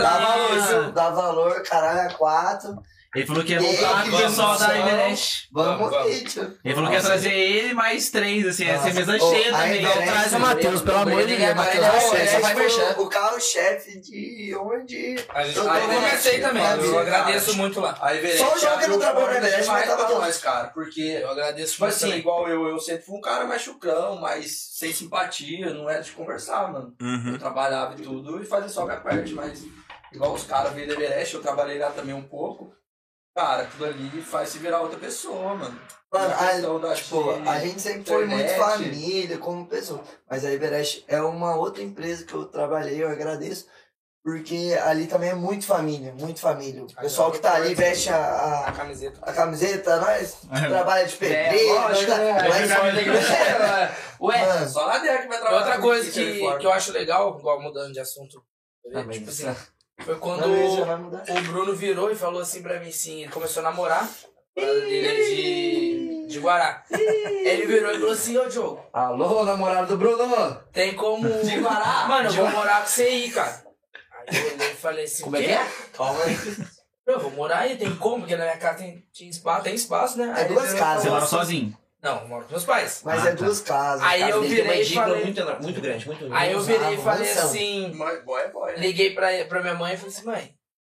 Dá valor, dá valor, caralho, a quatro. Ele falou que ia voltar com o pessoal da Everest. Vamos, Vamos. Ele falou que ia trazer ele mais três, assim, ia ser mesa cheia também. Traz o Matheus, pelo amor de Deus, Matheus, Ele é o- carro-chefe de onde? A gente, Eu aí eu tô- comecei também, eu agradeço muito lá. Everest, Só o João que não trabalhou na Everest, mas tava pra lá. nós, cara. Porque, Eu agradeço muito assim, também. igual eu, eu sempre fui um cara mais chucrão, mais sem simpatia, não era de conversar, mano. Eu trabalhava e tudo e fazia só minha parte, mas igual os caras veio da Everest, eu trabalhei lá também um pouco. Cara, aquilo ali faz se virar outra pessoa, mano. Mano, A tipo, a gente sempre foi muito internet. família, como pessoa. Mas a Everest é uma outra empresa que eu trabalhei, eu agradeço. Porque ali também é muito família, muito família. O pessoal que tá ali veste a, A a, camiseta. a camiseta, nós É. trabalha de pedreiro, É, lógico, né? mas- que? Ué, Mano, Só na DEC vai e trabalhar. outra coisa que, que eu acho legal, igual mudando de assunto, tipo assim, foi quando ele mudar. o Bruno virou e falou assim pra mim assim, ele começou a namorar, dele é de, de Guará. Ele virou e falou assim, ô Diogo, Alô, namorado do Bruno! tem como. De Guará? Mano, eu vou morar com você aí, cara. Aí eu olhei e falei assim, Como é que é? Calma aí. Eu vou morar aí, tem como? Porque na minha casa tem, tinha espaço, tem espaço, né? É Aí duas ele casas. Mora assim- sozinho. Não, eu moro com meus pais. Mas Ah, é tá. duas casas. Aí Casa eu dele tem uma virei e falei. muito, muito grande, muito Aí eu virei e Uma falei mansão. assim. Boy, boy, boy. né? Liguei pra, pra minha mãe e falei assim, mãe, tem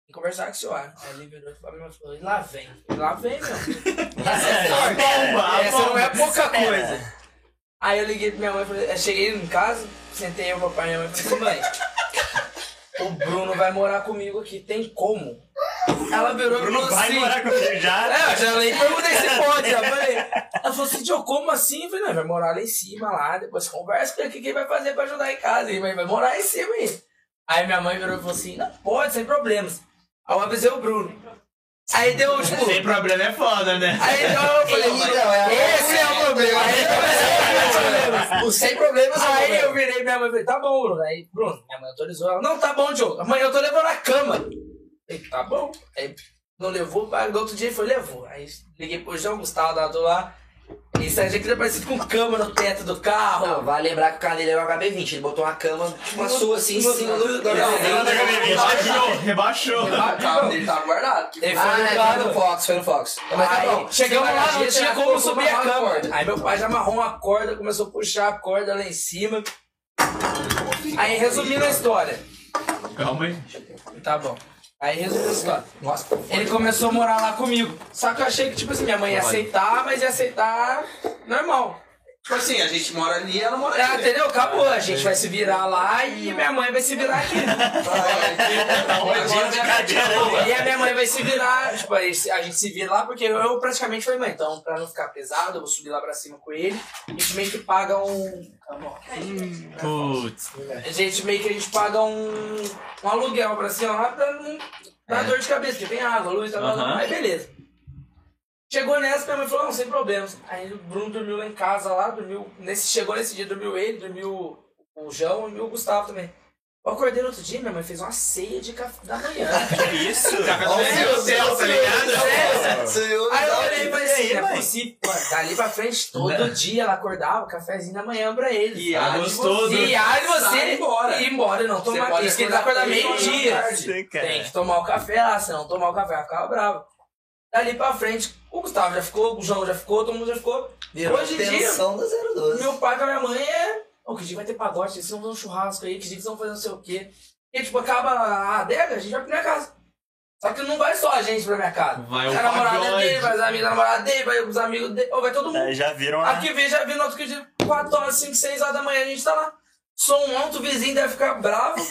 que conversar com o senhor. Aí ele virou e falou, falou, lá vem. Lá vem, meu. Essa é forte. Bomba, Essa não é pouca coisa. Aí eu liguei pra minha mãe e falei, eu cheguei em casa, sentei eu, papai e minha mãe e falei assim, mãe, o Bruno vai morar comigo aqui, tem como? Ela virou e Bruno falou vai assim. morar comigo já. É, eu já nem perguntei se pode. Já falei. Ela falou assim, Tio, como assim? Eu falei, não, vai morar lá em cima, lá, depois conversa com ele, o que que ele vai fazer pra ajudar em casa? Ele vai, vai morar lá em cima aí. Aí minha mãe virou e falou assim, não, pode, sem problemas. Aí eu avisei o Bruno. Aí deu, tipo... Sem problema é foda, né? Aí então eu falei, Então, é- esse é o problema. Aí eu falei, O sem problemas Aí eu virei minha mãe e falei, tá bom, Bruno. Aí, Bruno, minha mãe autorizou. Ela, não, tá bom, Diogo. Amanhã eu tô levando a cama. Falei, tá bom. Aí não levou, aí no outro dia foi, levou. Aí liguei pro João Gustavo, da do lá. Isso aí já queria parecido com cama no teto do carro. Não, vai lembrar que o carro dele era um HB20. Ele botou uma cama, tipo uma sua assim, em cima do. do Rebaixou, rebaixou. Ah, calma, ele tá guardado. Ele foi Ah, no é, carro. foi no Fox, foi no Fox. Mas tá bom. chegamos lá, não tinha como subir a cama. corda. Aí meu pai já amarrou uma corda, começou a puxar a corda lá em cima. Aí, resumindo a história. Calma aí. Tá bom. Aí, resumindo a história. Nossa, ele começou a morar lá comigo. Só que eu achei que, tipo assim, minha mãe ia aceitar, mas ia aceitar normal. Tipo assim, a gente mora ali, ela mora É, aqui. entendeu? Acabou. A gente vai se virar lá e minha mãe vai se virar aqui. E a minha mãe vai se virar, tipo, a gente se vira lá, porque eu praticamente falei, mãe, então, pra não ficar pesado, eu vou subir lá pra cima com ele. A gente meio que paga um. Tá bom. Putz. A gente meio que a gente paga um, um aluguel pra cima lá pra não dar dor de cabeça, porque tem água, luz, tá, Aham. aí beleza. Chegou nessa, minha mãe falou, não, sem problemas. Aí o Bruno dormiu lá em casa lá, dormiu. Nesse, chegou nesse dia, dormiu ele, dormiu o João e o Gustavo também. Eu acordei no outro dia, minha mãe fez uma ceia de café da manhã. Isso? Meu Deus, tá ligado? Eu, Aí eu olhei e falei E assim, não é possível. Dali pra frente, todo dia ela acordava, cafezinho da manhã pra eles. E Ah, a gostoso. E aí você Sai embora. ir embora e não tomar isso, que ele vai acordar da meio-dia. Tem que tomar o café lá, se não tomar o café, vai ficar bravo. Dali pra frente, o Gustavo já ficou, o João já ficou, todo mundo já ficou. Virou Hoje em dia, tensão da 012. meu pai com a minha mãe é. Ô, que dia vai ter pagode, vocês vão fazer um churrasco aí, que dia que vocês vão fazer não sei o quê. E tipo, acaba a adega, a gente vai pra minha casa. Só que não vai só a gente pra minha casa. Vai Vai o a namorada dele, vai os amigos da namorada dele, vai os amigos dele, ou vai todo mundo. É, já viram a... Aqui vem, já vi no outro dia, 4 horas, 5, 6 horas da manhã, a gente tá lá. Som alto, o vizinho deve ficar bravo.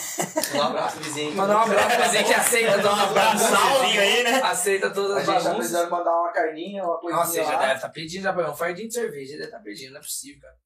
Um abraço, vizinho. Mandar um abraço pro vizinho que aceita todas as abraço, bagunças. vizinho aí, né? Aceita todas A as gente tá bagunças. precisando mandar uma carninha, uma coisinha Nossa, ele já deve estar pedindo, já um fardinho de cerveja, ele deve estar pedindo, não é possível, cara.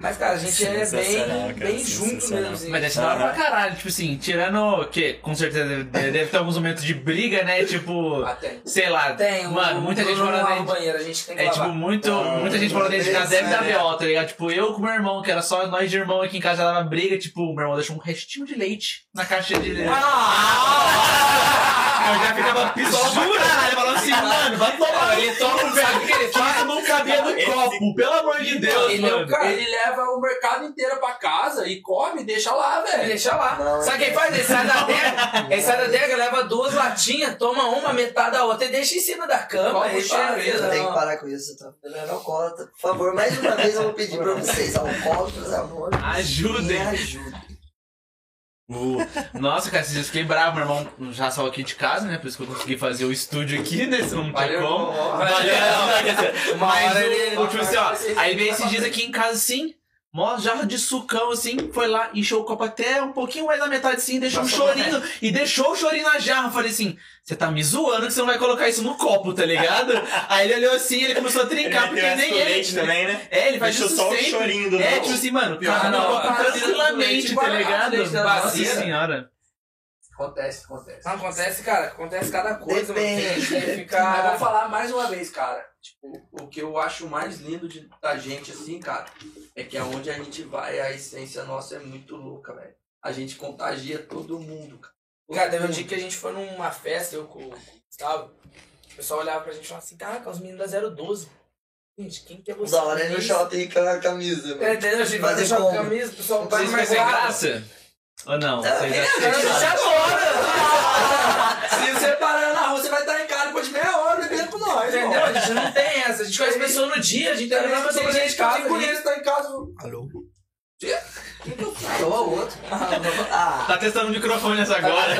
Mas, cara, a gente é bem, bem junto mesmo. Assim. Mas deve ser da hora pra caralho, tipo assim, tirando que com certeza deve, ter alguns momentos de briga, né? Tipo, Ah, tem. sei lá, Tem, mano, o muita gente Bruno morando no banheiro, a gente tem que É lavar. tipo, muito, Ah, muita gente falando dentro de casa deve dar? BO, tá ligado? Tipo, eu com meu irmão, que era só nós de irmão aqui em casa, já dava briga, tipo, o meu irmão deixou um restinho de leite na caixa de leite. Ah! Eu já ficava pistola pra caralho, falando assim, mano, vai tomar. Ele toma um sabe o que ele faz? Não cabia no copo, pelo amor de Deus, Ele, é mano. cara, ele leva o mercado inteiro pra casa e come e deixa lá, velho. Deixa lá. Não, Sabe o que ele faz? Ele sai da adega, ele sai da adega, leva duas latinhas, toma uma, metade da outra e deixa em cima da cama. Cheia, beleza, Tem que não. parar com isso, tá ficando alcoólatra. Por favor, mais uma vez eu vou pedir pra vocês, alcoólatras, amor. Ajudem. Me ajudem. Nossa, cara, esses dias fiquei bravo, meu irmão já saiu aqui de casa, né? Por isso que eu consegui fazer o estúdio aqui, né? Se não Valeu, como. Valeu, não, Mas o, tipo assim, ó, aí veio esses dias aqui em casa assim, mó jarra de sucão assim, foi lá, encheu o copo até um pouquinho mais na metade assim, deixou um chorinho, e deixou o chorinho na jarra. Falei assim, você tá me zoando que você não vai colocar isso no copo, tá ligado? aí ele olhou assim, ele começou a trincar, porque nem ele. também, né? É, ele faz Deixou isso só o sempre. chorinho do É, tipo assim, mano, Pior não, a tranquilamente, tá ligado? da Nossa senhora. Acontece, acontece. Não, acontece, cara, acontece cada coisa, mano. Depende. tem que Mas ficar. vou falar mais uma vez, cara. Tipo, o que eu acho mais lindo de, da gente, assim, cara, é que aonde a gente vai, a essência nossa é muito louca, velho. A gente contagia todo mundo, cara. Cara, teve um dia que a gente foi numa festa, eu com o Gustavo. O pessoal olhava pra gente e falava assim: Caraca, os meninos da 012. Gente, quem que é você? Da hora aí no shopping com a camisa, É, mano. entendeu? A gente vai Fazer deixar a camisa, o pessoal vai Vocês mais sem graça. Ou não? Ah, Vocês é, A gente adora! Se você parar na rua, você vai estar em casa depois de meia hora bebendo com nós, Entendeu? A gente não tem essa. A gente conhece pessoa no dia, a gente Tem tem pessoa gente de que eu casa. ali. conheço, tá em casa. Alô? Que eu Alô, o outro. Ah, Tá testando o microfone nessa agora.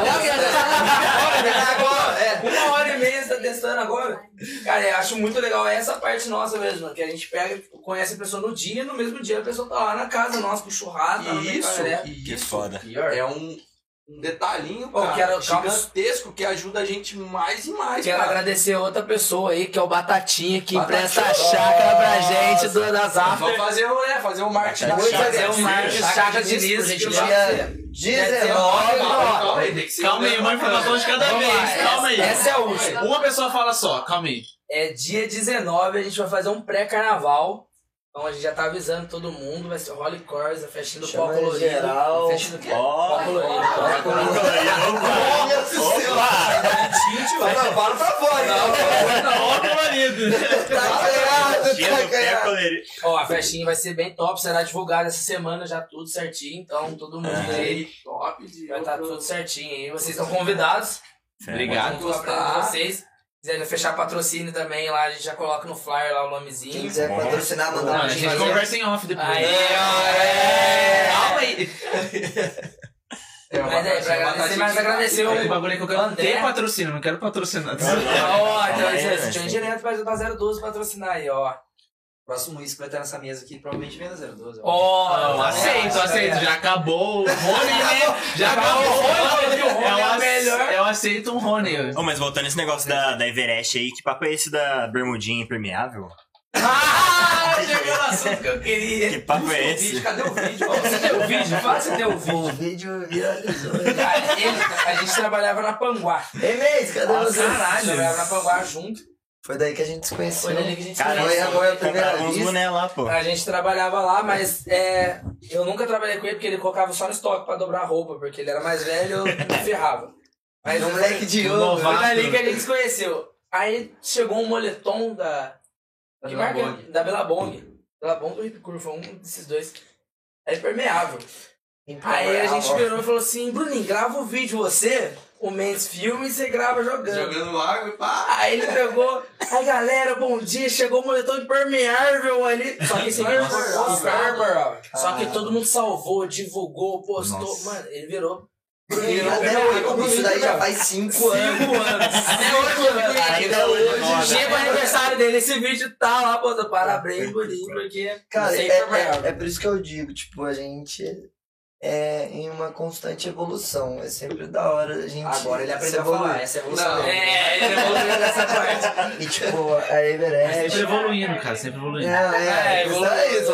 agora, é, uma hora e meia você tá testando agora. Cara, eu acho muito legal essa parte nossa mesmo, que a gente pega, tipo, conhece a pessoa no dia, no mesmo dia a pessoa tá lá na casa nossa com churrasco, tá no meio da Isso, isso. foda. É um, um detalhinho, Pô, cara, quero- calma. gigantesco que ajuda a gente mais e mais, Quero cara. agradecer a outra pessoa aí, que é o Batatinha, que Batatinha. empresta a chácara pra gente do, das Vamos fazer o, né, fazer o marketing da chácara. Fazer o marketing chácara de Diniz, Nis, por que gentileza. dia 19, ó. Calma aí, tem que ser Calma aí, uma informação de cada vez. Calma aí. Essa é a última. Uma pessoa fala só, calma aí. É dia 19, a gente vai fazer um pré-carnaval. Então a gente já tá avisando todo mundo, vai ser o Holy Cores, a festinha do pó colorido. geral. Festinha do quê? Pó colorido. Pó colorido. Olha o seu. Não, para pra fora, então. Ó, colorido. Tá ganhado, Tinha tá. Ó, a festinha vai ser bem top, será divulgada essa semana já tudo certinho, então todo mundo aí Aí, top vai estar tudo certinho aí. Vocês estão convidados. Obrigado. De vocês. Se quiser fechar patrocínio também lá, a gente já coloca no flyer lá o Quem nomezinho. quiser patrocinar, manda pra a gente. gente conversa em off depois. Aê, É. Calma aí. É, Mas é, pra agradecer, mas agradecer o Esse bagulho é que eu quero André. ter patrocínio, não quero patrocinar. Ó, então é, tinha sim. direto pra, pra 012 patrocinar aí, ó. Próximo risco vai estar nessa mesa aqui, provavelmente vem da 012. ó. Não, aceito, aceito. Já acabou o Rony, né? Já acabou acabou o Rony, o Rony é o ace- melhor. Eu aceito um Rony. Ô, mas voltando esse negócio da, da Everest aí, que papo é esse da bermudinha impermeável? Ah, chegou no assunto que eu queria. Que papo é Vídeo, esse? cadê o vídeo? Ó, Você tem o vídeo? Fala você tem o vídeo. O vídeo viralizou. Ele- a gente trabalhava na Panguá. Ei, Mês, cadê Nossa, você? caralho, trabalhava na Panguá junto. Foi daí que a gente se conheceu. Foi dali que a gente se Foi conheceu. amor à primeira boné lá, pô. A gente trabalhava lá, mas é, eu nunca trabalhei com ele porque ele colocava só no estoque pra dobrar roupa, porque ele era mais velho e eu me ferrava. Mas um moleque de ouro. foi dali que a gente se conheceu. Aí chegou um moletom da. Que marca? é? Da Belabong. Belabong ou Hip Curva, um desses dois. É impermeável. Aí a gente virou e falou assim: Bruninho, grava o vídeo você, o Men's Filme, e você grava jogando. Jogando água e pá. Aí ele pegou, aí galera, bom dia, chegou o moletom impermeável ali. Só que esse vídeo foi postado. Só que todo mundo salvou, divulgou, postou. Nossa. Mano, ele virou. E Até hoje, isso daí já faz cinco anos. Cinco anos. Até hoje, mano. Ainda hoje. Chega o aniversário dele, esse vídeo tá lá, pô, parabéns, Boninho, porque. Cara, é, impermeável. é, é por isso que eu digo, tipo, a gente é em uma constante evolução. É sempre da hora a gente Agora ele aprendeu a falar, essa é a evolução Não. dele. É, ele evoluiu nessa parte. E tipo, a Everest. Sempre evoluindo, cara, sempre evoluindo. É, É, isso evoluiu. é isso.